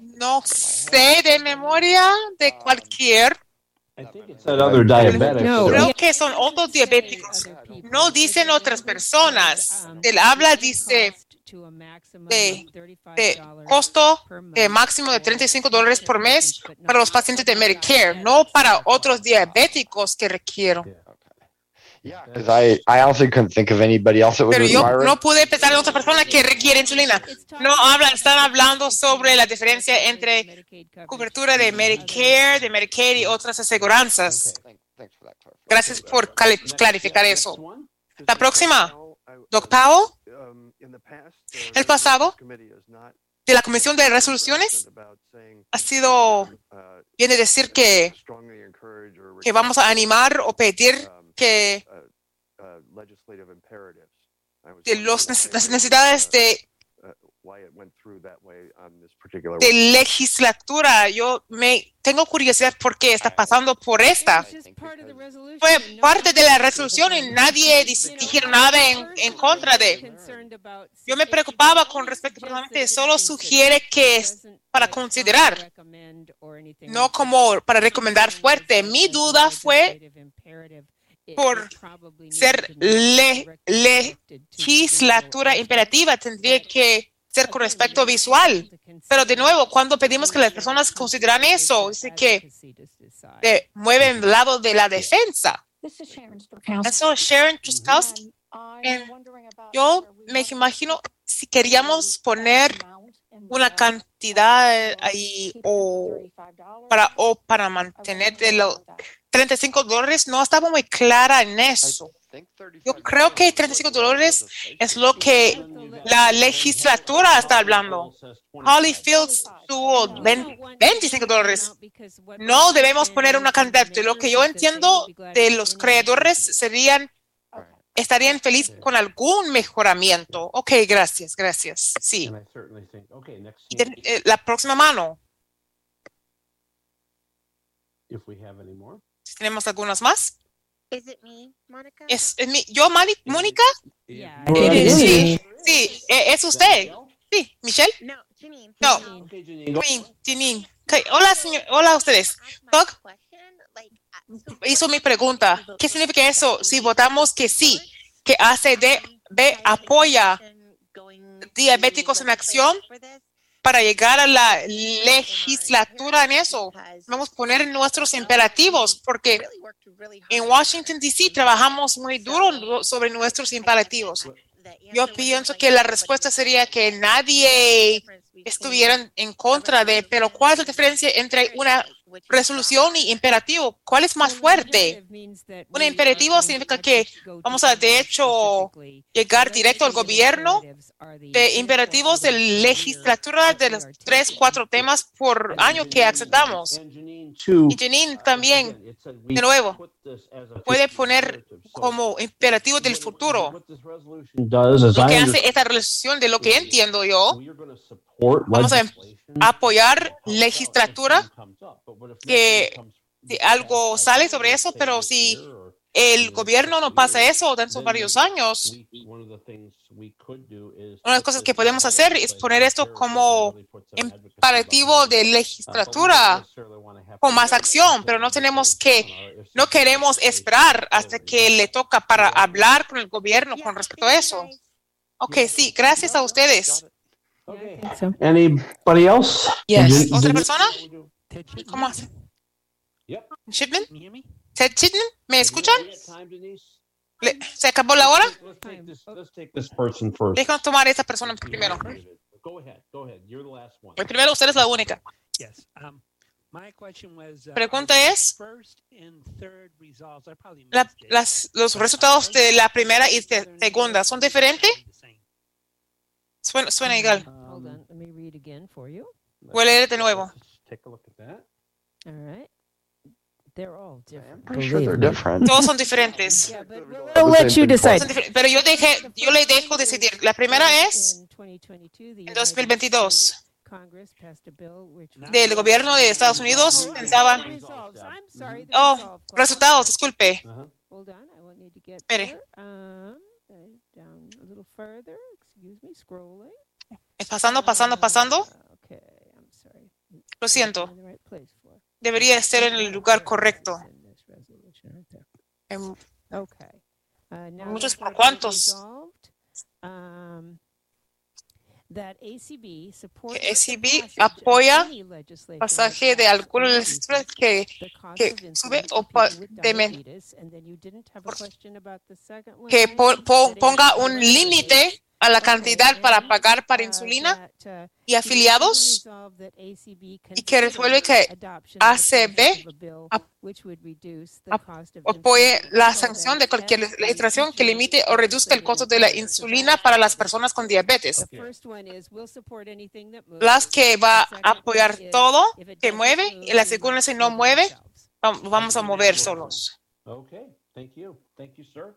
no sé de memoria de cualquier. Creo que son otros diabéticos. No dicen otras personas. El habla dice de, de costo de máximo de 35 dólares por mes para los pacientes de Medicare, no para otros diabéticos que requieren. Because I, I honestly couldn't think of anybody else that would Pero yo no pude pensar en otra persona que requiere insulina. No hablan, están hablando sobre la diferencia entre cobertura de Medicare, de Medicaid y otras aseguranzas. Gracias por clarificar eso. La próxima, Doc Powell, el pasado de la Comisión de Resoluciones ha sido, viene decir que, que vamos a animar o pedir que de los las necesidades de, de legislatura. Yo me tengo curiosidad por qué está pasando por esta. Fue parte de la resolución y nadie dijeron nada en, en contra de. Yo me preocupaba con respecto personalmente, solo sugiere que es para considerar, no como para recomendar fuerte. Mi duda fue por ser le- legislatura imperativa, tendría que ser con respecto visual. Pero de nuevo, cuando pedimos que las personas consideran eso, dice que se mueven del lado de la defensa. Eso, Sharon Truskowski. Eh, Yo me imagino si queríamos poner una cantidad ahí o para, o para mantener de los 35 dólares, no estaba muy clara en eso. Yo creo que 35 dólares es lo que la legislatura está hablando. Holly Fields tuvo 20 25 dólares. No debemos poner una cantidad. De lo que yo entiendo de los creadores serían, estarían felices con algún mejoramiento. Ok, gracias, gracias. Sí. Y ten- eh, la próxima mano. if we have any more. ¿Tenemos algunas más? Is it me, Monica? ¿Es, es mi, ¿Yo, Mani- Mónica? Yeah. Sí, sí, eh, es usted. Sí, Michelle. No, Janine. No, Janine, Janine. Ok, Hola, señor, hola a ustedes. Doc hizo mi pregunta. ¿Qué significa eso? Si votamos que sí, que ACDB apoya diabéticos en acción para llegar a la legislatura en eso. Vamos a poner nuestros imperativos porque en Washington, D.C. trabajamos muy duro sobre nuestros imperativos. Yo pienso que la respuesta sería que nadie estuviera en contra de, pero ¿cuál es la diferencia entre una resolución y imperativo? ¿Cuál es más fuerte? Un imperativo significa que vamos a, de hecho, llegar directo al gobierno de imperativos de legislatura de los tres, cuatro temas por año que aceptamos. Y Janine también, de nuevo, puede poner como imperativo del futuro. Lo que hace esta resolución, de lo que entiendo yo, vamos a apoyar legislatura que si algo sale sobre eso, pero si el gobierno no pasa eso dentro de varios años, una de las cosas que podemos hacer es poner esto como imperativo de legislatura con más acción, pero no tenemos que, no queremos esperar hasta que le toca para hablar con el gobierno con respecto a eso. Ok, sí, gracias a ustedes. Anybody else? Yes. ¿Otra persona? ¿Cómo hace? ¿Shipman? ¿Ted Shipman? ¿Me escuchan? Le- ¿Se acabó la hora? Déjanos tomar a esta persona primero. Go ahead, go ahead. You're the last one. El primero, usted es la única. Yes. Um, my question was. uh, Pregunta es- First and third results, I probably La- las- los resultados de la primera y de segunda son diferentes. Suena, suena igual. Hold on, let me read again for you. Voy a leer de nuevo. Todos son diferentes. We'll let you decide. Son difer- Pero yo dejé, yo le dejo decidir. La primera es en 2022 Congress passed a bill which del gobierno de Estados Unidos pensaba, oh, resultados, disculpe. Hold on, I will need to get Espere. Um, uh, down a little further. Excuse me, scrolling. Es pasando, pasando, pasando. Okay, I'm sorry. Lo siento. Debería estar en el lugar correcto. En- Muchos por supports que ACB apoya pasaje de alguna legislatura que, que sube o que ponga un límite a la cantidad para pagar para uh, insulina y afiliados y que resuelve que ACB apoye la sanción de cualquier legislación que limite o reduzca el costo de la insulina para las personas con diabetes. Las que va a apoyar todo que mueve y la segunda si no mueve, vamos a mover solos. Okay, thank you. Thank you, sir.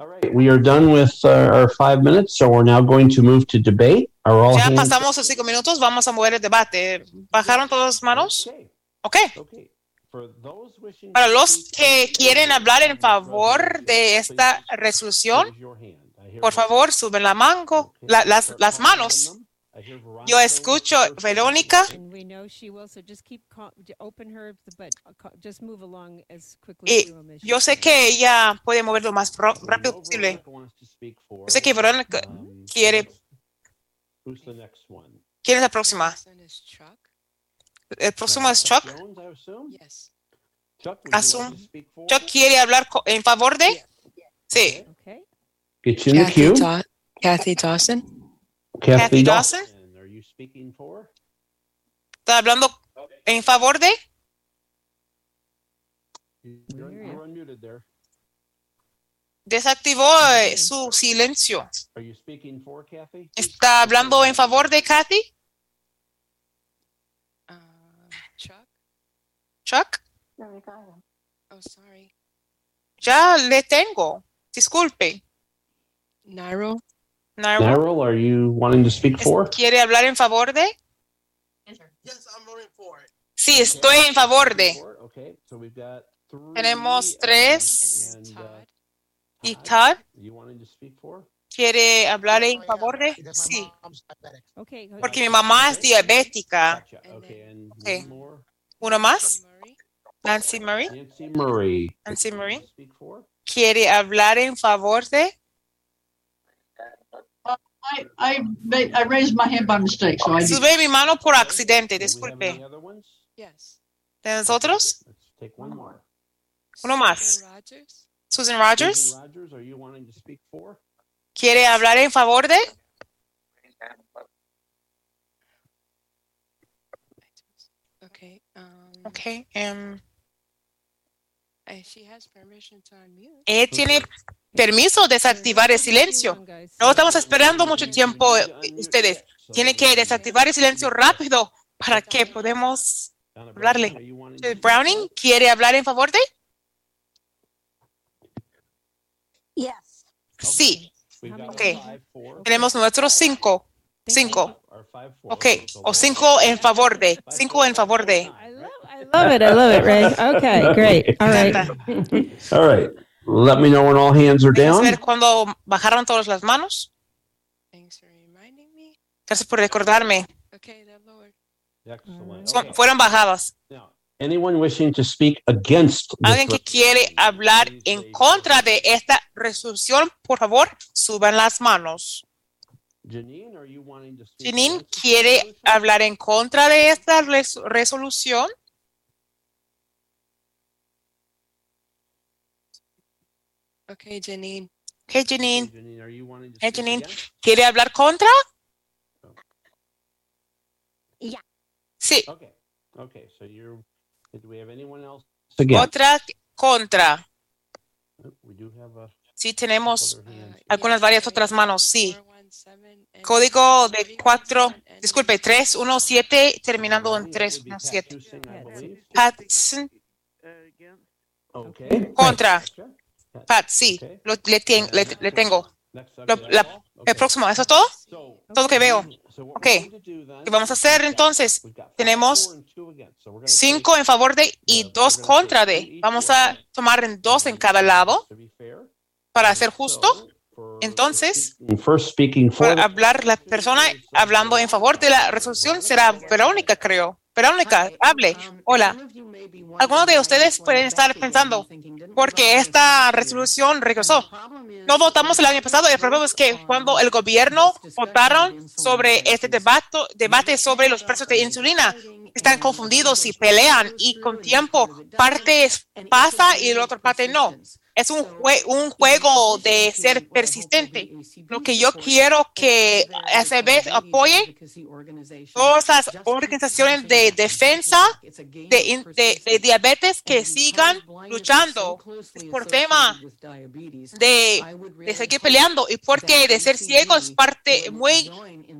All right, we are done with our five minutes, so we're now going to move to debate. Are all Ya pasamos los cinco minutos, vamos a mover el debate. ¿Bajaron todas las manos? Ok. For those wishing Para los que quieren hablar en favor de esta resolución, por favor, suben la mango, la- las, las manos. Yo escucho Verónica. And we know she will, so just keep, call- j- open her, but uh, ca- just move along as quickly Y as yo you sé que ella puede mover lo más rápido posible. Yo sé que Verónica quiere. Who's the next one? ¿Quién es la próxima? El próximo es Chuck. Asum-? Chuck quiere hablar en favor de. Sí. Kathy Dawson. Kathy Dawson. Dawson. Are you speaking for? ¿Está hablando en favor de? Desactivó eh, su silencio. Are you speaking for Kathy? ¿Está hablando en favor de Kathy? Chuck. Chuck, Oh, sorry. ya le tengo. Disculpe. Nairo. Nairo, Narrow, are you wanting to speak for? ¿Quiere hablar en favor de? Sí, estoy en favor de. Okay, so we've got three. Tenemos tres. And, uh, ¿Y Todd you wanting to speak for? quiere hablar en favor de? Sí, porque mi mamá es diabética. Okay. ¿Uno más? Nancy Murray. Nancy Murray. Nancy for? ¿Quiere hablar en favor de? I, I, ma- I raised my hand by mistake, so I. Sube mi mano por accidente, disculpe. Yes. ¿Tienes otros? Take one more. Uno más. Rogers? Susan Rogers, Susan Rogers, are you wanting to speak for? ¿quiere hablar en favor de? Okay. Um, Okay. em, uh, she has permission to unmute. él tiene permiso de desactivar el silencio. No estamos esperando mucho tiempo eh, ustedes. Tienen que desactivar el silencio rápido para que podamos hablarle. Browning, ¿quiere hablar en favor de? Yes. Sí. Ok. Tenemos nuestros cinco. Cinco. Ok. O cinco en favor de. Cinco en favor de. Love it. I love it, Ray. Okay, great. All right. All right. Let me know when all hands are down. ver cuando bajaron todas las manos. Gracias por recordarme. Son- Okay. fueron bajadas. Anyone wishing to speak against this Alguien que quiere hablar en contra de esta resolución, por favor, suban las manos. Janine, are you wanting to speak? Janine, ¿quiere hablar en contra de esta res- resolución? Okay, Janine. Ok, Janine. Janine, are you wanting to speak Janine? ¿quiere hablar contra? Yeah. Sí. Okay. Okay. So you're. Do we have anyone else? Again. Otra contra. We do have a. Sí, tenemos algunas varias otras manos, sí. Código de 4, disculpe, 317, terminando en 317. Patson, Okay. contra. Pat, sí, lo- le, tien- le- le tengo. Lo- la- el próximo, ¿eso es todo? Todo lo que veo. Ok. ¿Qué vamos a hacer entonces? Tenemos cinco en favor de y dos contra de. Vamos a tomar en dos en cada lado para ser justo. Entonces, hablar la persona hablando en favor de la resolución será Verónica, creo. Verónica, hable. Hola. Algunos de ustedes pueden estar pensando, porque esta resolución regresó. No votamos el año pasado. El problema es que cuando el gobierno votaron sobre este debate, debate sobre los precios de insulina, están confundidos y pelean y con tiempo parte pasa y la otra parte no. Es un, jue- un juego de ser persistente. Lo que yo quiero que ACB apoye todas las organizaciones de defensa de, diabetes que sigan luchando Es por tema de, de seguir peleando y porque de ser ciego es parte muy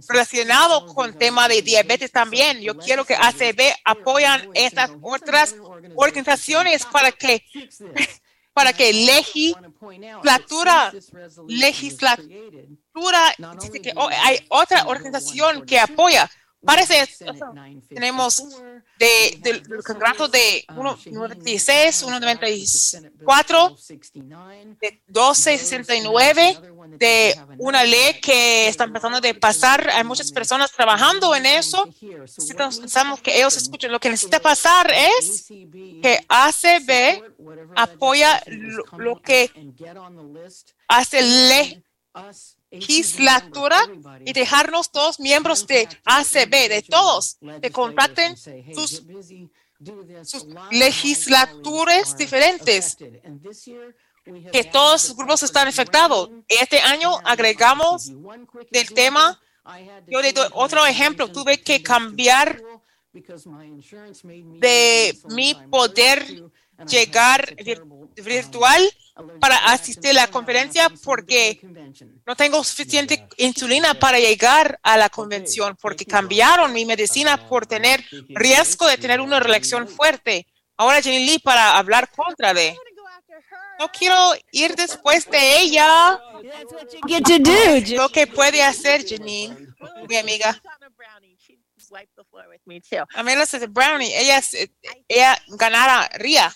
relacionado con tema de diabetes también. Yo quiero que ACB apoyan estas otras organizaciones para que para que legislatura legislatura dice que oh, hay otra organización que apoya. Parece tenemos de, del del Congreso de 196, 194, de 1269, de una ley que está empezando de pasar. Hay muchas personas trabajando en eso. Necesitamos pensamos que ellos escuchen. Lo que necesita pasar es que ACB apoya lo, que hace la legislatura y dejarnos todos miembros de ACB, de todos, que contraten sus, sus legislaturas diferentes, que todos los grupos están afectados. Este año agregamos del tema, yo le doy otro ejemplo, tuve que cambiar de mi poder llegar vir- virtual para asistir a la conferencia porque no tengo suficiente insulina para llegar a la convención porque cambiaron mi medicina por tener riesgo de tener una reelección fuerte. Ahora Jenny Lee para hablar contra de. No quiero ir después de ella. Lo que puede hacer Janine, mi amiga. A mí de Brownie, ella, es- ella ganaría.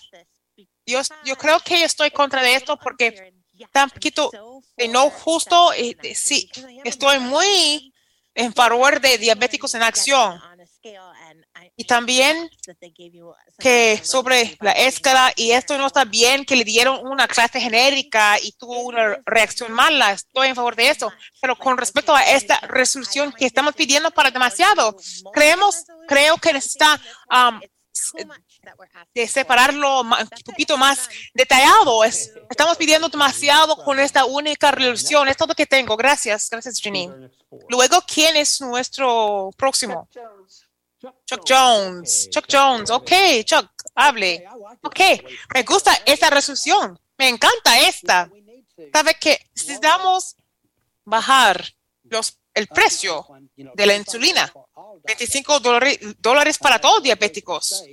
Yo, yo creo que yo estoy contra de esto porque tan poquito de no justo. y de- sí, estoy muy en favor de diabéticos en acción. Y también que sobre la escala y esto no está bien que le dieron una clase genérica y tuvo una reacción mala. Estoy en favor de eso. Pero con respecto a esta resolución que estamos pidiendo para demasiado, creemos, creo que necesita um, de separarlo un poquito más detallado. Es, estamos pidiendo demasiado con esta única resolución. Es todo lo que tengo. Gracias. Gracias, Janine. Luego, ¿quién es nuestro próximo? Chuck Jones. Chuck Jones. Ok, Chuck, hable. Ok, me gusta esta resolución. Me encanta esta. ¿Sabe que necesitamos bajar los, el precio de la insulina? 25 dólares, dólares para todos diabéticos,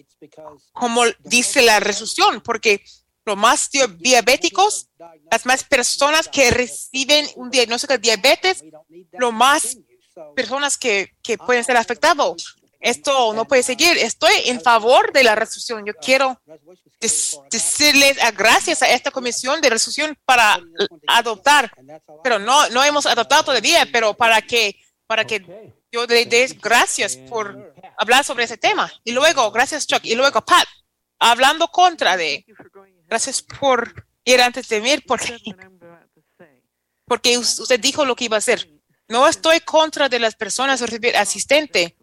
como dice la resolución, porque los más diabéticos, las más personas que reciben un diagnóstico de diabetes, lo más personas que, que pueden ser afectados. Esto no puede seguir. Estoy en favor de la resolución. Yo quiero decirles gracias a esta comisión de resolución para adoptar, pero no, no hemos adoptado todavía, pero para que, para que yo le dé gracias por hablar sobre ese tema. Y luego, gracias Chuck. Y luego Pat, hablando contra de, gracias por ir antes de mí, porque, porque usted dijo lo que iba a hacer. No estoy contra de las personas recibir asistente,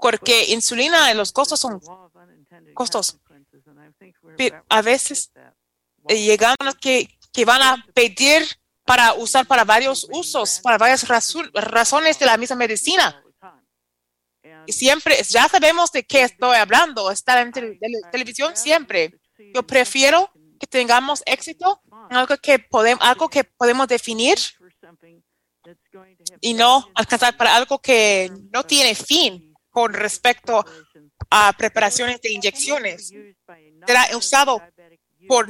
porque insulina, los costos son costos. A veces eh, llegan que, que van a pedir para usar para varios usos, para varias razones de la misma medicina. Y siempre, ya sabemos de qué estoy hablando, estar en televisión siempre. Yo prefiero que tengamos éxito en algo que, podemos, algo que podemos definir y no alcanzar para algo que no tiene fin con respecto a preparaciones de inyecciones. Será usado por,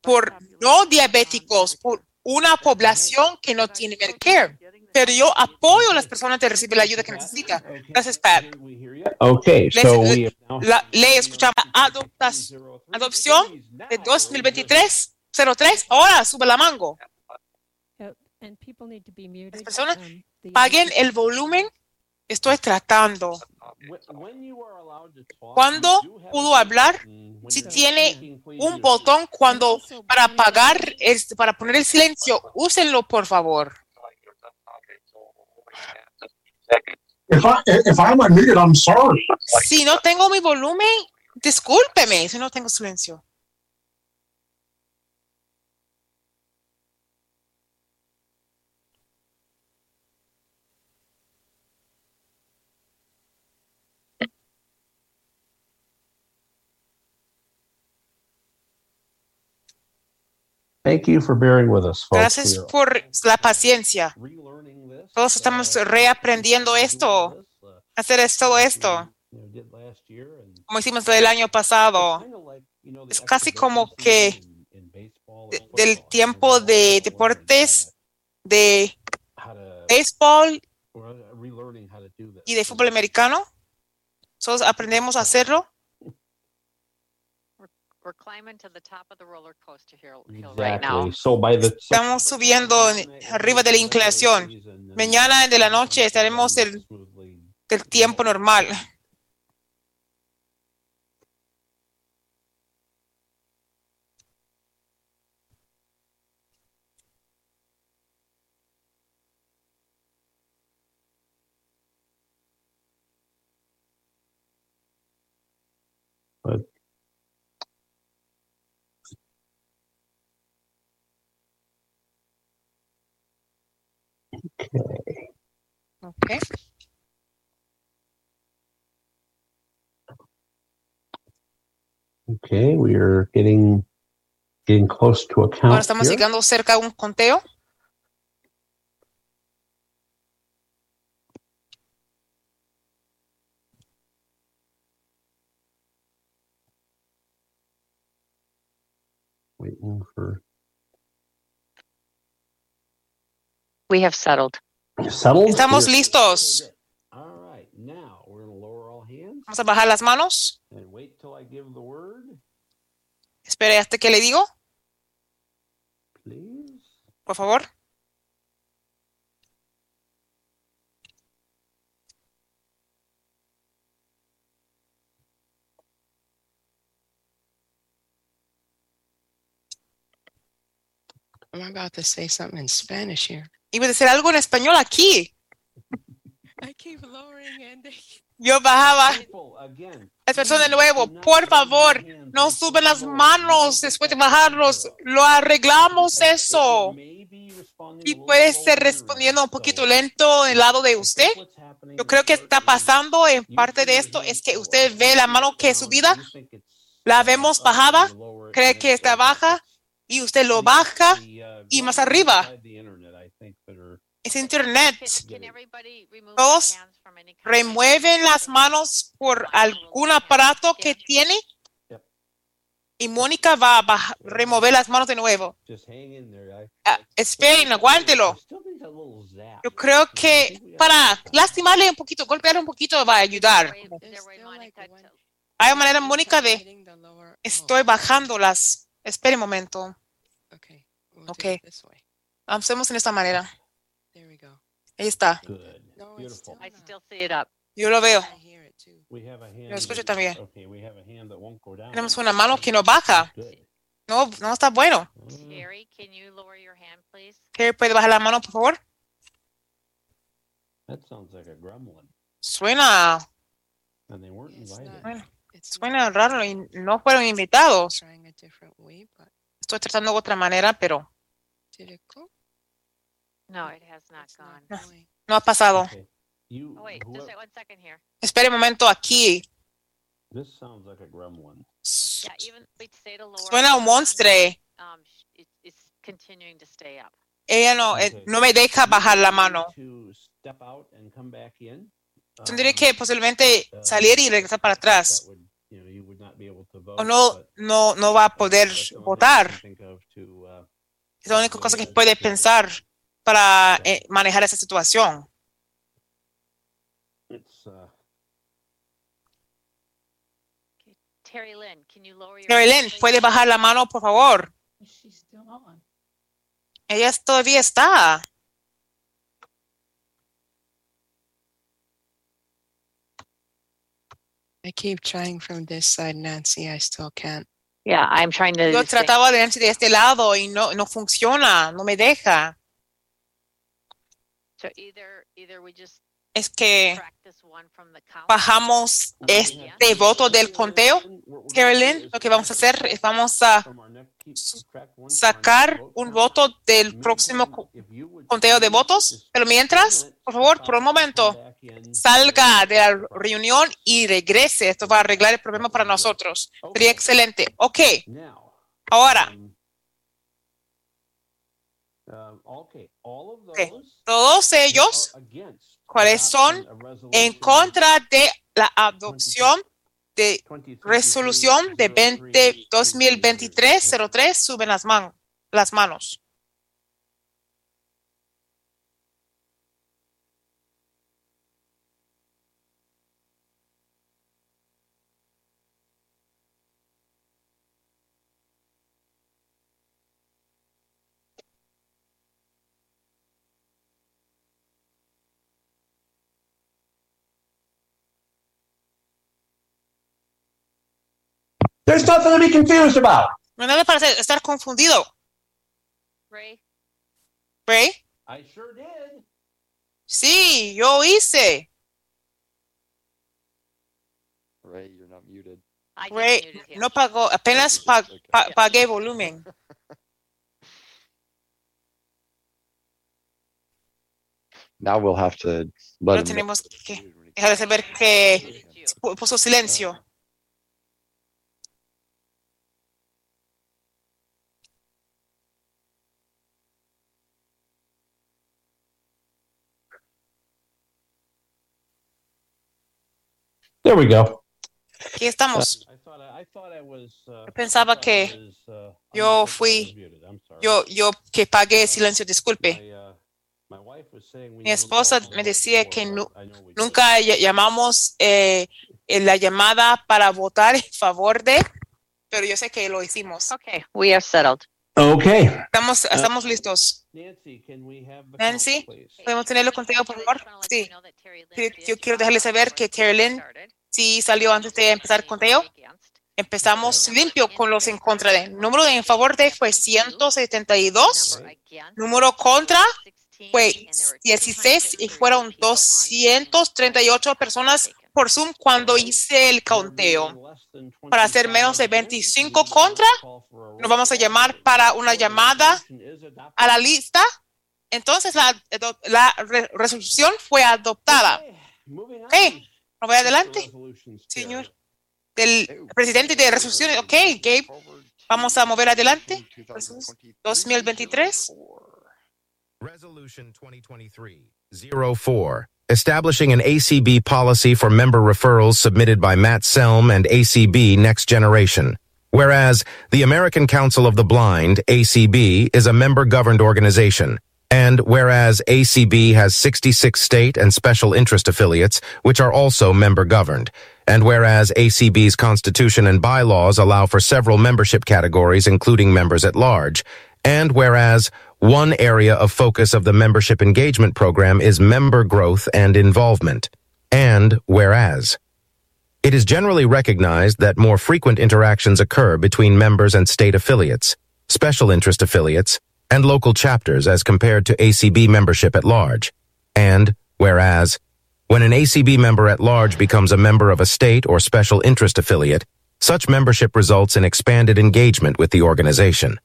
por no diabéticos, por una población que no tiene Medicare. Pero yo apoyo a las personas de recibir la ayuda que necesitan. Gracias, Pat. Ok, so we la, le escuchamos adopción de 2023-03. Ahora sube la mango. Las personas paguen el volumen. Estoy tratando. Cuando pudo hablar, si tiene un botón cuando para apagar, este, para poner el silencio, úsenlo por favor. Si no tengo mi volumen, discúlpeme si no tengo silencio. Thank you for bearing with us, folks. Gracias por la paciencia. Todos estamos reaprendiendo esto, hacer todo esto, como hicimos el año pasado. Es casi como que del tiempo de deportes de béisbol y de fútbol americano. Todos aprendemos a hacerlo. Estamos subiendo arriba de la inclinación. Mañana de la noche estaremos el, el tiempo normal. Okay. Okay. Okay, we are getting getting close to a count. Ahora estamos here. llegando cerca a un conteo. Waiting for We have settled. settled? Estamos listos. Vamos a bajar las manos. Espere hasta que le digo. Por favor. I'm about to say something in Spanish here. Iba a decir algo en español aquí. I keep lowering and they Yo bajaba. Las personas de nuevo, por favor, no suben las manos después de bajarlos. Lo arreglamos eso. Y puede ser respondiendo un poquito lento del lado de usted. Yo creo que está pasando en parte de esto es que usted ve la mano que es subida, la vemos bajada, cree que está baja y usted lo baja y más arriba. Es internet. Todos remueven las manos por algún aparato que tiene y Mónica va a baja- remover las manos de nuevo. Ah, esperen, aguántelo. Yo creo que para lastimarle un poquito, golpearle un poquito va a ayudar. Hay manera, Mónica, de estoy bajando las. Espere un momento. Ok. Hacemos en esta manera. Ahí está. I still see it up. Yo lo veo. We have a hand Lo escucho that- también. Tenemos una mano que no baja. No, no está bueno. Terry, can you lower your hand, please? ¿Qué puede bajar la mano, por favor? That sounds like a gremlin. Suena, And they weren't invited. bueno, suena raro y no fueron invitados. Estoy tratando de otra manera, pero did it go? No, it has not gone. no ha pasado. Oh, wait, just wait one second here. Espere un momento aquí. This sounds like a gremlin. Yeah, even we say to lower. Suena un monstruo. Um, sh- it, it's continuing to stay up. Ella no, eh, no me deja bajar la mano. To step out and come back in. Tendré que posiblemente salir y regresar para atrás. You know, you would not be able to vote. O no, no, no va a poder votar. Es la única cosa que puede pensar para eh, manejar esa situación. It's, uh, Terry Lynn, can you lower your Carolyn, hand, please? ¿puede bajar la mano, por favor? Ella todavía está. I keep trying from this side, Nancy. I still can't. Yeah, I'm trying to. Yo trataba de Nancy de este lado y no, no funciona, no me deja. So either either we just Es que bajamos este voto del conteo. Carolyn, lo que vamos a hacer es vamos a sacar un voto del próximo co- conteo de votos, pero mientras, por favor, por un momento, salga de la reunión y regrese. Esto va a arreglar el problema para nosotros. Sería excelente. Ok, ahora, um, okay, todos ellos, ¿cuáles son en contra de la adopción de resolución de 20 2023-03? Suben las, man- las manos. There's nothing to be confused about. No hay nada para hacer- estar confundido. Ray, Ray, I sure did. sí, yo hice. Ray, you're not muted. Ray, muted no pagó, apenas pa- pa- pagué volumen. Now we'll have to let Ahora him know. tenemos que dejar de saber que pu- puso silencio. There we go. Aquí estamos. I thought I, I thought I was. Uh, Yo pensaba que yo fui, yo, yo que pagué silencio, disculpe. Mi esposa me decía que nu- nunca ll- llamamos eh, en la llamada para votar en favor de, pero yo sé que lo hicimos. Okay, we are settled. Okay. Estamos, estamos listos. Nancy, can we have the Nancy, count, please? ¿podemos tenerlo contigo, por favor? Sí. Sí, Yo quiero dejarle saber que Terry Lynn sí salió antes de empezar el conteo. Empezamos limpio con los en contra de. Número de en favor de fue 172. Número contra fue 16 y fueron 238 personas por Zoom cuando hice el conteo. Para hacer menos de 25 contra, nos vamos a llamar para una llamada a la lista. Entonces la, resolución fue adoptada. Ok, ¿no voy adelante, señor. Del presidente de resolución. Ok, Gabe, vamos a mover adelante. 2023. Resolution 2023-04, establishing an ACB policy for member referrals submitted by Matt Selm and ACB Next Generation. Whereas the American Council of the Blind, ACB, is a member-governed organization, and whereas ACB has 66 state and special interest affiliates, which are also member-governed, and whereas ACB's constitution and bylaws allow for several membership categories, including members at large, and whereas one area of focus of the membership engagement program is member growth and involvement. And whereas it is generally recognized that more frequent interactions occur between members and state affiliates, special interest affiliates, and local chapters as compared to ACB membership at large. And whereas when an ACB member at large becomes a member of a state or special interest affiliate, such membership results in expanded engagement with the organization.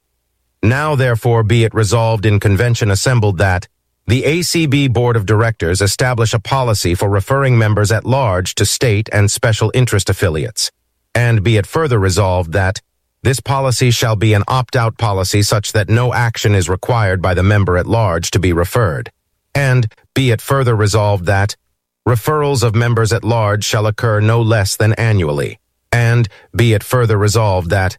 Now therefore be it resolved in convention assembled that the ACB Board of Directors establish a policy for referring members at large to state and special interest affiliates. And be it further resolved that this policy shall be an opt-out policy such that no action is required by the member at large to be referred. And be it further resolved that referrals of members at large shall occur no less than annually. And be it further resolved that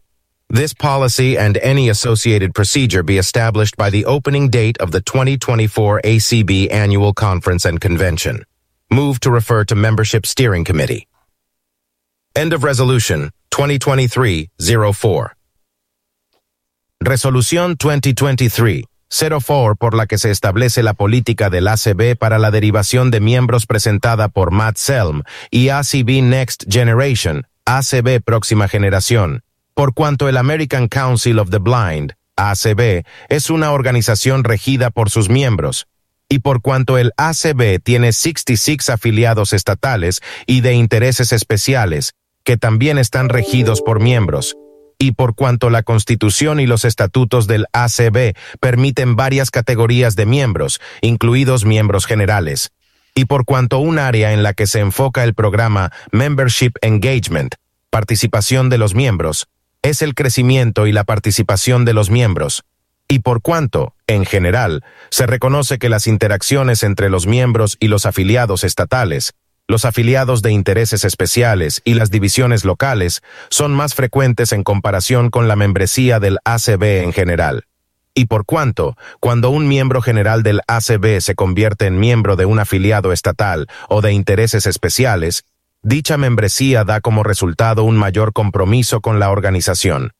this policy and any associated procedure be established by the opening date of the 2024 ACB Annual Conference and Convention. Move to refer to Membership Steering Committee. End of Resolution 2023-04. Resolución 2023-04 por la que se establece la política del ACB para la derivación de miembros presentada por Matt Selm y ACB Next Generation, ACB Próxima Generación, por cuanto el American Council of the Blind, ACB, es una organización regida por sus miembros, y por cuanto el ACB tiene 66 afiliados estatales y de intereses especiales, que también están regidos por miembros, y por cuanto la Constitución y los estatutos del ACB permiten varias categorías de miembros, incluidos miembros generales, y por cuanto un área en la que se enfoca el programa Membership Engagement, participación de los miembros, es el crecimiento y la participación de los miembros, y por cuanto, en general, se reconoce que las interacciones entre los miembros y los afiliados estatales, los afiliados de intereses especiales y las divisiones locales son más frecuentes en comparación con la membresía del ACB en general. Y por cuanto, cuando un miembro general del ACB se convierte en miembro de un afiliado estatal o de intereses especiales, Dicha membresía da como resultado un mayor compromiso con la organización.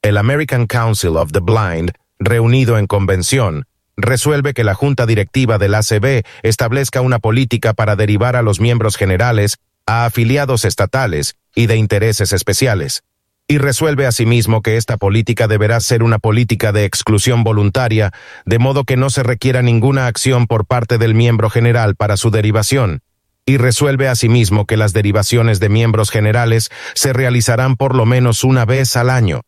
El American Council of the Blind, reunido en convención, resuelve que la Junta Directiva del ACB establezca una política para derivar a los miembros generales a afiliados estatales y de intereses especiales, y resuelve asimismo que esta política deberá ser una política de exclusión voluntaria, de modo que no se requiera ninguna acción por parte del miembro general para su derivación, y resuelve asimismo que las derivaciones de miembros generales se realizarán por lo menos una vez al año,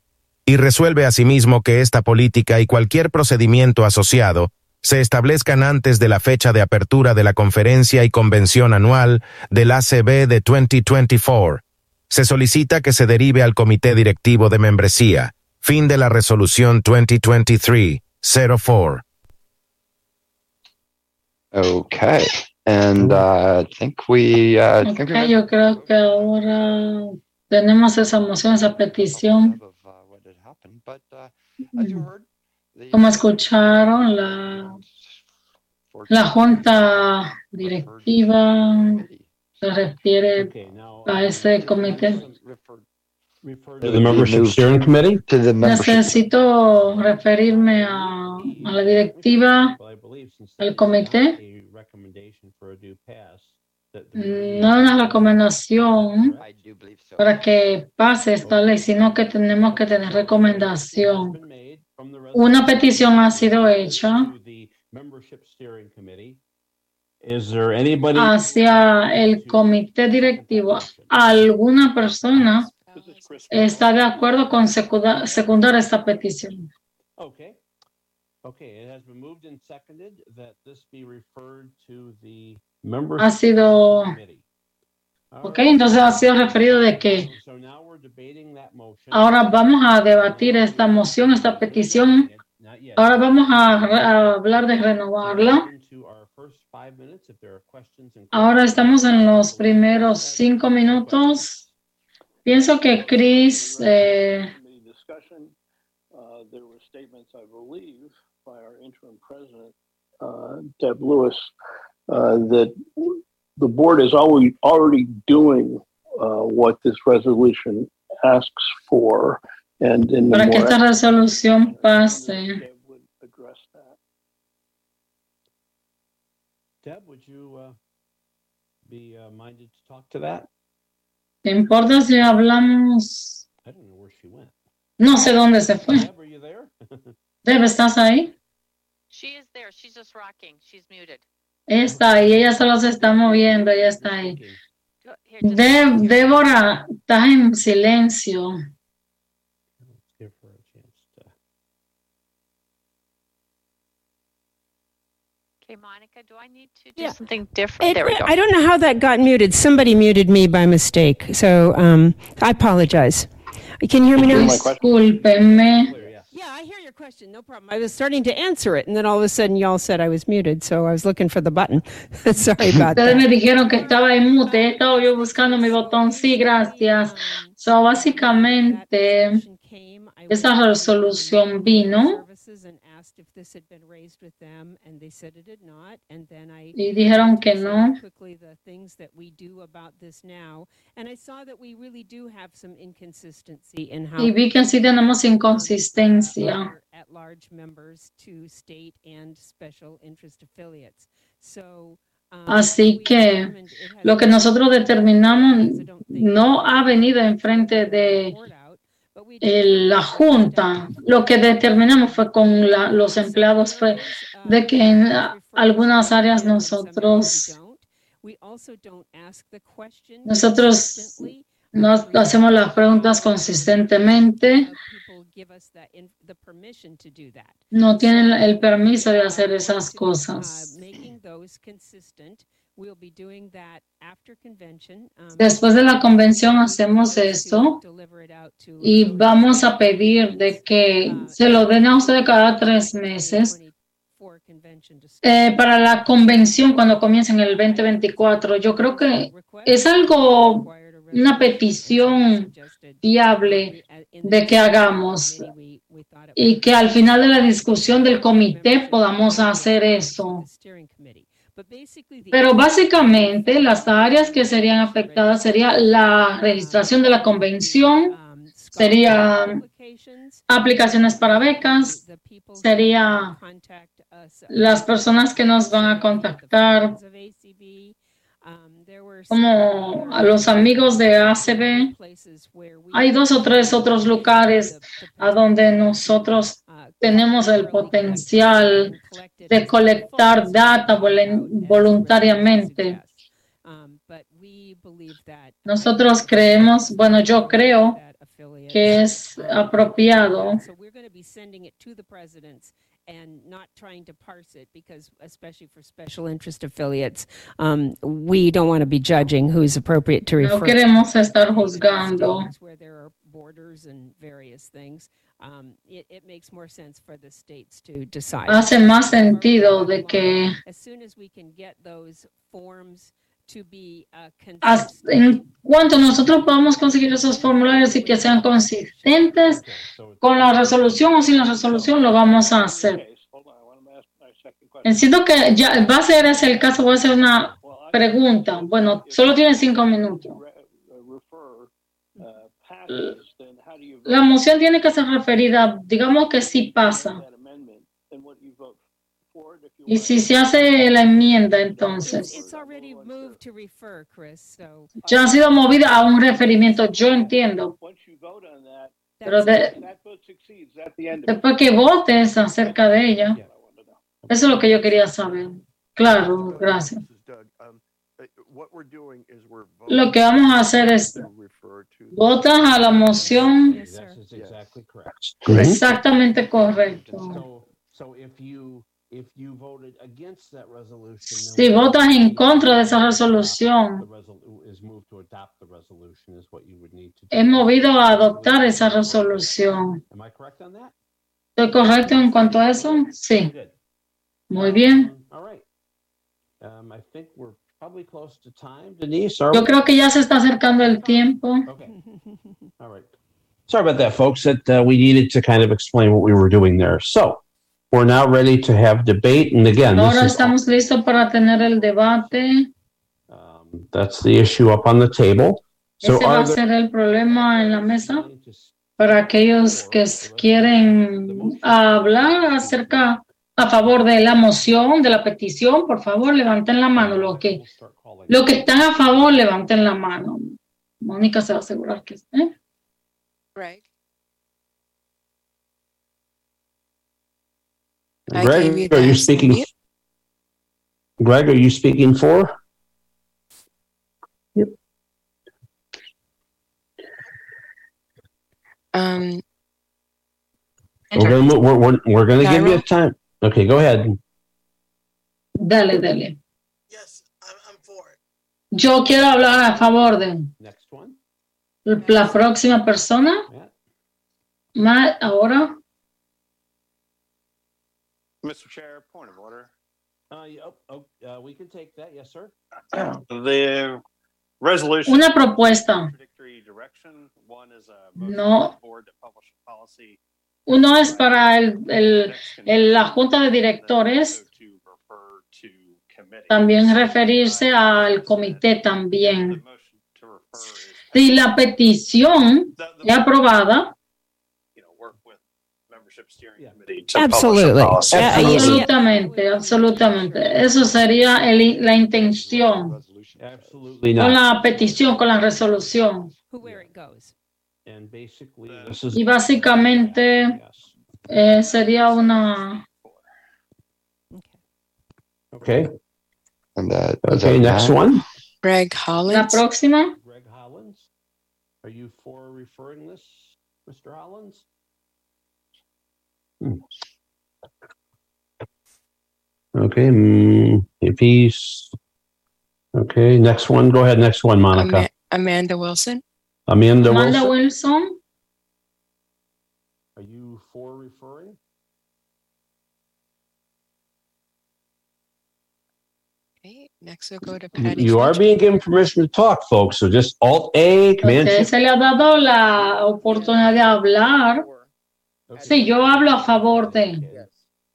y resuelve asimismo que esta política y cualquier procedimiento asociado se establezcan antes de la fecha de apertura de la conferencia y convención anual del ACB de 2024. Se solicita que se derive al Comité Directivo de Membresía. Fin de la resolución 2023-04. Okay. And uh, I think we. Uh, Ok, think we yo creo que ahora tenemos esa moción, esa petición. Como escucharon, la, la junta directiva se refiere a ese comité. Necesito referirme a, a la directiva, al comité. recommendation for a new pass. No una recomendación para que pase esta ley, sino que tenemos que tener recomendación. Una petición ha sido hecha hacia el comité directivo. ¿Alguna persona está de acuerdo con secunda- secundar esta petición? Okay. It has been moved and seconded that this be referred to the Ha sido, ok, entonces ha sido referido de que So now we're debating that motion. ahora vamos a debatir esta moción, esta petición. Ahora vamos a, a hablar de renovarla. Ahora estamos en los primeros cinco minutos. Pienso que Chris, eh, uh, there were statements, I believe, by our interim president, Deb Lewis, that the board is always already doing uh, what this resolution asks for, and in the para que more esta resolución pase, address that. Deb, would you uh, be uh, minded to talk to that? ¿te importa si hablamos? I don't know where she went. No sé dónde se fue. Deb, are you there? Deb, ¿estás ahí? She is there. She's just rocking. She's muted. Está ahí, ella solo se está moviendo, ella está ahí. Deb, Débora, estás en silencio. Give her a chance to. Okay, Monica, do I need to do something It- different? There we go. I don't know how that got muted. Somebody muted me by mistake. So um, I apologize. Can you hear me now? Discúlpeme. Yeah, I hear your question. No problem. I was starting to answer it, and then all of a sudden, y'all said I was muted. So I was looking for the button. Sorry about Ustedes me that. dijeron que estaba en mute, eh, he estado yo buscando mi botón, sí, gracias. So, básicamente, esa resolución vino y dijeron que said no. quickly the things that we do about this now, and I saw that we really do have some inconsistency in how Y vi que sí tenemos inconsistencia. at large members to state and special interest affiliates. So um, Así que lo que nosotros determinamos no ha venido enfrente de el- la Junta. Lo que determinamos fue con la- los empleados fue de que en algunas áreas nosotros nosotros nos hacemos las preguntas consistentemente. No tienen el permiso de hacer esas cosas. Uh, um, Después de la convención hacemos esto y vamos a pedir de que se lo den a usted cada tres meses eh, para la convención cuando comience en el 2024. Yo creo que es algo, una petición viable de que hagamos y que al final de la discusión del comité podamos hacer eso. Pero básicamente las áreas que serían afectadas sería la registración de la convención, sería aplicaciones para becas, sería las personas que nos van a contactar como a los amigos de ACB. Hay dos o tres otros lugares a donde nosotros tenemos el potencial de colectar data volun- voluntariamente. Nosotros creemos, bueno, yo creo que es apropiado So we're going to be sending it to the presidents and not trying to parse it because, especially for special interest affiliates, um, we don't want to be judging who's appropriate to refer. No queremos estar juzgando. Where there are borders and various things, um, it, it makes more sense for the states to decide. Hace más sentido de que As soon as we can get those forms to be uh, as- en cuanto nosotros podamos conseguir esos formularios y que sean consistentes con la resolución o sin la resolución, lo vamos a hacer. Entiendo que ya va a ser ese el caso, voy a hacer una pregunta. Bueno, solo tiene cinco minutos. La moción tiene que ser referida, digamos que sí pasa. Y si se hace la enmienda, entonces, It's already moved to refer, Chris, so. ya ha sido movida a un referimiento, yo entiendo. Pero de- después que votes acerca de ella, eso es lo que yo quería saber. Claro, gracias. Lo que vamos a hacer es votas a la moción That's exactly correct. exactamente correcto. So, so if you, if you voted against that resolution. then Si votas en contra de esa resolución, he movido a adoptar esa resolución. Am I correct on that? ¿Estoy correcto en cuanto a eso? Sí. Muy bien. All right. Um, I think we're probably close to time. Denise, are Yo creo que ya se está acercando el tiempo. All right. Sorry about that, folks, that uh, we needed to kind of explain what we were doing there. So we're now ready to have debate. And again, Ahora is, estamos listos para tener el debate. that's the issue up on the table. So Ese va a ser el problema en la mesa para aquellos que quieren hablar acerca a favor de la moción, de la petición. Por favor, levanten la mano. Los que, los que están a favor, levanten la mano. Mónica se va a asegurar que ¿eh? Greg. Greg, you are you speaking? Greg, are you speaking for? Um, We're we're, we're, we're gonna give you Gyro? time. Okay, go ahead. Dale, dale. Yo quiero hablar a favor de Next one. la próxima persona. Ahora, Mr. Chair, point of order. Uh, yeah, oh, oh, uh, we can take that. Yes, sir. The resolution. una propuesta. Contradictory direction. One is a No. board to publish a policy. Uno es para el, el- el- la junta de directores. También referirse al comité también. Si la petición es aprobada, Absolutely. absolutamente, absolutamente. Eso sería el- la intención con la petición, con la resolución. Y básicamente eh, sería una Okay. And that. Okay, next one. Greg Hollins. la Hollins. próxima. Greg Hollins. Are you for referring this, Mr. Hollins? Hmm. Okay, mm, if he's, okay, next one, go ahead, next one, Monica. Ama- Amanda Wilson. Amanda Amanda Wilson, Wilson. are you for referring? Okay, next we'll go to You- Patty. You are being given permission to talk, folks, so just Alt A, Command Shift. se le ha dado la oportunidad de hablar. Sí, yo hablo a favor de.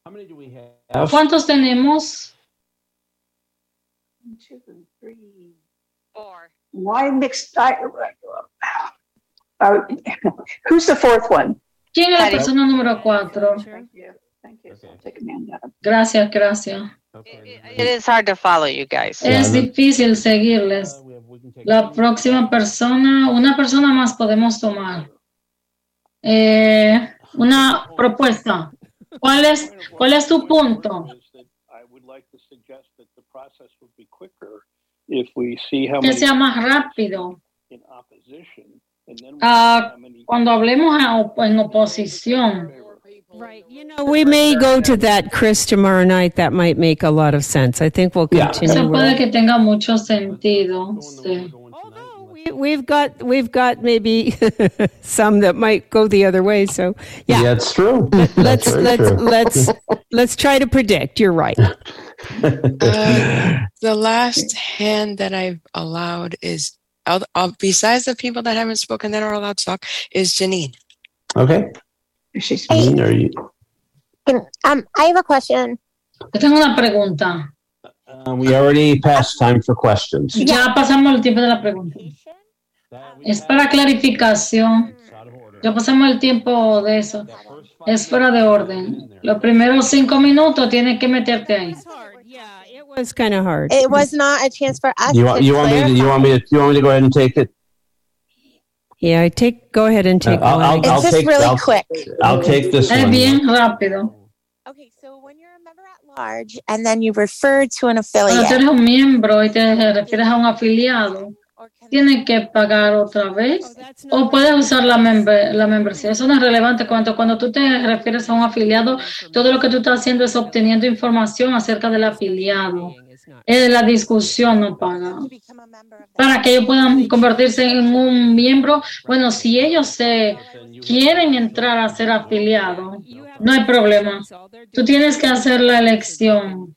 How many do we have? ¿Cuántos tenemos? Why mixed? I, uh, who's the fourth one? ¿Quién es la persona número cuatro? Gracias, gracias. It is hard to follow you guys. Es difícil seguirles. La próxima persona, una persona más podemos tomar. Eh, una propuesta. ¿Cuál es, cuál es tu punto? I would like to suggest that the process would be quicker if we see how Que many sea más rápido. in opposition. And then we ah, see how many cuando hablemos a op- en oposición, Right. You know, we may go to that, Chris, tomorrow night. That might make a lot of sense. I think we'll Yeah. continue. eso with puede it. que tenga mucho sentido. sí. We- We've got, we've got maybe some that might go the other way. So, yeah. That's true. Let's That's very let's true. let's let's try to predict. You're right. Uh, the last hand that I've allowed is, besides the people that haven't spoken that are allowed to talk, is Janine. Okay. Janine, are you, Um, I have a question. Yo tengo una pregunta. uh, we already passed time for questions. Ya pasamos el tiempo de la pregunta. Es para clarificación. Ya pasamos el tiempo de eso. Es fuera de orden. Los primeros cinco minutos tienes que meterte ahí. It was kind of hard. It was not a chance for us You want, to you want me to, you want me to, you want me to go ahead and take it? Yeah, I take. Go ahead and take uh, I'll- one. I'll- I'll just take- really I'll- quick. I'll take this one. bien rápido. Okay, so when you're a member at large and then you refer to an Cuando eres affiliate, un miembro y te refieres a un afiliado, tienes que pagar otra vez o puedes usar la, member- la membresía. Eso no es relevante. Cuando, cuando tú te refieres a un afiliado, todo lo que tú estás haciendo es obteniendo información acerca del afiliado. La discusión no paga. Para que ellos puedan convertirse en un miembro, bueno, si ellos se quieren entrar a ser afiliados, no hay problema. Tú tienes que hacer la elección.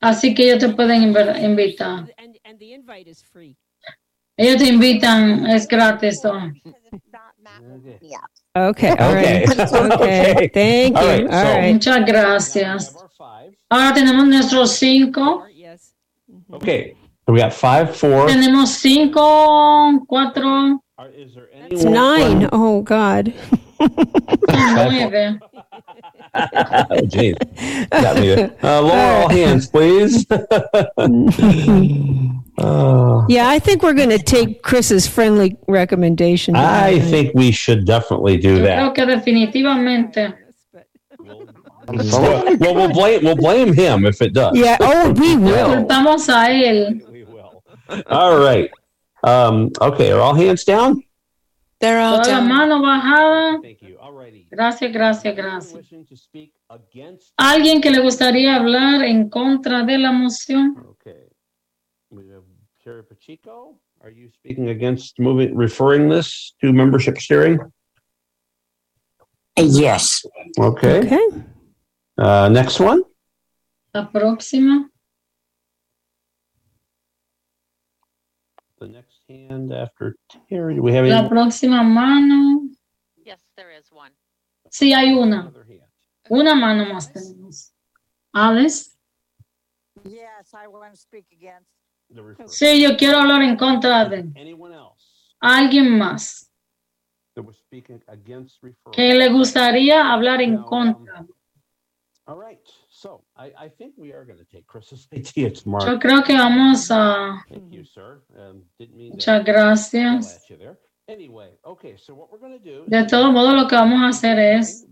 Así que ellos te pueden invitar. And, the invite is free. Ellos te invitan, es gratis. ¿no? Okay. All Okay. right. Okay. Thank All you. right, All so- right. Muchas gracias. Ahora tenemos nuestros cinco. Okay. So we got five, four. Tenemos cinco, cuatro, It's nine. Oh God. nueve. Oh, geez. Got me there. Uh, lower all hands, please. Uh, Yeah, I think we're going to take Chris's friendly recommendation. I think we should definitely do Yo that. creo que definitivamente. Well, well, we'll blame we'll blame him if it does. Yeah. Oh, we will. culpamos a él. All right. Um, okay. Are all hands down? They're all Toda down. mano bajada. Gracias, gracias, gracias. ¿Alguien que le gustaría hablar en contra de la moción? Okay. We have Pacheco. Are you speaking against moving referring this to membership steering? Yes. Okay. Okay. Uh, next one. La próxima. The next hand after Terry. Do we have La any? próxima mano. Yes, there is one. Sí, hay una. Una mano más tenemos. Alice. Yes, I want to speak against. Sí, yo quiero hablar en contra de alguien más que le gustaría hablar en contra. All right. So I, I think we are going to take Chris's idea tomorrow. Yo creo que vamos a. Um, Muchas gracias. At you there. Anyway, okay. So what we're going to do? De todo modo, lo que vamos a hacer es,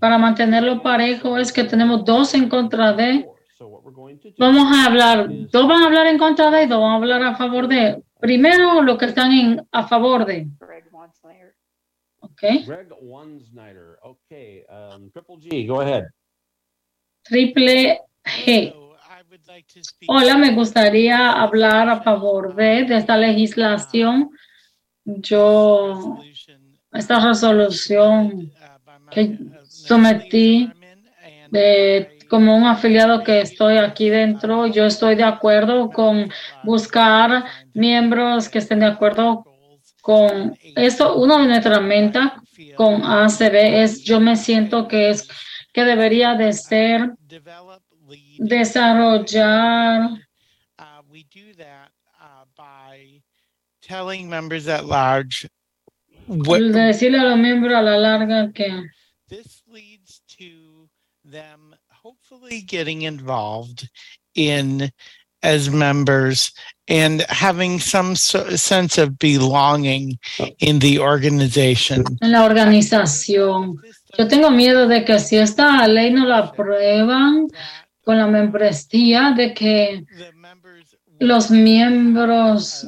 para mantenerlo parejo, es que tenemos dos en contra de. Vamos a hablar, dos van a hablar en contra de y dos van a hablar a favor de. Primero, los que están en, a favor de. Ok. Greg Wansnyder. Okay. Um, Triple G. Go ahead. Triple G. Hola, me gustaría hablar a favor de, de esta legislación. Yo, esta resolución que sometí de, como un afiliado que estoy aquí dentro, yo estoy de acuerdo con buscar miembros que estén de acuerdo con eso. Una de nuestras metas con ACB es, yo me siento que es que debería de ser desarrollar telling members at large what decirle a los miembros a la larga que this leads to them hopefully getting involved in as members and having some so- sense of belonging in the organization. en la organización. Yo tengo miedo de que si esta ley no la aprueban con la membresía, de que los miembros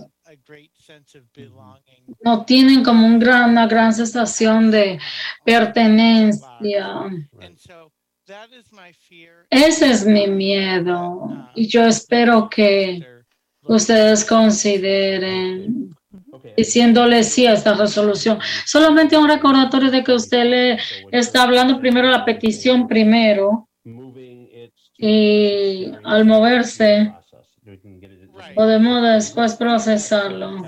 no tienen como un gran, una gran sensación de pertenencia. Ese es mi miedo. y yo espero que ustedes consideren diciéndole sí a esta resolución. Solamente un recordatorio de que usted le está hablando primero la petición primero y al moverse podemos después procesarlo.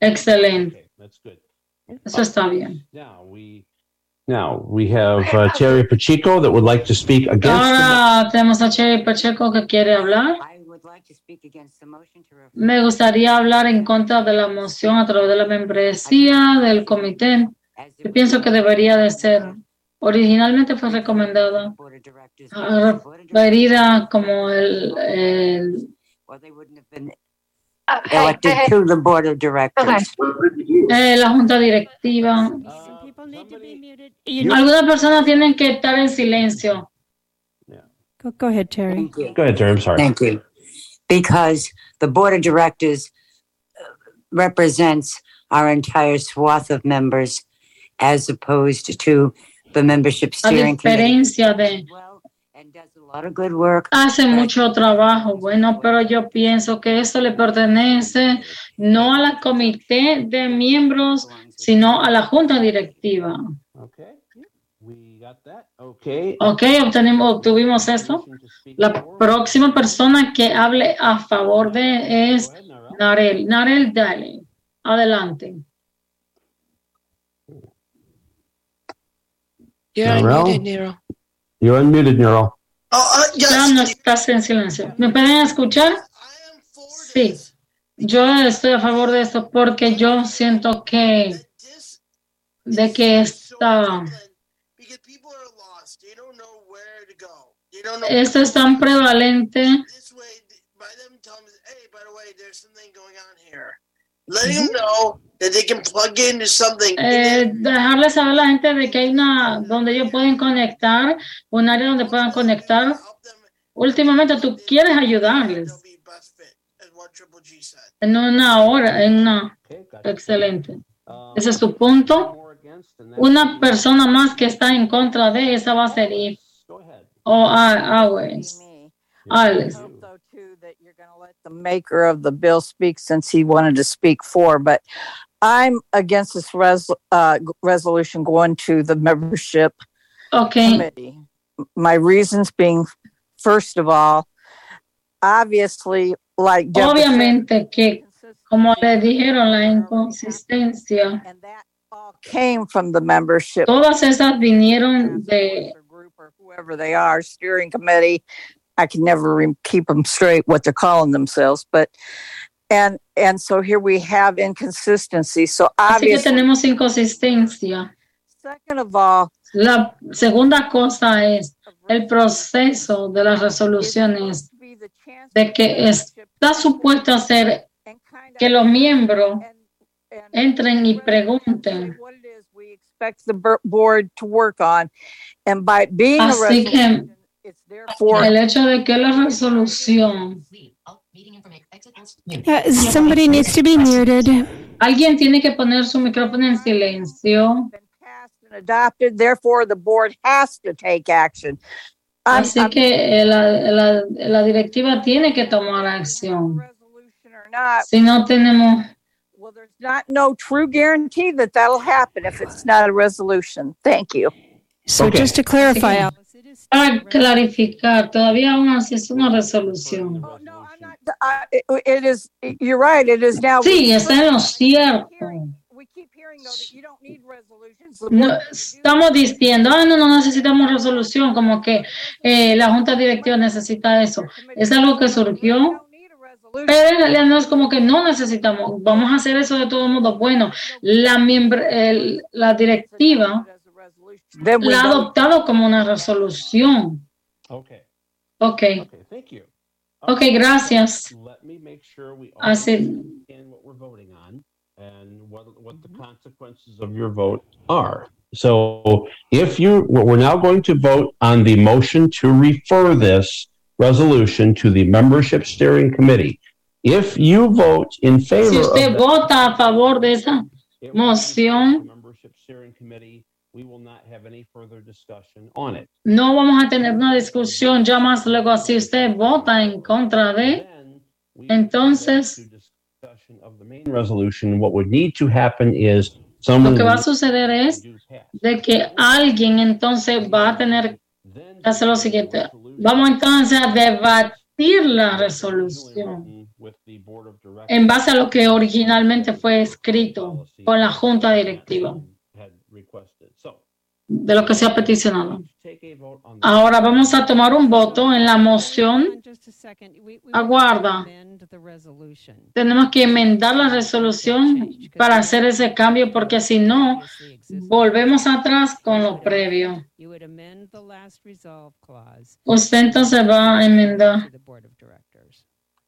Excelente. Eso está bien. Now we have uh, Terry Pacheco that would like to speak against. the- Ahora tenemos a Cherry Pacheco que quiere hablar. Me gustaría hablar en contra de la moción a través de la membresía del comité. Yo pienso que debería de ser originalmente fue recomendada, referida como el, el elected to the board of directors. eh, la junta directiva. Algunas personas tienen que estar en silencio. Go, go ahead, Terry. Go ahead, Terry. I'm sorry. Thank you. Because the board of directors uh, represents our entire swath of members as opposed to the membership A steering committee. diferencia de A lot of good work. hace mucho trabajo. Bueno, pero yo pienso que eso le pertenece no a la comité de miembros, sino a la junta directiva. Okay. Ok, obtenemos, obtuvimos esto. La próxima persona que hable a favor de es Narel. Narel, dale. Adelante. You're unmuted, Nero. You're unmuted, Neural. Ya no estás en silencio. ¿Me pueden escuchar? Sí. Yo estoy a favor de esto porque yo siento que de que esta esto es tan prevalente Letting them know that they can plug into something. eh, dejarle saber a la gente de que hay una donde ellos pueden conectar, un área donde puedan conectar. Últimamente tú quieres ayudarles. En una hora, en una excelente. Ese es tu punto. Una persona más que está en contra de esa va a ser Eve. O a- Alex. Alex. the maker of the bill speak since he wanted to speak for, but I'm against this res- uh, resolution going to the membership Okay. committee. My reasons being, first of all, obviously, like Obviamente que, como le dijeron, la inconsistencia, and that all came from the membership, todas esas vinieron de, group or whoever they are, steering committee. I can never re- keep them straight what they're calling themselves, but and and so here we have inconsistency. So así que tenemos inconsistencia. second of all, La segunda cosa es el proceso de las resoluciones de que está supuesto a ser que los miembros entren y pregunten. expect the bur- board to work on, and by being a Así que el hecho de que la resolución Yeah, somebody needs to be muted. Alguien tiene que poner su micrófono en silencio. adopted, therefore the board has to take action. I'm- Así I'm- que la, la, la directiva tiene que tomar acción. Si no tenemos, not no true guarantee that that'll happen if it's not a resolution. Thank you. So just to clarify, Al- ah, para clarificar, todavía aún así es una resolución. Oh, uh, it, it is. You're right. It is now. Sí, está en lo cierto. No, estamos diciendo, ah, no, no necesitamos resolución, como que eh, la Junta Directiva necesita eso. Es algo que surgió, pero en realidad no es como que no necesitamos, vamos a hacer eso de todo modo. Bueno, la, miembro, el- la directiva la ha adoptado como una resolución. Okay. Ok, Thank you. Ok, gracias. Let me make sure we all Así, understand what we're voting on and what, what the mm-hmm. consequences of your vote are. So if you, we're now going to vote on the motion to refer this resolution to the membership steering committee. If you vote in favor si of usted that vota a favor de esa moción, membership steering committee, we will not have any further discussion on it. no vamos a tener una discusión ya más luego. Si usted vota en contra de, entonces Of the main resolution, what would need to happen is lo que va a suceder es de que alguien entonces va a tener que hacer lo siguiente. Vamos entonces a debatir la resolución en base a lo que originalmente fue escrito con la junta directiva de lo que se ha peticionado. Ahora vamos a tomar un voto en la moción. Aguarda. tenemos que enmendar la resolución para hacer ese cambio, porque si no, volvemos atrás con lo previo. Usted entonces va a enmendar.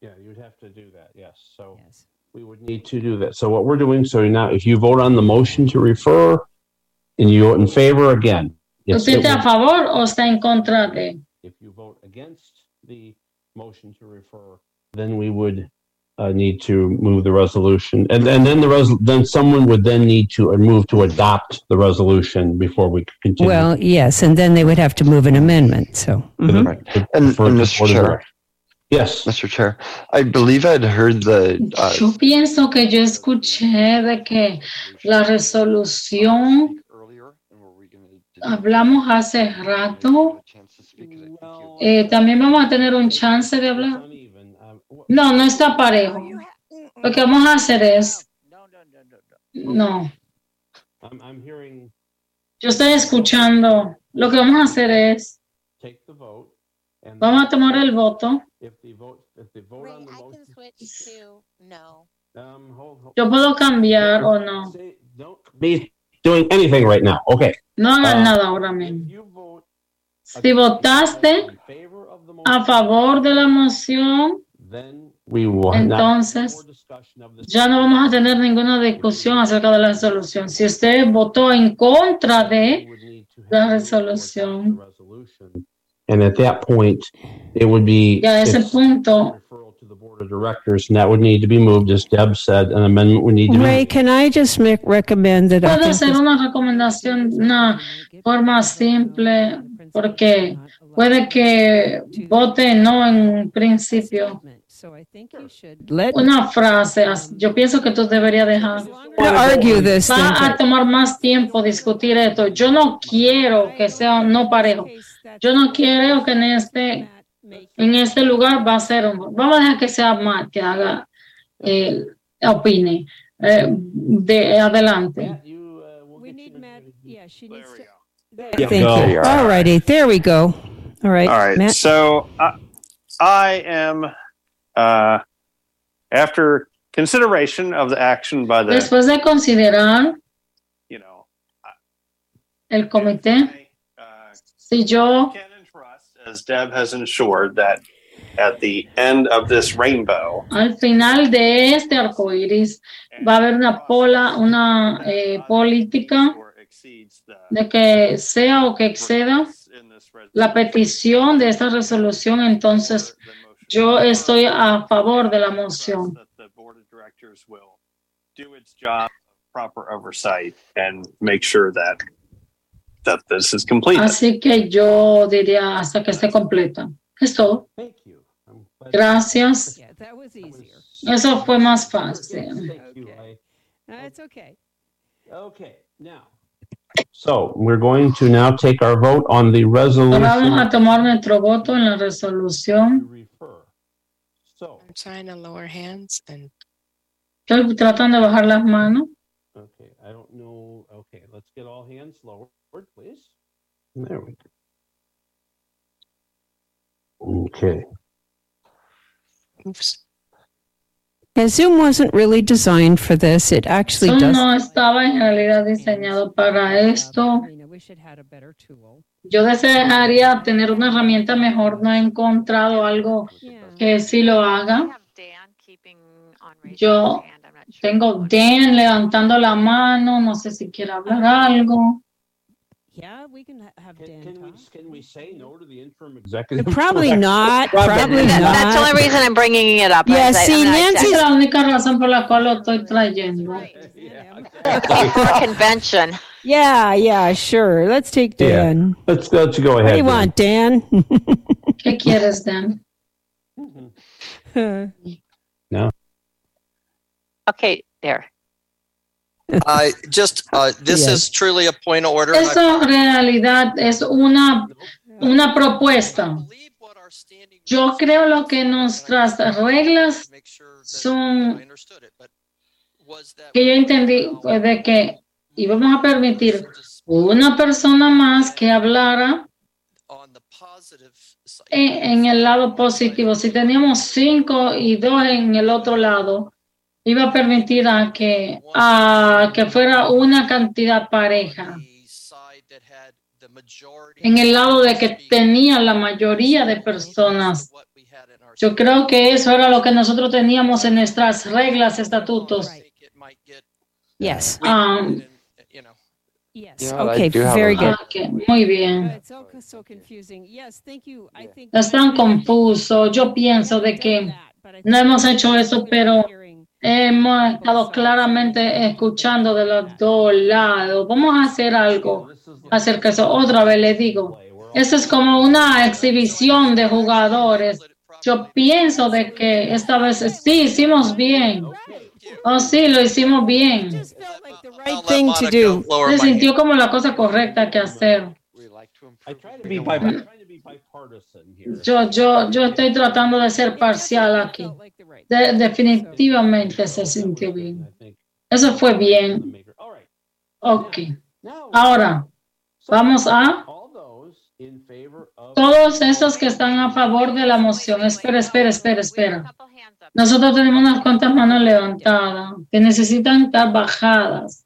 Yeah, you'd have to do that, yes. So we would need to do that. So what we're doing, so now if you vote on the motion to refer and you vote in favor again. yes, ¿Usted está a favor o está en contra de? If you vote against the motion to refer, then we would uh, need to move the resolution. And, and then the res, then someone would then need to uh, move to adopt the resolution before we could continue. Well, yes, and then they would have to move an amendment, so. mhm. And, and For the Mr. Chair. Yes. Mr. Chair, I believe I'd heard the, uh, Yo pienso que yo escuché de que la resolución, hablamos hace rato, eh, también vamos a tener un chance de hablar. No, no está parejo. Lo que vamos a hacer es, no, I'm, I'm hearing yo estoy escuchando, lo que vamos a hacer es, take the vote. And vamos a tomar el voto, yo puedo cambiar o no. Be doing anything right now. Okay. No hagan Ah. nada ahora mismo. Si votaste a favor de la moción, We will not- entonces ya no vamos a tener ninguna discusión acerca de la resolución. Si usted votó en contra de la resolución, And at that point, it would be. ya a ese punto, Board of Directors, and that would need to be moved, as Deb said, an amendment would need to be. Ray, can I just make, recommend that I puedo think hacer this- una recomendación, una forma simple, porque puede que vote no en principio. let- Una frase, as- yo pienso que tú deberías dejar. argue this thing, Va a but- tomar más tiempo discutir esto. Yo no quiero que sea no parejo. Yo no quiero que en este, en este lugar va a ser vamos a dejar que sea Matt que haga, eh, opine. Eh, de adelante. Thank you. All righty, there we go. All right. All right. Matt? So I, I am, uh, after consideration of the action by the, Después de considerar you know, el comité, si yo as Deb has ensured that at the end of this rainbow, al final de este arco iris va a haber una pola, una eh, política de que sea o que exceda la petición de esta resolución, entonces yo estoy a favor de la moción. directors will do its job of proper oversight and make sure that that this is complete. Así que yo diría hasta que esté completa. Es todo. Gracias. Eso fue más fácil. That's okay. Okay, now. So we're going to now take our vote on the Ahora resolution. vamos a tomar nuestro voto en la resolución. So. I'm trying to lower hands and Estoy tratando de bajar las manos. Okay, I don't know. Okay, let's get all hands lowered, please. There we go. Okay. And Zoom wasn't really designed for this. It actually Zoom does. no estaba en realidad diseñado para esto. Yo desearía tener una herramienta mejor. No he encontrado algo que sí lo haga. Yo tengo Dan levantando la mano. No sé si quiere hablar algo. Yeah, we can ha- have Dan talk. Can we say no to the interim executive? Probably director? not. Probably not. That's the only reason I'm bringing it up. Yeah, I- I- see, I Nancy- Esa es la única razón por la cual lo estoy trayendo. for convention. Yeah, yeah, sure. Let's take Yeah. Dan. Let's, let's go ahead. What do you then. want, Dan? ¿Qué quieres, Dan? No. Okay, there. Uh, just, uh, this Yes. is truly a point of order. I- Eso en realidad es una, una propuesta. Yo creo lo que nuestras reglas son que yo entendí fue de que íbamos a permitir una persona más que hablara en, en el lado positivo. Si teníamos cinco y dos en el otro lado, iba a permitir a que, a que fuera una cantidad pareja. En el lado de que tenía la mayoría de personas. Yo creo que eso era lo que nosotros teníamos en nuestras reglas, estatutos. Yes. Um, Yes. Okay. Very good. ok, muy bien. It's so, so confusing. Yes. Thank you. I think Es tan confuso. Yo pienso de que no hemos hecho eso, pero hemos estado claramente escuchando de los dos lados. Vamos a hacer algo acerca de eso. Otra vez le digo, esto es como una exhibición de jugadores. Yo pienso de que esta vez sí hicimos bien. Oh, sí, lo hicimos bien. Se sintió como la cosa correcta que hacer. Yo, yo, yo estoy tratando de ser parcial aquí. De- definitivamente se sintió bien. Eso fue bien. Ok. Ahora, vamos a todos esos que están a favor de la moción. Espera, espera, espera, espera. Nosotros tenemos unas cuantas manos levantadas que necesitan estar bajadas.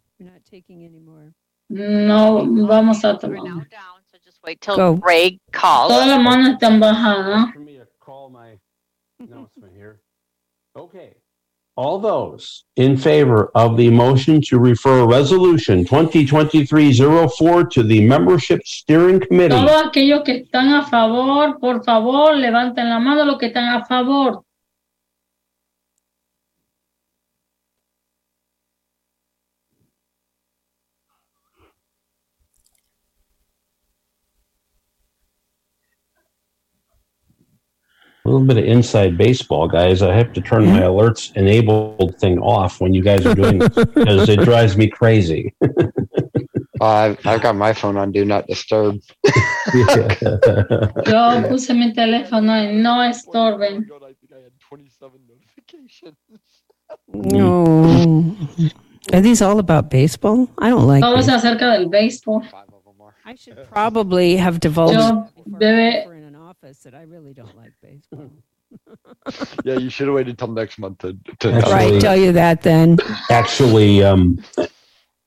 No vamos a tomar. Todas las manos están bajadas. Okay. All those in favor of the motion to refer Resolution 2023-04 to the Membership Steering Committee. Todos aquellos que están a favor, por favor, levanten la mano los que están a favor. A little bit of inside baseball, guys. I have to turn my alerts enabled thing off when you guys are doing this because it drives me crazy. I've, I've got my phone on Do Not Disturb. Yo puse mi teléfono en no estorben. No. Are these all about baseball? I don't like Todo es acerca del béisbol. I should probably have divulged Yo debe, in an office that I really don't like baseball. yeah, you should have waited till next month to. to right, tell you that then. Actually, um,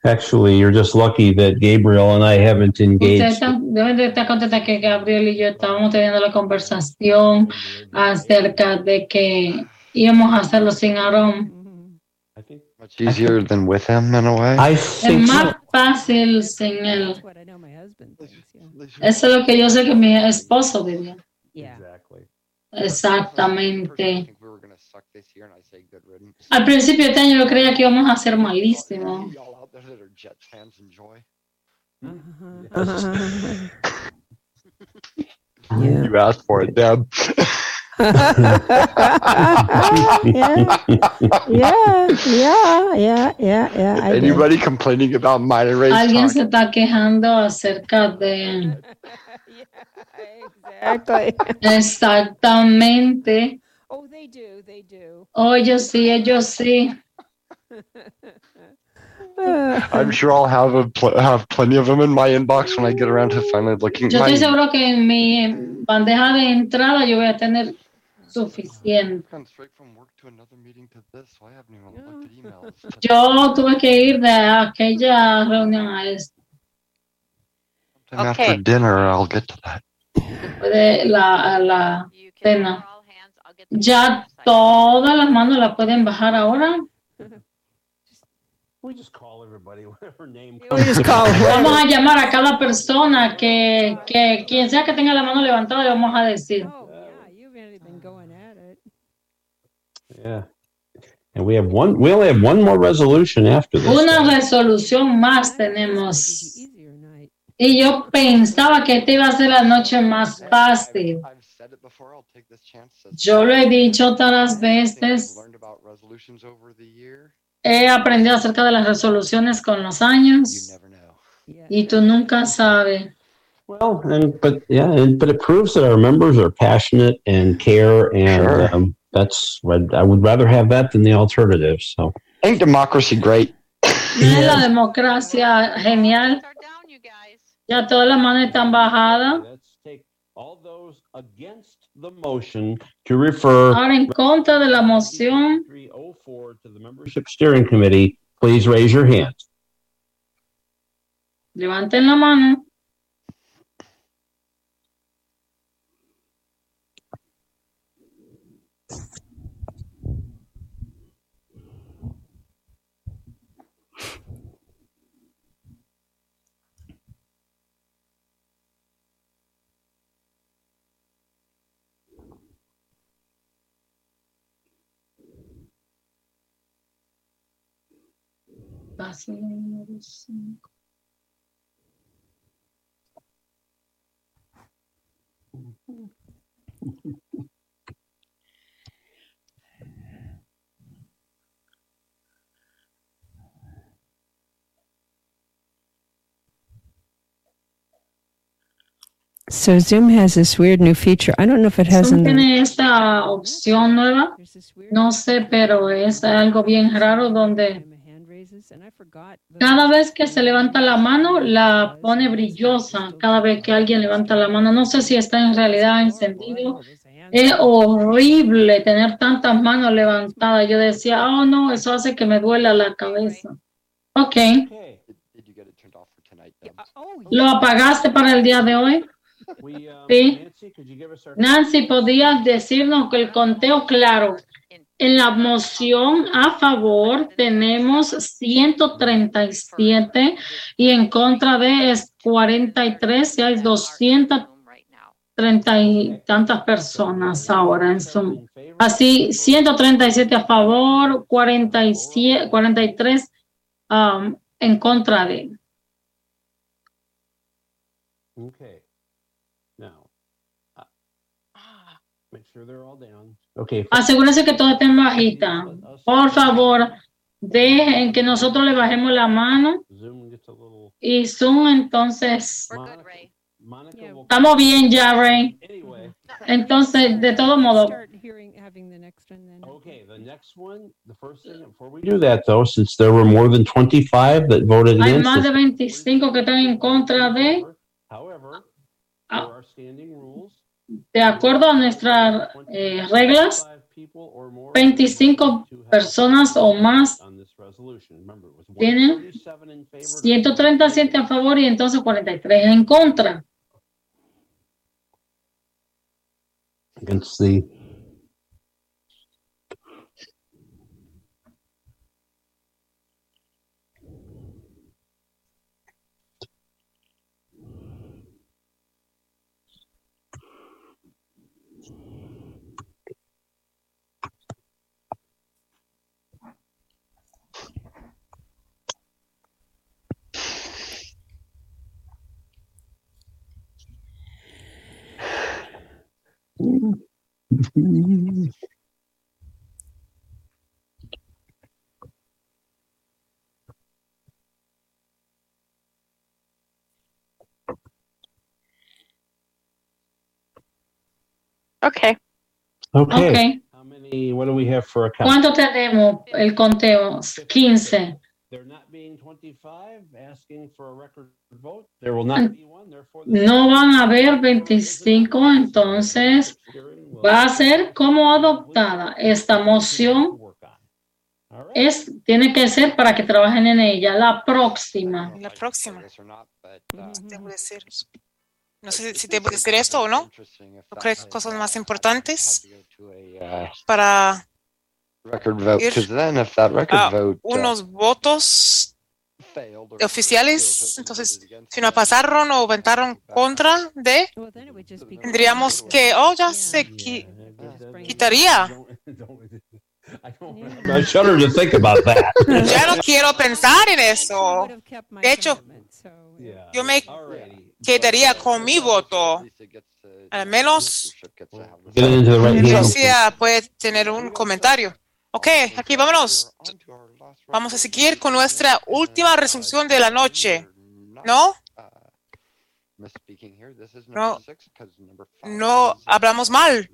actually, you're just lucky that Gabriel and I haven't ustedes engaged. están- deben de estar contentos que Gabriel y yo estábamos teniendo la conversación acerca de que íbamos a hacerlo sin Aarón. Much easier than with him in a way. I Es más fácil sin él. Eso es lo que yo sé que mi esposo diría. Exactamente. Al principio de este año yo creía que íbamos a ser malísimos. You asked for it, Deb. yeah, yeah, yeah, yeah, yeah, yeah. Anybody complaining about minor race Alguien talk? se está quejando acerca de... Exactamente. Oh, they do, they do. Oh, ellos sí, eh, ellos sí. I'm sure I'll have a pl- have plenty of them in my inbox when I get around to finally looking Yo at estoy my seguro que en mi bandeja de entrada yo voy a tener suficiente. Yo tuve que ir de aquella reunión a esta, Okay. after dinner. I'll get to that. De la, la cena. Ya todas las manos las pueden bajar ahora. We just call everybody whatever name We just call Vamos a llamar a cada persona que, que quien sea que tenga la mano levantada le vamos a decir. Yeah. And we have one. We only have one more resolution after this. Una resolución más tenemos. Y yo pensaba que esta iba a ser la noche más fácil. Yo lo he dicho otras veces. He aprendido acerca de las resoluciones con los años. Y tú nunca sabes. Well, and but yeah, and, but it proves that our members are passionate and care, and Sure. um, that's what I would rather have that than the alternative. So Ain't democracy great? ¿No es la democracia genial? Ya todas las manos están bajadas. Ahora en contra de la moción, 304 to the membership steering committee, please raise your hand. levanten la mano. Paso número cinco. So Zoom has this weird new feature. I don't know if it has Zoom tiene esta opción nueva, no sé, pero es algo bien raro donde cada vez que se levanta la mano la pone brillosa. Cada vez que alguien levanta la mano, no sé si está en realidad encendido. Es horrible tener tantas manos levantadas. Yo decía, oh no, eso hace que me duela la cabeza. Ok. ¿Lo apagaste para el día de hoy? Sí. Nancy, ¿podías decirnos que el conteo claro? En la moción a favor tenemos 137 y en contra de es 43 y hay 230 y tantas personas ahora en Zoom. Así, 137 a favor, 47, 43 um, en contra de. Okay. Now, uh, make sure they're all down. Okay. Asegúrense que todo esté en bajita. Por favor, dejen que nosotros le bajemos la mano. Y Zoom, entonces. Estamos bien ya, Ray. Entonces, de todo modo. Okay, the next one, the first thing, before we do that though, since there were more than 25 that voted Hay más de this, 25 que están en contra de. De acuerdo a nuestras eh, reglas, 25 personas o más tienen 137 in favor. 137 a favor y entonces 43 en contra. Okay. Okay. Ok. How many, what do we have for a count? ¿Cuánto tenemos el conteo? 15. There not being 25, asking for a record vote. There will not be one, therefore. the- No van a haber 25, entonces va a ser como adoptada. Esta moción es, tiene que ser para que trabajen en ella. La próxima. La próxima. Debo decir. No sé si debo decir esto o no. ¿No crees cosas más importantes Uh, para record vote, Ir because then if that record a vote uh, unos votos oficiales? Entonces, si no pasaron o votaron contra de, tendríamos que, oh, ya se qui- quitaría. I shudder to think about that. Ya no quiero pensar en eso. De hecho, yo me quedaría con mi voto. Al menos. Lucía puede tener un comentario. Ok, aquí vámonos. Vamos a seguir con nuestra última resolución de la noche. ¿No? No, no hablamos mal.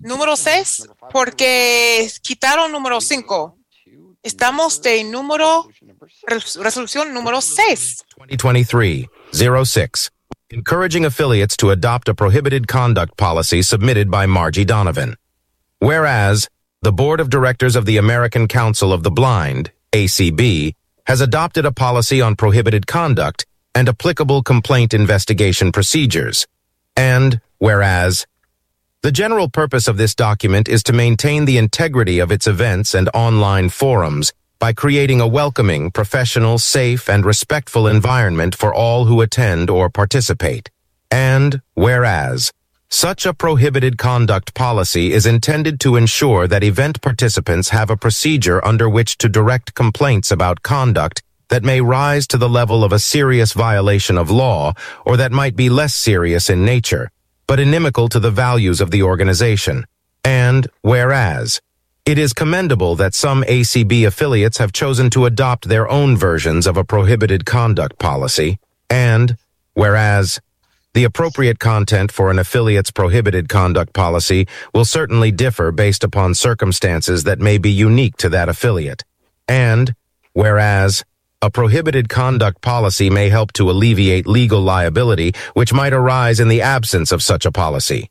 Número 6, porque quitaron número 5. Estamos de número, res- resolución número 6. 2023 06. encouraging affiliates to adopt a prohibited conduct policy submitted by Margie Donovan. Whereas, the Board of Directors of the American Council of the Blind, ACB, has adopted a policy on prohibited conduct and applicable complaint investigation procedures. And, whereas, the general purpose of this document is to maintain the integrity of its events and online forums by creating a welcoming, professional, safe, and respectful environment for all who attend or participate. And, whereas, such a prohibited conduct policy is intended to ensure that event participants have a procedure under which to direct complaints about conduct that may rise to the level of a serious violation of law or that might be less serious in nature, but inimical to the values of the organization. And, whereas, it is commendable that some ACB affiliates have chosen to adopt their own versions of a prohibited conduct policy, and, whereas, the appropriate content for an affiliate's prohibited conduct policy will certainly differ based upon circumstances that may be unique to that affiliate. And, whereas, a prohibited conduct policy may help to alleviate legal liability which might arise in the absence of such a policy.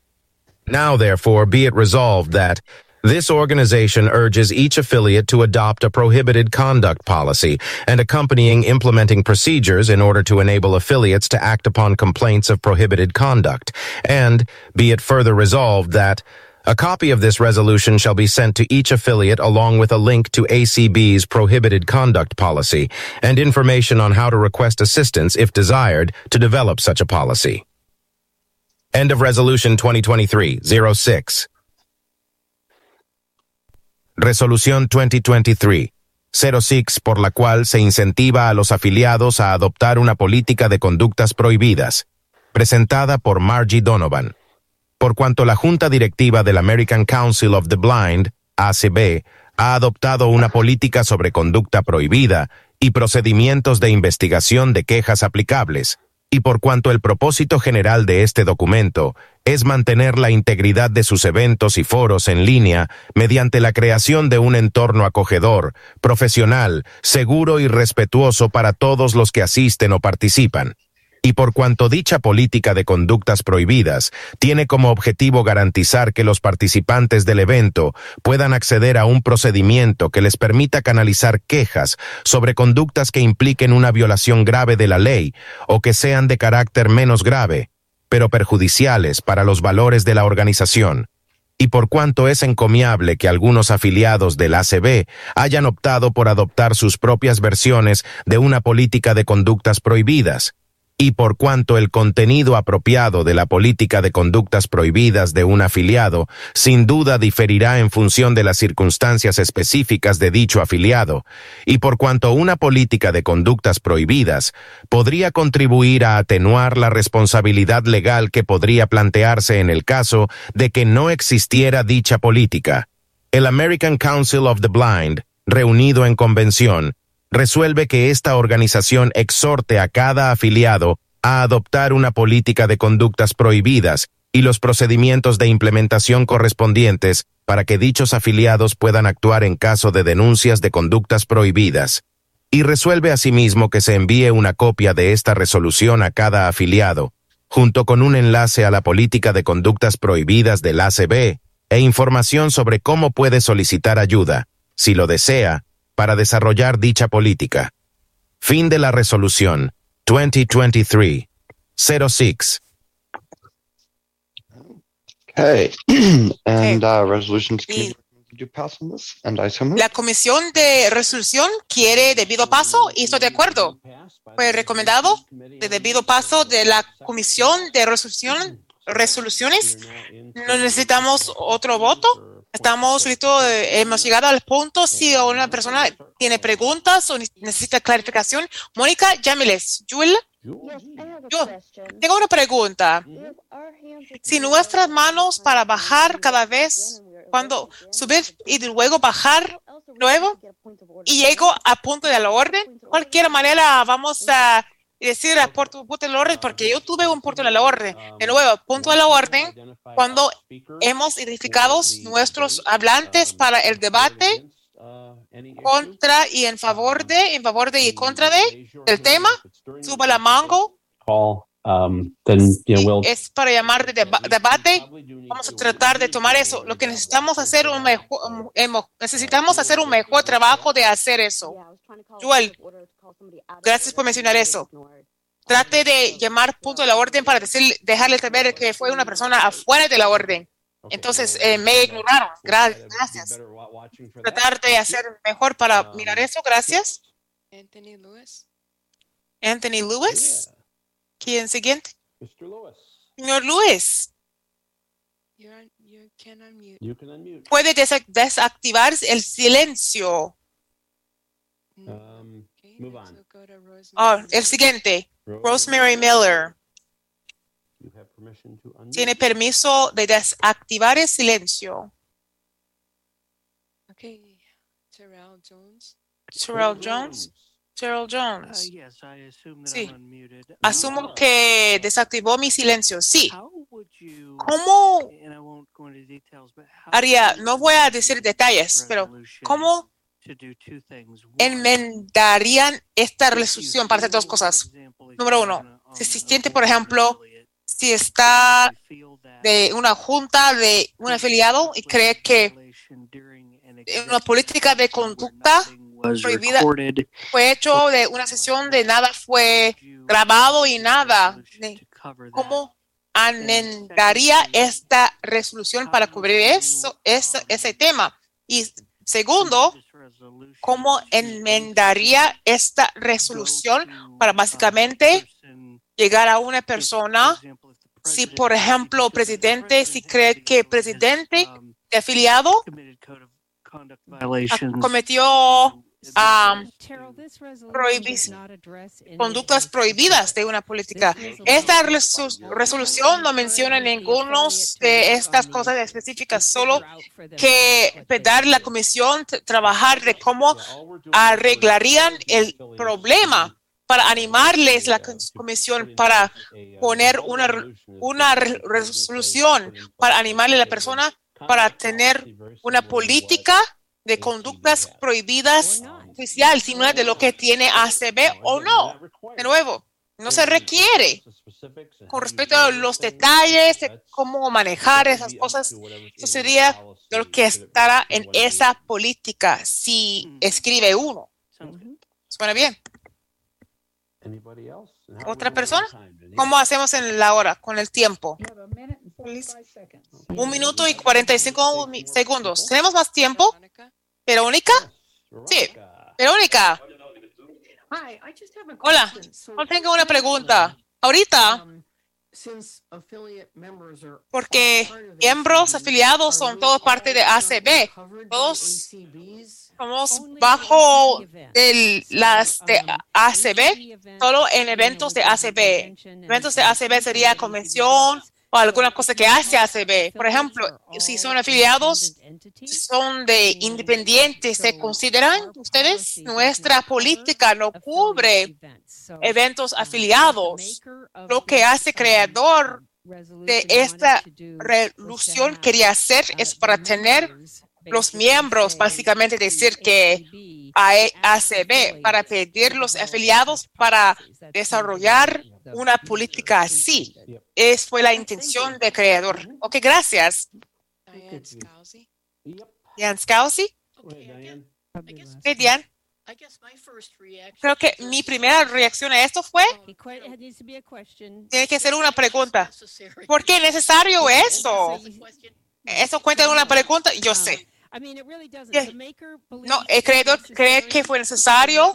Now, therefore, be it resolved that this organization urges each affiliate to adopt a prohibited conduct policy and accompanying implementing procedures in order to enable affiliates to act upon complaints of prohibited conduct. And be it further resolved that a copy of this resolution shall be sent to each affiliate along with a link to ACB's prohibited conduct policy and information on how to request assistance if desired to develop such a policy. End of Resolution 2023-06. Resolución 2023-06 por la cual se incentiva a los afiliados a adoptar una política de conductas prohibidas, presentada por Margie Donovan. Por cuanto la Junta Directiva del American Council of the Blind, ACB, ha adoptado una política sobre conducta prohibida y procedimientos de investigación de quejas aplicables, y por cuanto el propósito general de este documento es mantener la integridad de sus eventos y foros en línea mediante la creación de un entorno acogedor, profesional, seguro y respetuoso para todos los que asisten o participan. Y por cuanto dicha política de conductas prohibidas tiene como objetivo garantizar que los participantes del evento puedan acceder a un procedimiento que les permita canalizar quejas sobre conductas que impliquen una violación grave de la ley o que sean de carácter menos grave, pero perjudiciales para los valores de la organización. Y por cuanto es encomiable que algunos afiliados del ACB hayan optado por adoptar sus propias versiones de una política de conductas prohibidas, y por cuanto el contenido apropiado de la política de conductas prohibidas de un afiliado sin duda diferirá en función de las circunstancias específicas de dicho afiliado, y por cuanto una política de conductas prohibidas podría contribuir a atenuar la responsabilidad legal que podría plantearse en el caso de que no existiera dicha política. El American Council of the Blind, reunido en convención, resuelve que esta organización exhorte a cada afiliado a adoptar una política de conductas prohibidas y los procedimientos de implementación correspondientes para que dichos afiliados puedan actuar en caso de denuncias de conductas prohibidas. Y resuelve asimismo que se envíe una copia de esta resolución a cada afiliado, junto con un enlace a la política de conductas prohibidas del ACB e información sobre cómo puede solicitar ayuda, si lo desea, para desarrollar dicha política. Fin de la resolución 2023-06. Okay, and uh, resolutions committee recommends you pass on this, and I so move. La comisión de resolución quiere debido paso y estoy de acuerdo. Fue recomendado de debido paso de la comisión de resolución, resoluciones. No necesitamos otro voto. Estamos listos, eh, hemos llegado al punto. Si una persona tiene preguntas o necesita clarificación, Mónica, llámeles. Jul, yo tengo una pregunta. Si nuestras manos para bajar cada vez, cuando subir y luego bajar nuevo y llego a punto de la orden, cualquier manera vamos a decir a punto, punto de la orden, porque yo tuve un punto de la orden. De nuevo, punto de la orden, cuando hemos identificado nuestros hablantes para el debate contra y en favor de, en favor de y contra de, del tema, suba la mango es para llamar de deba- debate. Vamos a tratar de tomar eso. Lo que necesitamos hacer un mejor, necesitamos hacer un mejor trabajo de hacer eso. Joel, gracias por mencionar eso. Trate de llamar punto de la orden para decir, dejarle saber que fue una persona afuera de la orden. Entonces eh, me ignoraron. Gra- gracias. Tratar de hacer mejor para mirar eso. Gracias. Anthony Lewis. Anthony Lewis. ¿Quién siguiente? Mr. Lewis, Señor Lewis. You're on, you can unmute. you can unmute. Puede desa- desactivar el silencio. Um, move on. Ah, el siguiente. Rosemary Miller. Tiene permiso de desactivar el silencio. Okay. Terrell Jones. Terrell Jones. Terrell Jones. Uh, yes, I assume that Sí. I'm unmuted. Asumo que desactivó mi silencio. Sí. ¿Cómo and I won't go into details, but how haría? No voy a decir detalles, pero ¿cómo enmendarían esta resolución para hacer dos cosas? Número uno, si se siente, por ejemplo, si está de una junta de un afiliado y cree que una política de conducta prohibida fue hecho de una sesión de nada fue grabado y nada. ¿Cómo enmendaría esta resolución para cubrir eso, ese, ese tema? Y segundo, ¿cómo enmendaría esta resolución para básicamente llegar a una persona? Si, por ejemplo, presidente, si cree que presidente de afiliado cometió conductas prohibidas de una política. Esta resolución no menciona ninguno de estas cosas específicas, solo que pedir la comisión trabajar de cómo arreglarían el problema para animarles la cons- comisión para poner una, una re- resolución para animarle a la persona para tener una política de conductas prohibidas oficial, si no es de lo que tiene ACB o no. De nuevo, no se requiere. Con respecto a los detalles de cómo manejar esas cosas, eso sería de lo que estará en esa política si escribe uno. ¿Suena bien? ¿Otra persona? ¿Cómo hacemos en la hora, con el tiempo? Un minuto y 45 mi- segundos. ¿Tenemos más tiempo? ¿Verónica? Sí. Verónica. Hola. No tengo una pregunta. Ahorita, porque miembros afiliados son todos parte de ACB. Todos somos bajo el- las de ACB, solo en eventos de ACB. Eventos de ACB sería convención o alguna cosa que hace ACB. Por ejemplo, si son afiliados, son de independientes, ¿se consideran ustedes? Nuestra política no cubre eventos afiliados. Lo que hace creador de esta resolución quería hacer es para tener los miembros, básicamente decir que a ACB, para pedir los afiliados para desarrollar una política así. Es fue la intención del creador. Ok, gracias. Diane Scalzi. Diane Scalzi. Ok, Diane. Creo que mi primera reacción a esto fue, tiene que ser una pregunta. ¿Por qué es necesario eso? ¿Eso cuenta en una pregunta? Yo sé. No, el creador cree que fue necesario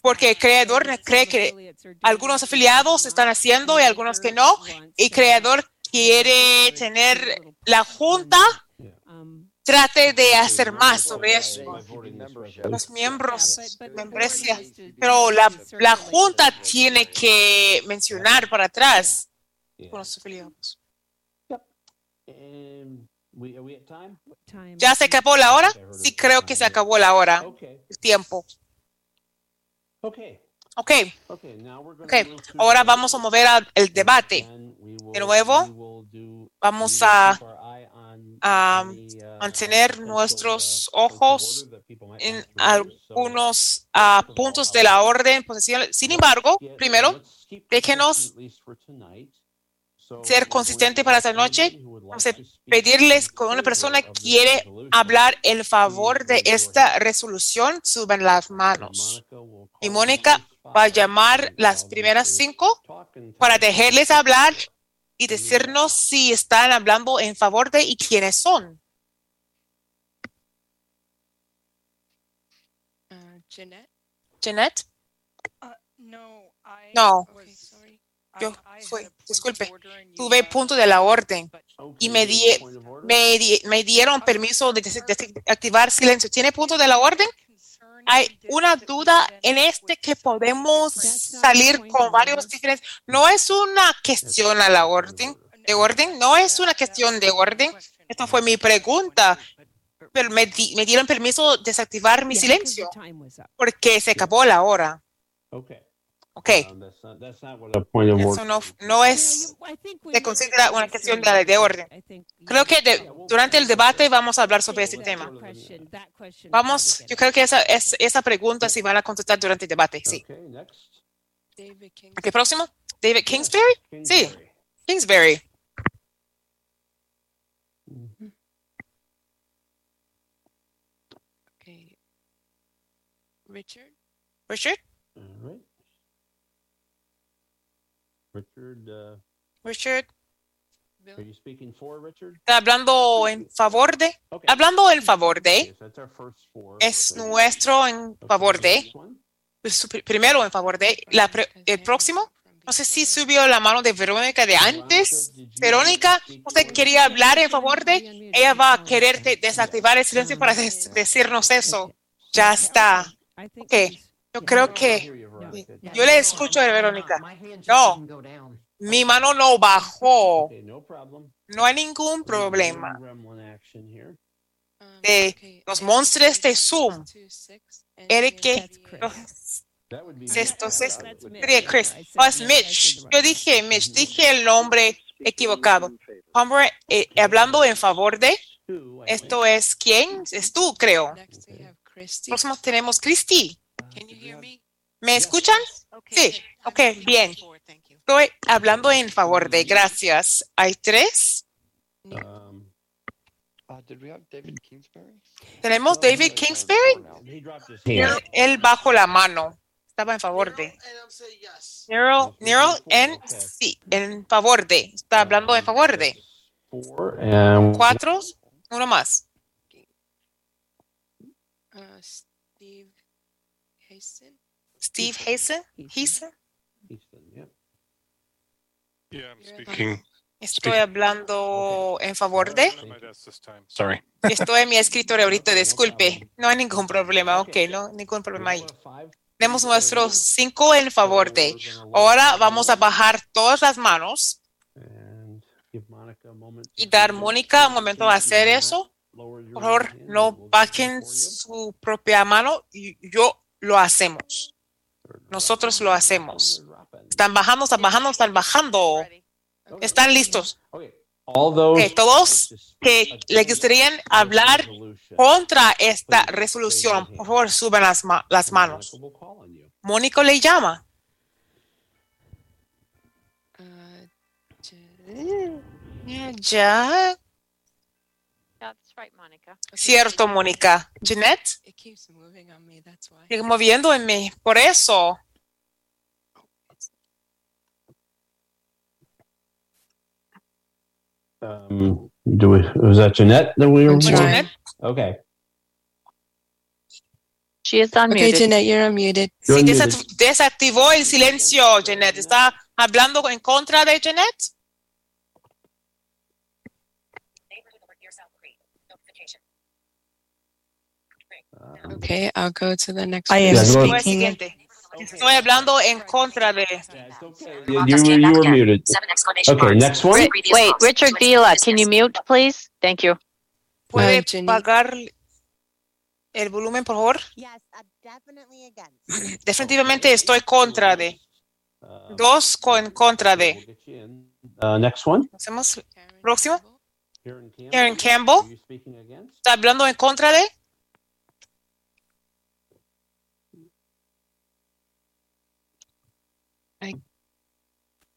porque el creador cree que algunos afiliados están haciendo y algunos que no. Y el creador quiere tener la junta trate de hacer más sobre eso. Los miembros, membresía, pero la, la junta tiene que mencionar para atrás con los afiliados. We, are we at time? ¿Ya se acabó la hora? Sí, creo que se acabó la hora, el tiempo. Okay. Ok, Okay. Now we're going ok. Ahora vamos a mover al el debate. De nuevo, vamos a a mantener nuestros ojos en algunos puntos de la orden posicional. Sin embargo, primero, déjenos ser consistente para esta noche. Vamos a pedirles que una persona quiere hablar en favor de esta resolución, suban las manos. Y Mónica va a llamar las primeras cinco para dejarles hablar y decirnos si están hablando en favor de y quiénes son. Jeanette? Jeanette, Uh, no, I No. Yo point disculpe, tuve punto de la orden y me, di, me, di- me dieron permiso de des- de activar silencio. ¿Tiene punto de la orden? Hay una duda en este que podemos salir con varios diferentes. No es una cuestión a la orden, de orden, no es una cuestión de orden. Esta fue mi pregunta. Pero me, di- me dieron permiso de desactivar mi silencio porque se acabó la hora. Okay. Ok, eso no, no es, se considera una cuestión de, de orden. Creo que de- durante el debate vamos a hablar sobre este tema. Vamos, yo creo que esa, es, esa pregunta sí van a contestar durante el debate, sí. Ok, próximo. David Kingsbury. Sí, Kingsbury. Okay. Richard? Richard. All right. Richard, uh, Richard. are you speaking for Richard? ¿Está hablando en favor de? Hablando en favor de. Yes, four. Es nuestro en favor de. Primero en favor de. La pre- el próximo. No sé si subió la mano de Verónica de antes. Verónica, usted quería hablar en favor de. Ella va a querer de- desactivar el silencio para decirnos eso. Ya está. Ok. Yo creo que. Yo le escucho a Verónica. No. Mi mano no bajó. No problem. No hay ningún problema. De los monstruos de Zoom. Would be- Sería Chris. Oh, es Mitch. Yo dije Mitch, dije el nombre equivocado. Hombre, eh, hablando en favor de, esto es quién? Es tú, creo. Próximo tenemos Christy. ¿Me escuchan? Sí. Ok, bien. Estoy hablando en favor de, gracias. Hay tres. Um, Uh, David Kingsbury? Tenemos David Él, bajo la mano. Estaba en favor de. Nero, Nero en sí, en favor de. Está hablando en favor de. And Cuatro, uno más. Uh, Steve Hasten? Steve. Yeah, I'm speaking. Estoy hablando en favor de. Sorry. Estoy en mi escritorio ahorita, disculpe. No hay ningún problema, ok, no, ningún problema ahí. Tenemos nuestros cinco en favor de. Ahora vamos a bajar todas las manos give Monica a moment. y dar Mónica un momento a hacer eso. Por favor, no bajen su propia mano. y Yo lo hacemos. Nosotros lo hacemos. Están bajando, están bajando, están bajando. Están listos. All those Ok, todos que le gustarían hablar contra esta resolución, por favor, suban las, ma- las manos. Mónico le llama. Right, Monica. Cierto, Mónica. Jeanette, It keeps moving on me, that's why. sigue moviendo en mí. Por eso. Um, do we, was that Jeanette that we were? Jeanette. Okay. She is unmuted. Okay, Jeanette, you're unmuted. Sí, You're desa- muted. desactivó el silencio, Jeanette. ¿Está hablando en contra de Jeanette? Okay, I'll go to the next I am Yeah, go Estoy hablando en contra de. You, you, you were muted. Okay, next one. Wait, Richard Vila, can you mute, please? Thank you. ¿Puede pagar el volumen, por favor? Definitivamente estoy contra de. Dos con contra de. Uh, next one. Hacemos próximo. Karen Campbell. ¿Está hablando en contra de?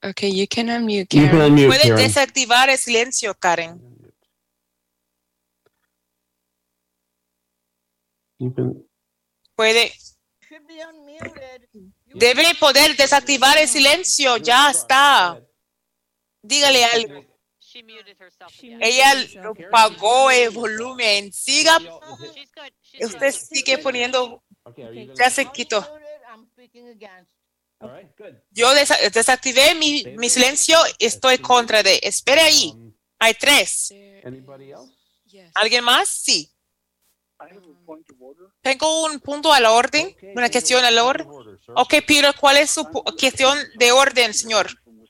Okay, you can unmute, You can Karen. unmute, Karen. desactivar el silencio, Karen. You can- Puede. Debe poder desactivar el silencio. Ya está. Dígale algo. Ella pagó el volumen. Siga. Usted sigue poniendo. Ya se quitó. Yo desa- desactivé mi, mi silencio. Estoy contra de. Espere ahí. Hay tres. Anybody else? ¿Alguien más? Sí. Tengo un punto a la orden, una cuestión a la orden. Ok, Peter, ¿cuál es su cuestión de orden, señor?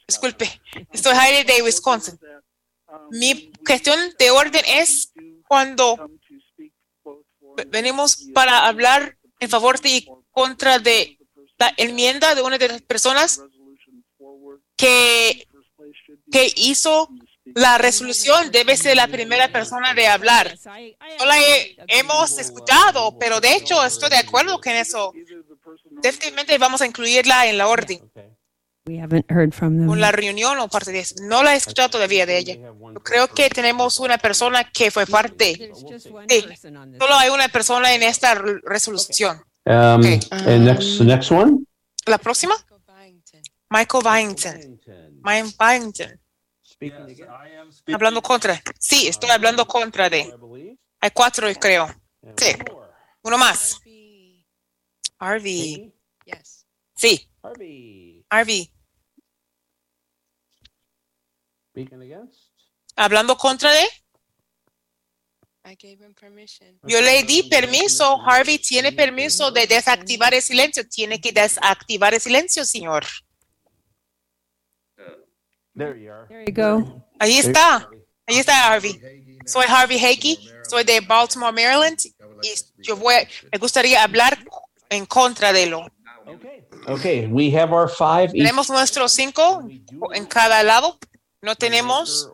Disculpe, estoy Heidi de Wisconsin. Mi cuestión de orden es cuando ve- venimos para hablar en favor de y contra de la enmienda de una de las personas que, que hizo la resolución debe ser la primera persona de hablar. No la he- hemos escuchado, pero de hecho estoy de acuerdo con eso. Definitivamente vamos a incluirla en la orden, We haven't heard from them. con la reunión o parte de eso. No la he escuchado todavía de ella. Yo creo que tenemos una persona que fue parte. Sí, solo hay una persona en esta re- resolución. Um, and next, the next one? ¿La próxima? Michael Byington. Mike Byington. Hablando contra. Sí, estoy hablando contra de. Hay cuatro, creo. Sí. Uno más. Harvey. Sí. Harvey. Speaking against? Hablando contra de. I gave him permission. Yo le di permiso. Harvey tiene permiso de desactivar el silencio. Tiene que desactivar el silencio, señor. There you are. There you go. Ahí está. Ahí está Harvey. Soy Harvey Hakey. Soy de Baltimore, Maryland. Y yo voy, me gustaría hablar en contra de lo. Okay, we have our five. Tenemos nuestros cinco en cada lado. No tenemos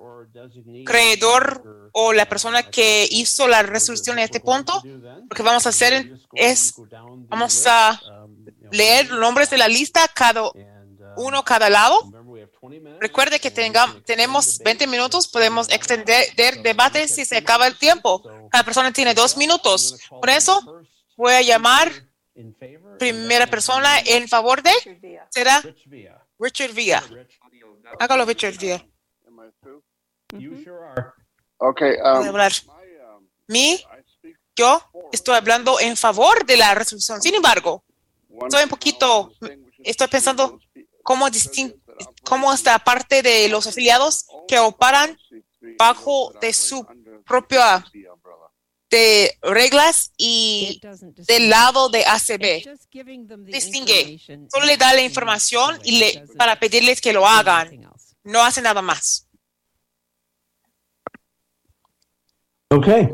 creador o la persona que hizo la resolución en este punto. Lo que vamos a hacer es, vamos a leer los nombres de la lista, cada uno cada lado. Recuerde que tengamos, tenemos 20 minutos, podemos extender el debate si se acaba el tiempo. Cada persona tiene dos minutos. Por eso voy a llamar primera persona en favor de, será Richard Villa. Hágalo, Richard Villa. Okay. Um, hablar. Mi, yo estoy hablando en favor de la resolución. Sin embargo, estoy un poquito, estoy pensando cómo distin cómo esta parte de los afiliados que operan bajo de su propia de reglas y del lado de ACB. Distingue. Solo le da la información y le, para pedirles que lo hagan. No hace nada más. Okay.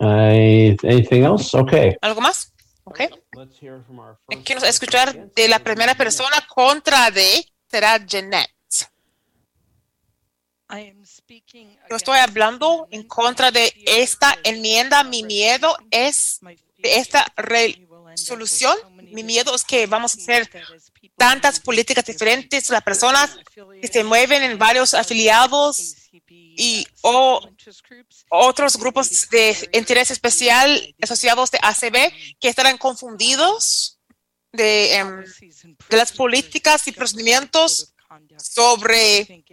I, anything else? Okay. ¿Algo más? Ok. Let's hear from our Quiero escuchar de la primera persona contra de será Jeanette. Yo estoy hablando en contra de esta enmienda. Mi miedo es de esta resolución. Mi miedo es que vamos a hacer tantas políticas diferentes. Las personas que se mueven en varios afiliados y o otros grupos de interés especial asociados de ACB que estarán confundidos de, em, de las políticas y procedimientos sobre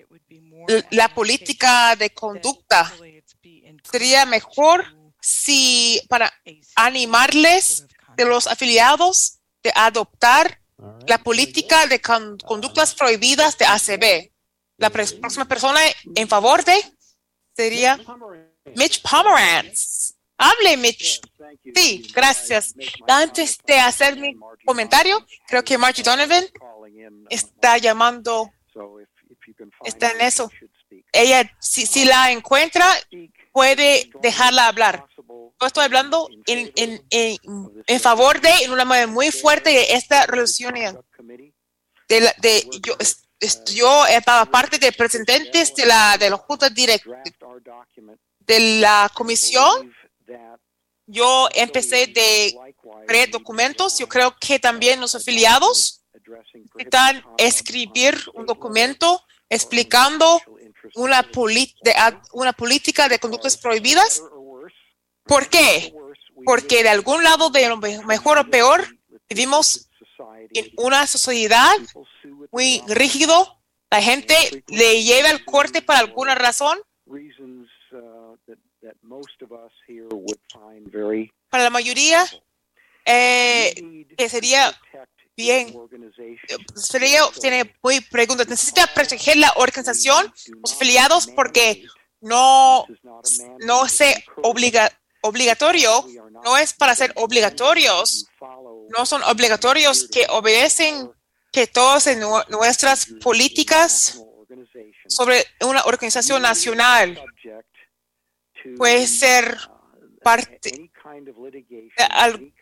la política de conducta. Sería mejor si para animarles de los afiliados de adoptar la política de con- conductas prohibidas de ACB. La próxima persona en favor de sería Mitch Pomerantz. Hable, Mitch. Sí, gracias. Antes de hacer mi comentario, creo que Margie Donovan está llamando, está en eso. Ella, si, si la encuentra, puede dejarla hablar. Yo estoy hablando en, en, en, en favor de, en una manera muy fuerte, de esta resolución. De, la- de, yo, yo estaba parte de presidentes de la, de la Junta Direct, de la comisión. Yo empecé de crear documentos. Yo creo que también los afiliados necesitan escribir un documento explicando una, una política de conductas prohibidas. ¿Por qué? Porque de algún lado, de lo me- mejor o peor, vivimos en una sociedad muy rígido. La gente le lleva el corte por alguna razón. Para la mayoría, eh, que sería bien, sería, tiene muy preguntas. Necesita proteger la organización, los afiliados, porque no, no se obliga, obligatorio, no es para ser obligatorios, no son obligatorios que obedecen que todas nuestras políticas sobre una organización nacional puede ser parte de al-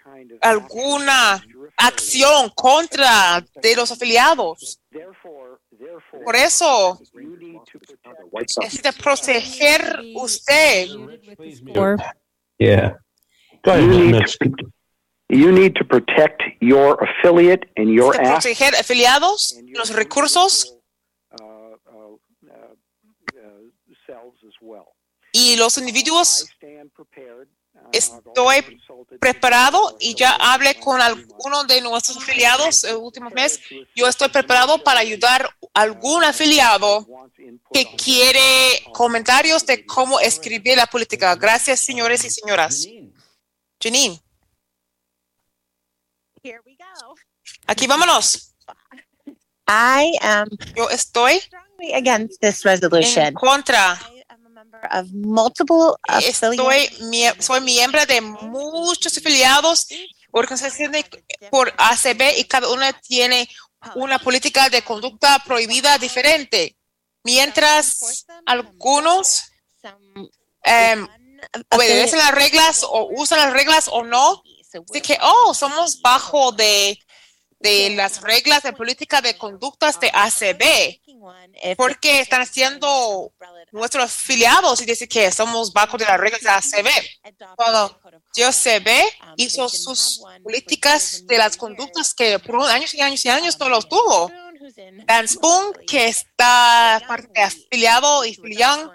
alguna acción contra de los afiliados. Por eso necesita proteger usted. Yeah. Go ahead, You need, Mitch. you need to protect your affiliate and your Necesita assets. proteger afiliados, los recursos eh eh selves as well. y los individuos. Estoy preparado y ya hablé con alguno de nuestros afiliados el último mes. Yo estoy preparado para ayudar a algún afiliado que quiere comentarios de cómo escribir la política. Gracias, señores y señoras. Janine. Aquí vámonos. I am Yo estoy against this resolution. en contra. Of multiple Estoy, soy miembro de muchos afiliados, organizaciones por ACB y cada una tiene una política de conducta prohibida diferente. Mientras algunos em, obedecen las reglas o usan las reglas o no, así que, oh, somos bajo de, de las reglas de política de conductas de ACB. Porque están haciendo nuestros afiliados y dice que somos bajo de las reglas de ACB. Cuando JCB hizo sus políticas de las conductas que por años y años y años no los tuvo. Dan Spoon, que está parte afiliado y filián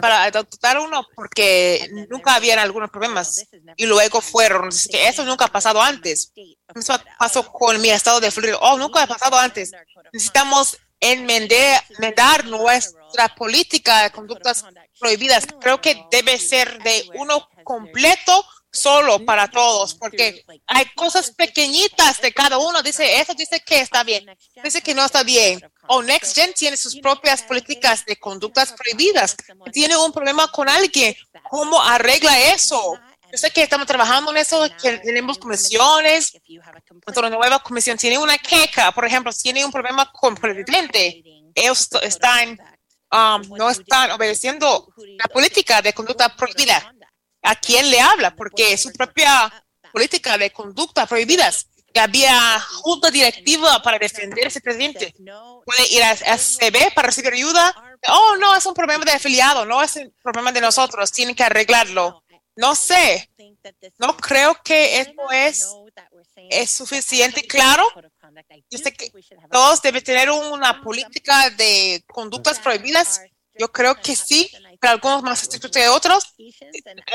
para adoptar uno porque nunca habían algunos problemas y luego fueron. Así que eso nunca ha pasado antes. Eso pasó con mi estado de Florida. Oh, nunca ha pasado antes. Necesitamos enmendar, enmendar nuestra política de conductas prohibidas. Creo que debe ser de uno completo solo para todos, porque hay cosas pequeñitas de cada uno. Dice, eso dice que está bien, dice que no está bien. O Next Gen tiene sus propias políticas de conductas prohibidas. Tiene un problema con alguien. ¿Cómo arregla eso? Yo sé que estamos trabajando en eso, que tenemos comisiones. Nuestra nueva comisión tiene una queja, por ejemplo, tiene un problema con el presidente. Ellos están, um, no están obedeciendo la política de conducta prohibida. ¿A quién le habla? Porque su propia política de conducta prohibidas. Que había junta directiva para defender a ese presidente. Puede ir a SCB para recibir ayuda. Oh, no, es un problema de afiliado, no es un problema de nosotros, tienen que arreglarlo. No sé, no creo que esto es, es suficiente claro. Yo sé que todos deben tener una política de conductas prohibidas. Yo creo que sí, pero algunos más estrictos que otros.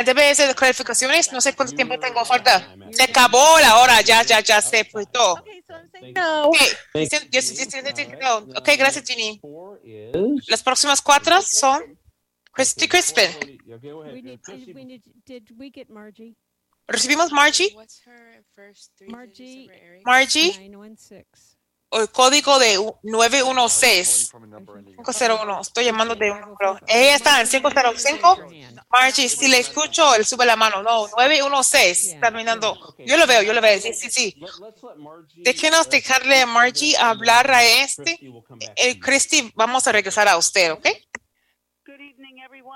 Debe ser de clarificaciones. No sé cuánto tiempo tengo falta. Se acabó la hora, ya, ya, ya se puso. Ok, gracias, Ginny. Las próximas cuatro son Christy Crispin. ¿Recibimos Margie? Margie. Margie. 916. O el código de u- 916. 501. Estoy llamando de un número. Ella está en 505. Margie, si le escucho, él sube la mano. No, 916. Está mirando. Yo lo veo, yo lo veo. Sí, sí, sí. Déjenos dejarle a Margie hablar a este. El Christy, vamos a regresar a usted, ¿ok?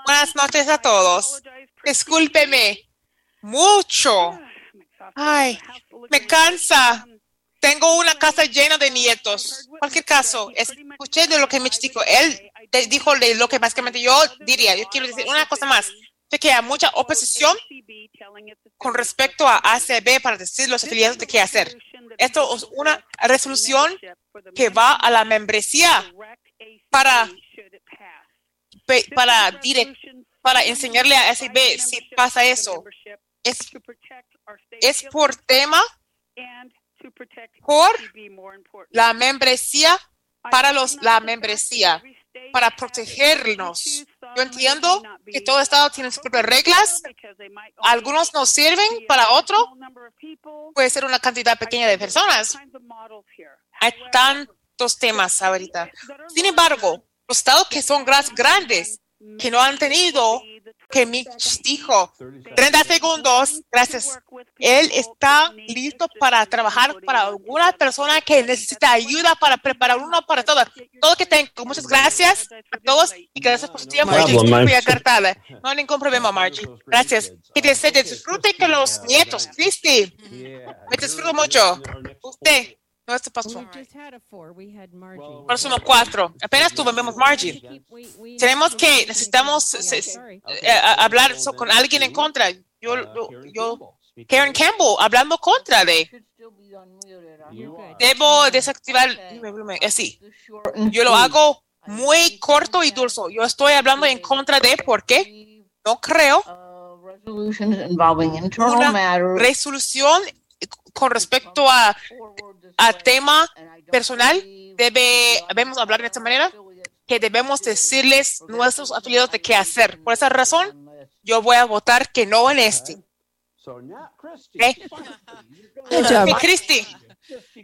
Buenas noches a todos. Discúlpeme mucho. Ay, me cansa. Tengo una casa llena de nietos. Cualquier caso, escuché de lo que Mitch dijo. Él dijo de lo que básicamente yo diría. Yo quiero decir una cosa más. Sé que hay mucha oposición con respecto a ACB para decir los afiliados de qué hacer. Esto es una resolución que va a la membresía para, para, direct- para enseñarle a ACB si pasa eso. Es, es por tema, por la membresía, para los, la membresía, para protegernos. Yo entiendo que todo estado tiene sus propias reglas. Algunos nos sirven, para otro puede ser una cantidad pequeña de personas. Hay tantos temas ahorita. Sin embargo, los estados que son gras- grandes, que no han tenido, que Mitch dijo, 30 segundos, gracias. Él está listo para trabajar para alguna persona que necesita ayuda para preparar uno para todas. Todo que tenga. Muchas gracias a todos y gracias por su tiempo. Y Problem, disculpe Marge. acartada. No hay ningún problema, Margie. Gracias. Que se disfrute con los nietos. Cristi, me disfruto mucho. Usted, no este pasó. Ahora somos cuatro. Apenas tuvimos Margie. Tenemos que, necesitamos eh, eh, hablar so- con alguien en contra. Yo, yo, yo- Karen Campbell, hablando contra de. Debo desactivar. eh, Sí. Yo lo hago muy corto y dulce. Yo estoy hablando en contra de porque no creo internal una resolución con respecto a, a tema personal. Debe, debemos hablar de esta manera que debemos decirles nuestros afiliados de qué hacer. Por esa razón, yo voy a votar que no en este. Ok, Christy.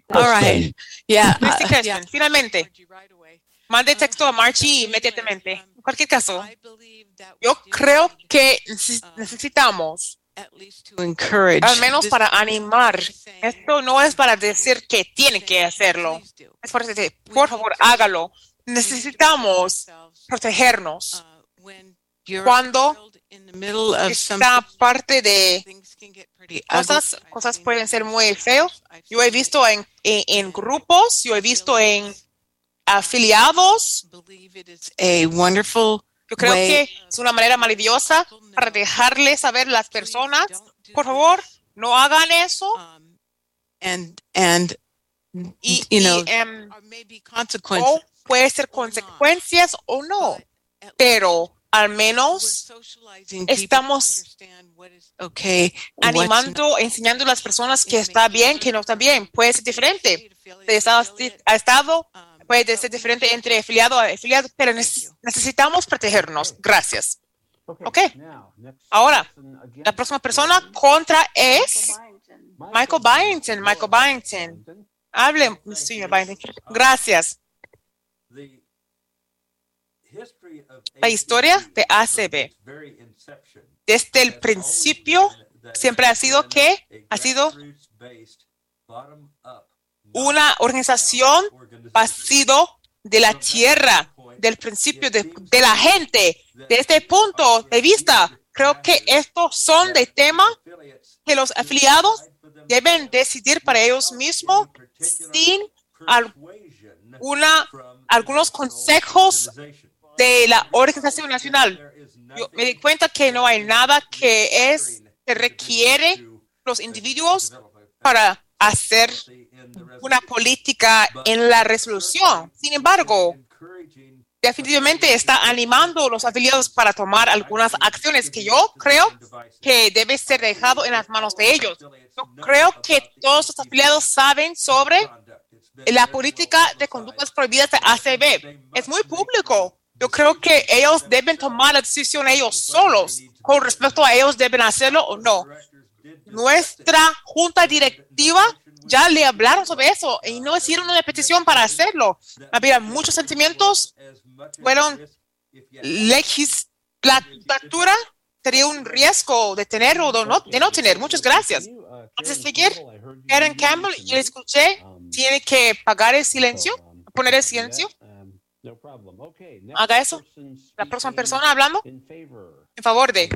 All right. Yeah. Christy uh, Kirsten, finalmente. Mande texto a Marchi inmediatamente. En cualquier caso, yo creo que neces- necesitamos. Al menos para animar. Esto no es para decir que tiene que hacerlo. Es para decir, por favor, hágalo. Necesitamos protegernos. Cuando middle of está parte de cosas, cosas pueden ser muy feos. Yo he visto en, en, en grupos, yo he visto en afiliados. a wonderful Yo creo que es una manera maravillosa para dejarle saber a las personas, por favor, no hagan eso. and and y, you know y, em, consequences o puede ser consecuencias o no, pero al menos estamos okay animando, enseñando a las personas que está bien, que no está bien. Puede ser diferente. de estado a estado, puede ser diferente entre afiliado a afiliado, pero neces- necesitamos protegernos. Gracias. Ok. Ahora, la próxima persona contra es Michael Byington. Michael Byington. Hable, señor Byington. Gracias. La historia de ACB desde el principio siempre ha sido que ha sido una organización ha sido de la tierra, del principio de, de la gente. De este punto de vista, creo que estos son de temas que los afiliados deben decidir para ellos mismos sin alguna, algunos consejos de la organización nacional. Yo me di cuenta que no hay nada que es que requiere los individuos para hacer una política en la resolución. Sin embargo, definitivamente está animando a los afiliados para tomar algunas acciones que yo creo que debe ser dejado en las manos de ellos. Yo creo que todos los afiliados saben sobre la política de conductas prohibidas de ACB. Es muy público. Yo creo que ellos deben tomar la decisión ellos solos con respecto a ellos deben hacerlo o no. Nuestra junta directiva ya le hablaron sobre eso y no hicieron una petición para hacerlo. Había muchos sentimientos, fueron legislatura, sería un riesgo de tener o de no, de no tener. Muchas gracias. Antes de seguir, Karen Campbell, yo le escuché, tiene que pagar el silencio, poner el silencio. Haga eso. La próxima persona hablando en favor de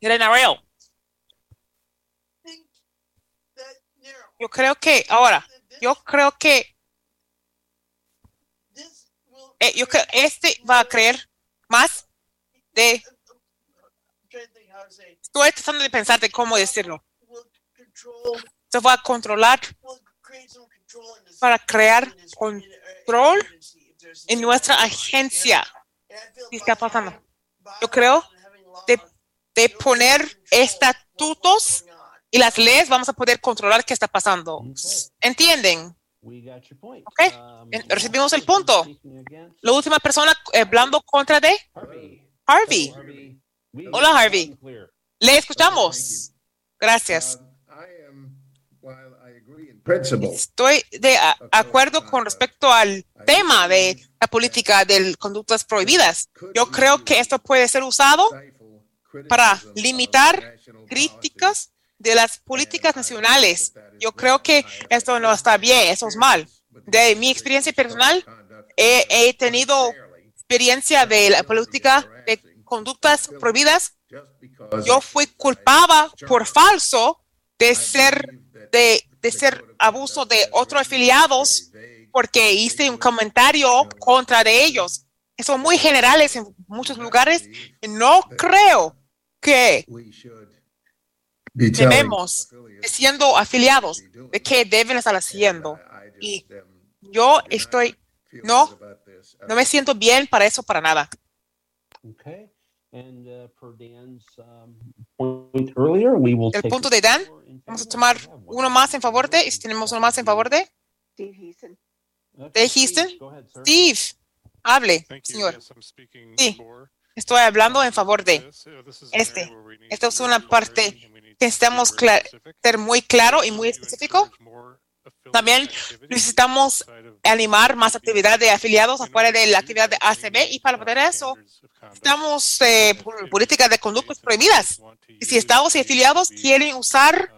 Irene Yo creo que, ahora, yo creo que, eh, yo creo, este va a creer más de, estoy tratando de pensar de cómo decirlo. Se va a controlar para crear control en nuestra agencia. ¿Qué está pasando? Yo creo de, de poner estatutos y las leyes vamos a poder controlar qué está pasando. ¿Entienden? Ok, En- recibimos el punto. La última persona eh, hablando contra de Harvey. Hola Harvey. Le escuchamos. Gracias. Estoy de acuerdo con respecto al tema de la política de conductas prohibidas. Yo creo que esto puede ser usado para limitar críticas de las políticas nacionales. Yo creo que esto no está bien, eso es mal. De mi experiencia personal, he, tenido experiencia de la política de conductas prohibidas. Yo fui culpaba por falso de ser de, de ser abuso de otros afiliados porque hice un comentario contra de ellos. Son muy generales en muchos lugares. No creo que debemos, siendo afiliados, de qué deben estar haciendo. Y yo estoy, no, no me siento bien para eso, para nada. Okay. And uh, per Dan's um, point earlier, we will El punto de Dan, vamos a tomar uno más en favor de, y si tenemos uno más en favor de, Steve Houston. Steve, hable, señor. Yes, I'm speaking Sí, for estoy hablando en favor de este. Esta es una parte que specific. ser muy claro y muy específico. También necesitamos animar más actividad de afiliados afuera de la actividad de ACB y para poder eso necesitamos eh, pol- políticas de conductas prohibidas. Y si estados y afiliados quieren usar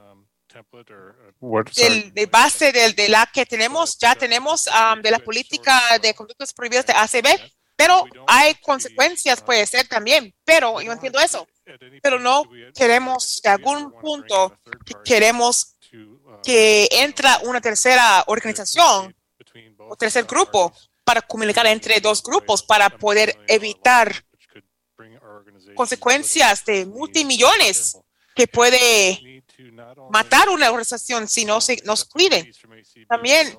del, de base del, de la que tenemos, ya tenemos um, de la política de conductas prohibidas de ACB, pero hay consecuencias, puede ser también, pero yo entiendo eso. Pero no queremos, de algún punto, que queremos que entra una tercera organización o tercer grupo para comunicar entre dos grupos para poder evitar consecuencias de multimillones que puede matar una organización si no se nos cuide. También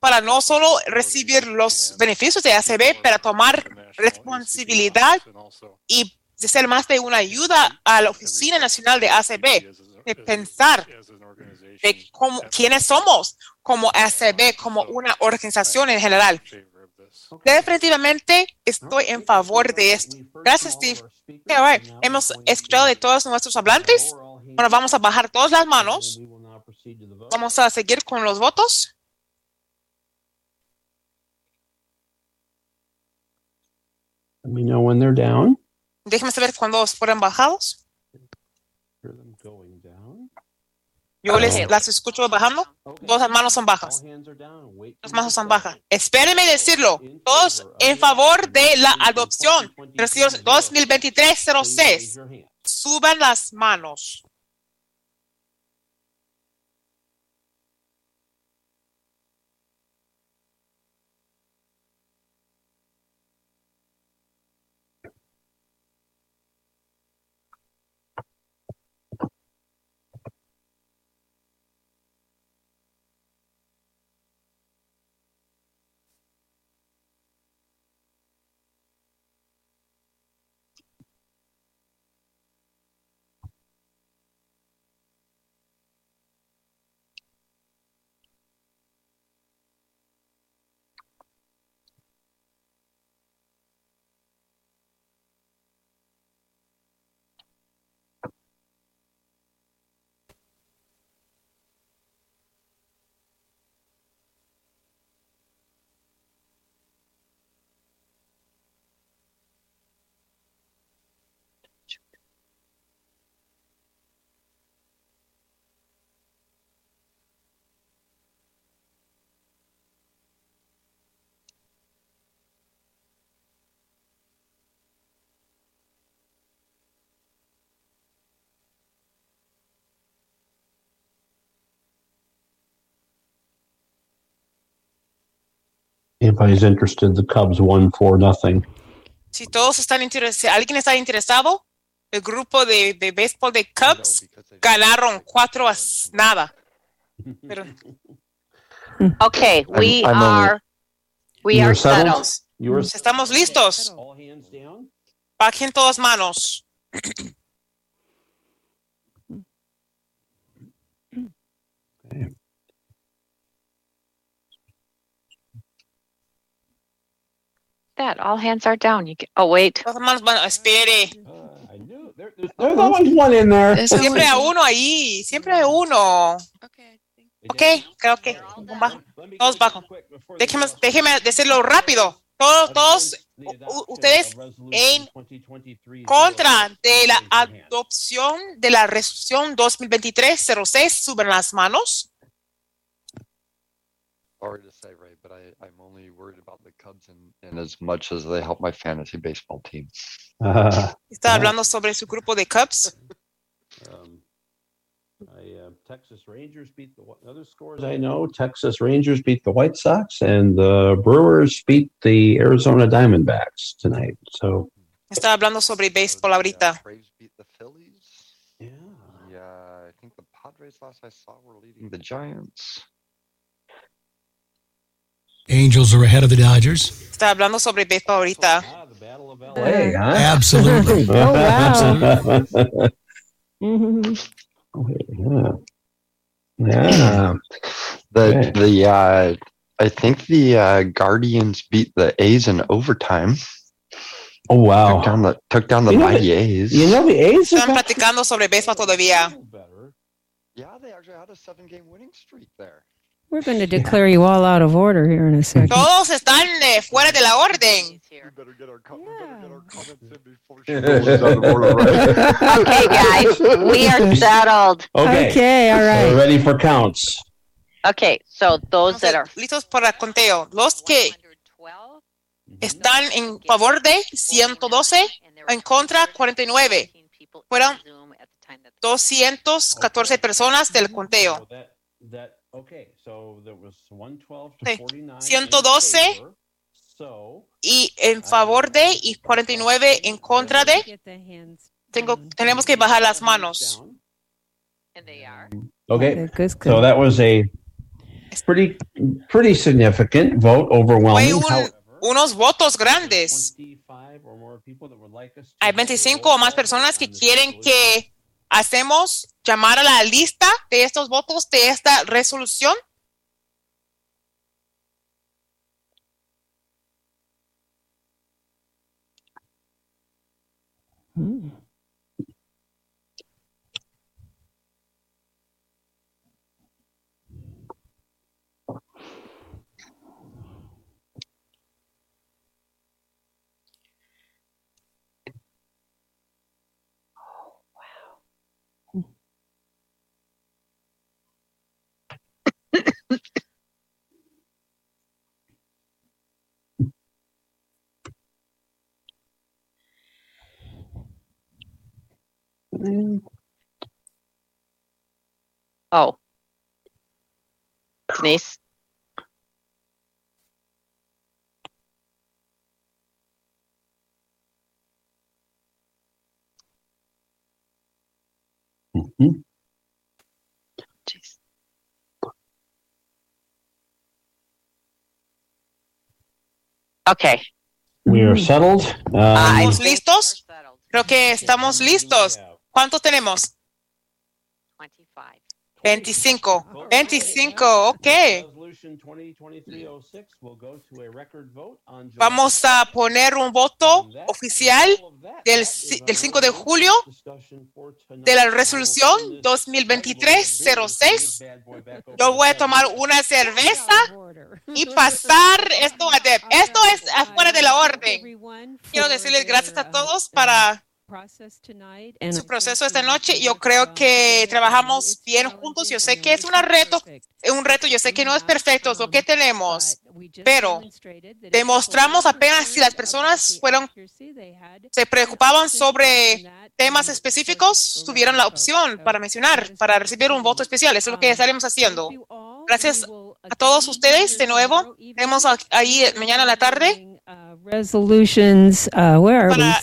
para no solo recibir los beneficios de ACB, pero tomar responsabilidad y de ser más de una ayuda a la Oficina Nacional de ACB, de pensar de cómo, quiénes somos como ACB, como una organización en general. Definitivamente estoy en favor de esto. Gracias, Steve. Right. Hemos escuchado de todos nuestros hablantes. Ahora vamos a bajar todas las manos. Vamos a seguir con los votos. Let me know when they're down. Déjenme saber cuándo fueron bajados. Yo les las escucho bajando. Las manos son bajas. Las manos son bajas. Espérenme decirlo. Todos en favor de la adopción. Recién 2023-06. Suban las manos. Anybody's interested, the Cubs won four nothing. Si todos están interesados, alguien está interesado, el grupo de, de béisbol de Cubs ganaron cuatro a s- nada. Pero Okay, we I'm are we are were settled? settled. You were estamos listos. Bajen todas manos. That all hands are down. You get, oh wait. Todas manos, van- espere. There's always one in there. Siempre hay uno ahí, siempre hay uno. Ok, creo que todos bajo. Déjeme, déjeme decirlo rápido. Todos, todos ustedes en contra de la adopción de la resolución 2023-06, suben las manos. Sorry to say, Ray, but I, I'm only worried about the Cubs and, in as much as they help my fantasy baseball team. Uh, Está hablando sobre su grupo de Cubs. um, I, uh, Texas Rangers beat the other scores I know. Texas Rangers beat the White Sox, and the Brewers beat the Arizona Diamondbacks tonight. So Está hablando sobre béisbol ahorita. Braves beat the Phillies. Yeah. Yeah, I think the Padres last I saw were leading the Giants. Angels are ahead of the Dodgers. Está hablando sobre béisbol ahorita. Hey, huh? Absolutely. Oh, wow. yeah. Yeah. The the uh, I think the uh, Guardians beat the A's in overtime. Oh wow! Took down the took down the You know mighty the- A's. you know the A's Están platicando sobre béisbol todavía. Yeah, they actually had a seven game winning streak there. We're going to declare you all out of order here in a second. Todos están eh, fuera de la orden. Okay, guys, we are settled. Okay. Okay, all right. We're ready for counts. Okay, so those that are Listos para conteo. Los que están en favor de 112, en contra 49. Fueron 214 personas del conteo. Okay. So there was 112 to Sí. 49. 112 So y en favor de y 49 en contra de. Tengo, tenemos que bajar las manos. okay. So that was a pretty pretty significant vote, overwhelming. un- unos votos grandes. Hay 25 o más personas que quieren que hacemos llamar a la lista de estos votos de esta resolución. Oh Denise. Mhm. Okay. we are settled. Um, ¿Estamos listos? Creo que estamos listos. ¿Cuántos tenemos? 25. 25, ok. Resolution 2023-06 will go to a record vote on July Vamos a poner un voto oficial del, del 5 de julio de la resolución 2023-06. Yo voy a tomar una cerveza y pasar esto a Deb. Esto es afuera de la orden. Quiero decirles gracias a todos para su proceso esta noche. Yo creo que trabajamos bien juntos. Yo sé que es un reto, un reto. Yo sé que no es perfecto lo que tenemos, pero demostramos apenas si las personas fueron, se preocupaban sobre temas específicos, tuvieron la opción para mencionar, para recibir un voto especial. Eso es lo que estaremos haciendo. Gracias a todos ustedes de nuevo. Vemos a- ahí mañana en la tarde. Resolutions, uh, where are we? Para-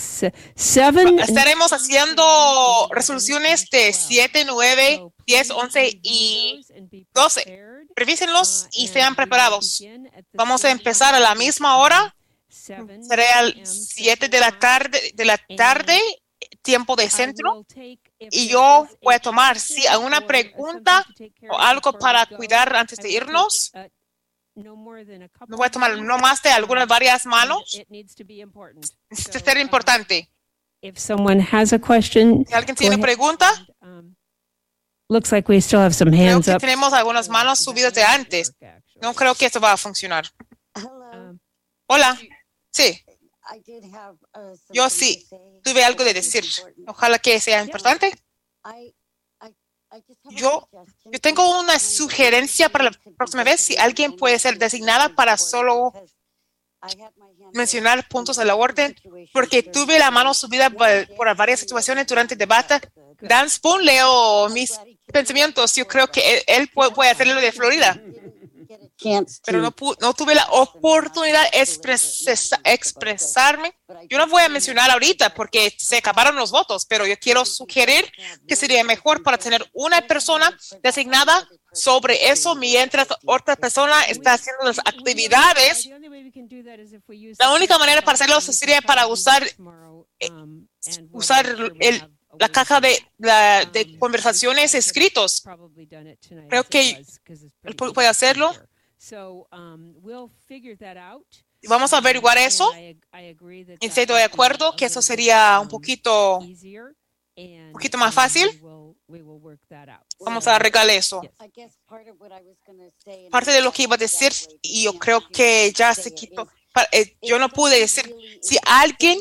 Seven. Estaremos haciendo resoluciones de 7, 9, 10, 11 y 12. Revísenlos y sean preparados. Vamos a empezar a la misma hora. Será al 7 de la tarde, de la tarde, tiempo de centro. Y yo voy a tomar si alguna pregunta o algo para cuidar antes de irnos. No voy a tomar no más de algunas varias manos. Esto es ser importante. If someone has a question, Si alguien tiene pregunta, Looks like we still have some creo hands que up. tenemos algunas manos subidas de antes. No creo que esto va a funcionar. Hola. Sí, yo sí tuve algo de decir. Ojalá que sea importante. Yo, yo tengo una sugerencia para la próxima vez. Si alguien puede ser designada para solo mencionar puntos de la orden, porque tuve la mano subida por, varias situaciones durante el debate. Dan Spoon leo mis pensamientos. Yo creo que él, puede hacerlo de Florida. Pero no, no tuve la oportunidad de expresa- expresarme. Yo no voy a mencionar ahorita porque se acabaron los votos, pero yo quiero sugerir que sería mejor para tener una persona designada sobre eso mientras otra persona está haciendo las actividades. La única manera para hacerlo sería para usar, eh, usar el, la caja de, la- de conversaciones escritos. Creo que él pu- puede hacerlo. So, um, we'll figure that out. Vamos a averiguar eso. Estoy de acuerdo que eso sería un um, poquito, un poquito más um, fácil. we will- we will work that out. Vamos a arreglar eso. Parte de lo que iba a decir, y yo creo que ya se quitó, eh, yo no pude decir, si alguien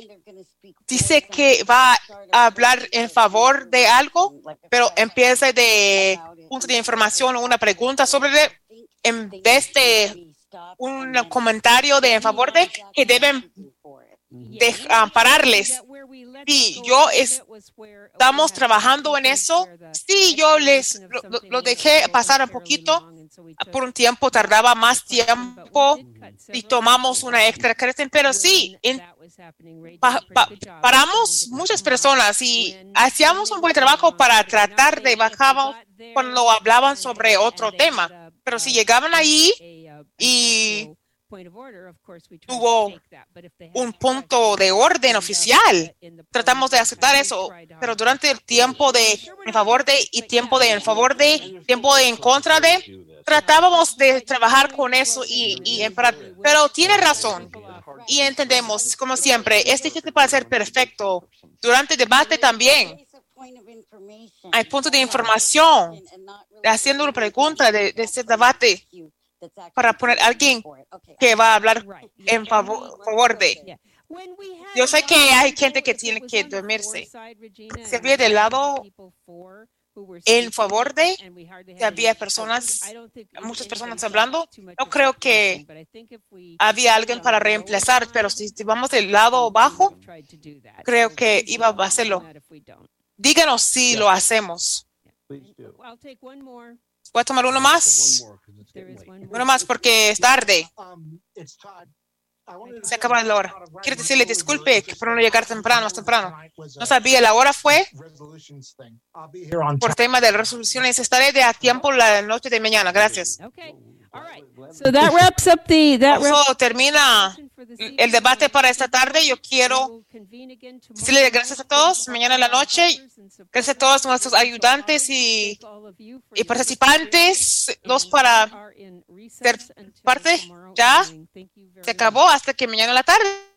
dice que va a hablar en favor de algo, pero empieza de punto de información o una pregunta sobre, en vez de un comentario de en favor de, que deben de, pararles. Sí, yo es- estamos trabajando en eso. Sí, yo les lo, lo- lo dejé pasar un poquito. Por un tiempo tardaba más tiempo y tomamos una extra crecen, pero sí, en- pa- pa- paramos muchas personas y hacíamos un buen trabajo para tratar de bajar cuando hablaban sobre otro tema. Pero si llegaban ahí y tuvo un punto de orden oficial, tratamos de aceptar eso, pero durante el tiempo de en favor de y tiempo de en favor de, tiempo de en contra de, tratábamos de trabajar con eso y. Pero tiene razón. y entendemos, como siempre, es difícil para ser perfecto. Durante el debate también. Hay puntos de información haciendo una pregunta de, de ese debate para poner a alguien que va a hablar en favor, favor de. Yo sé que hay gente que tiene que dormirse. Si había del lado en favor de, había personas, muchas personas hablando, no creo que había alguien para reemplazar, pero si, si vamos del lado bajo, creo que iba a hacerlo. Díganos si lo hacemos. I'll take one more. Voy a tomar uno más. Uno más porque es tarde. Se acaba la hora. Quiero decirle disculpe que por no llegar temprano, más temprano. No sabía, la hora fue por tema de resoluciones. Estaré de a tiempo la noche de mañana. Gracias. So that wraps up the that wraps Eso termina el debate para esta tarde. Yo quiero decirle gracias a todos. Mañana en la noche, gracias a todos nuestros ayudantes y, y participantes, los para ser parte. Ya se acabó hasta que mañana en la tarde.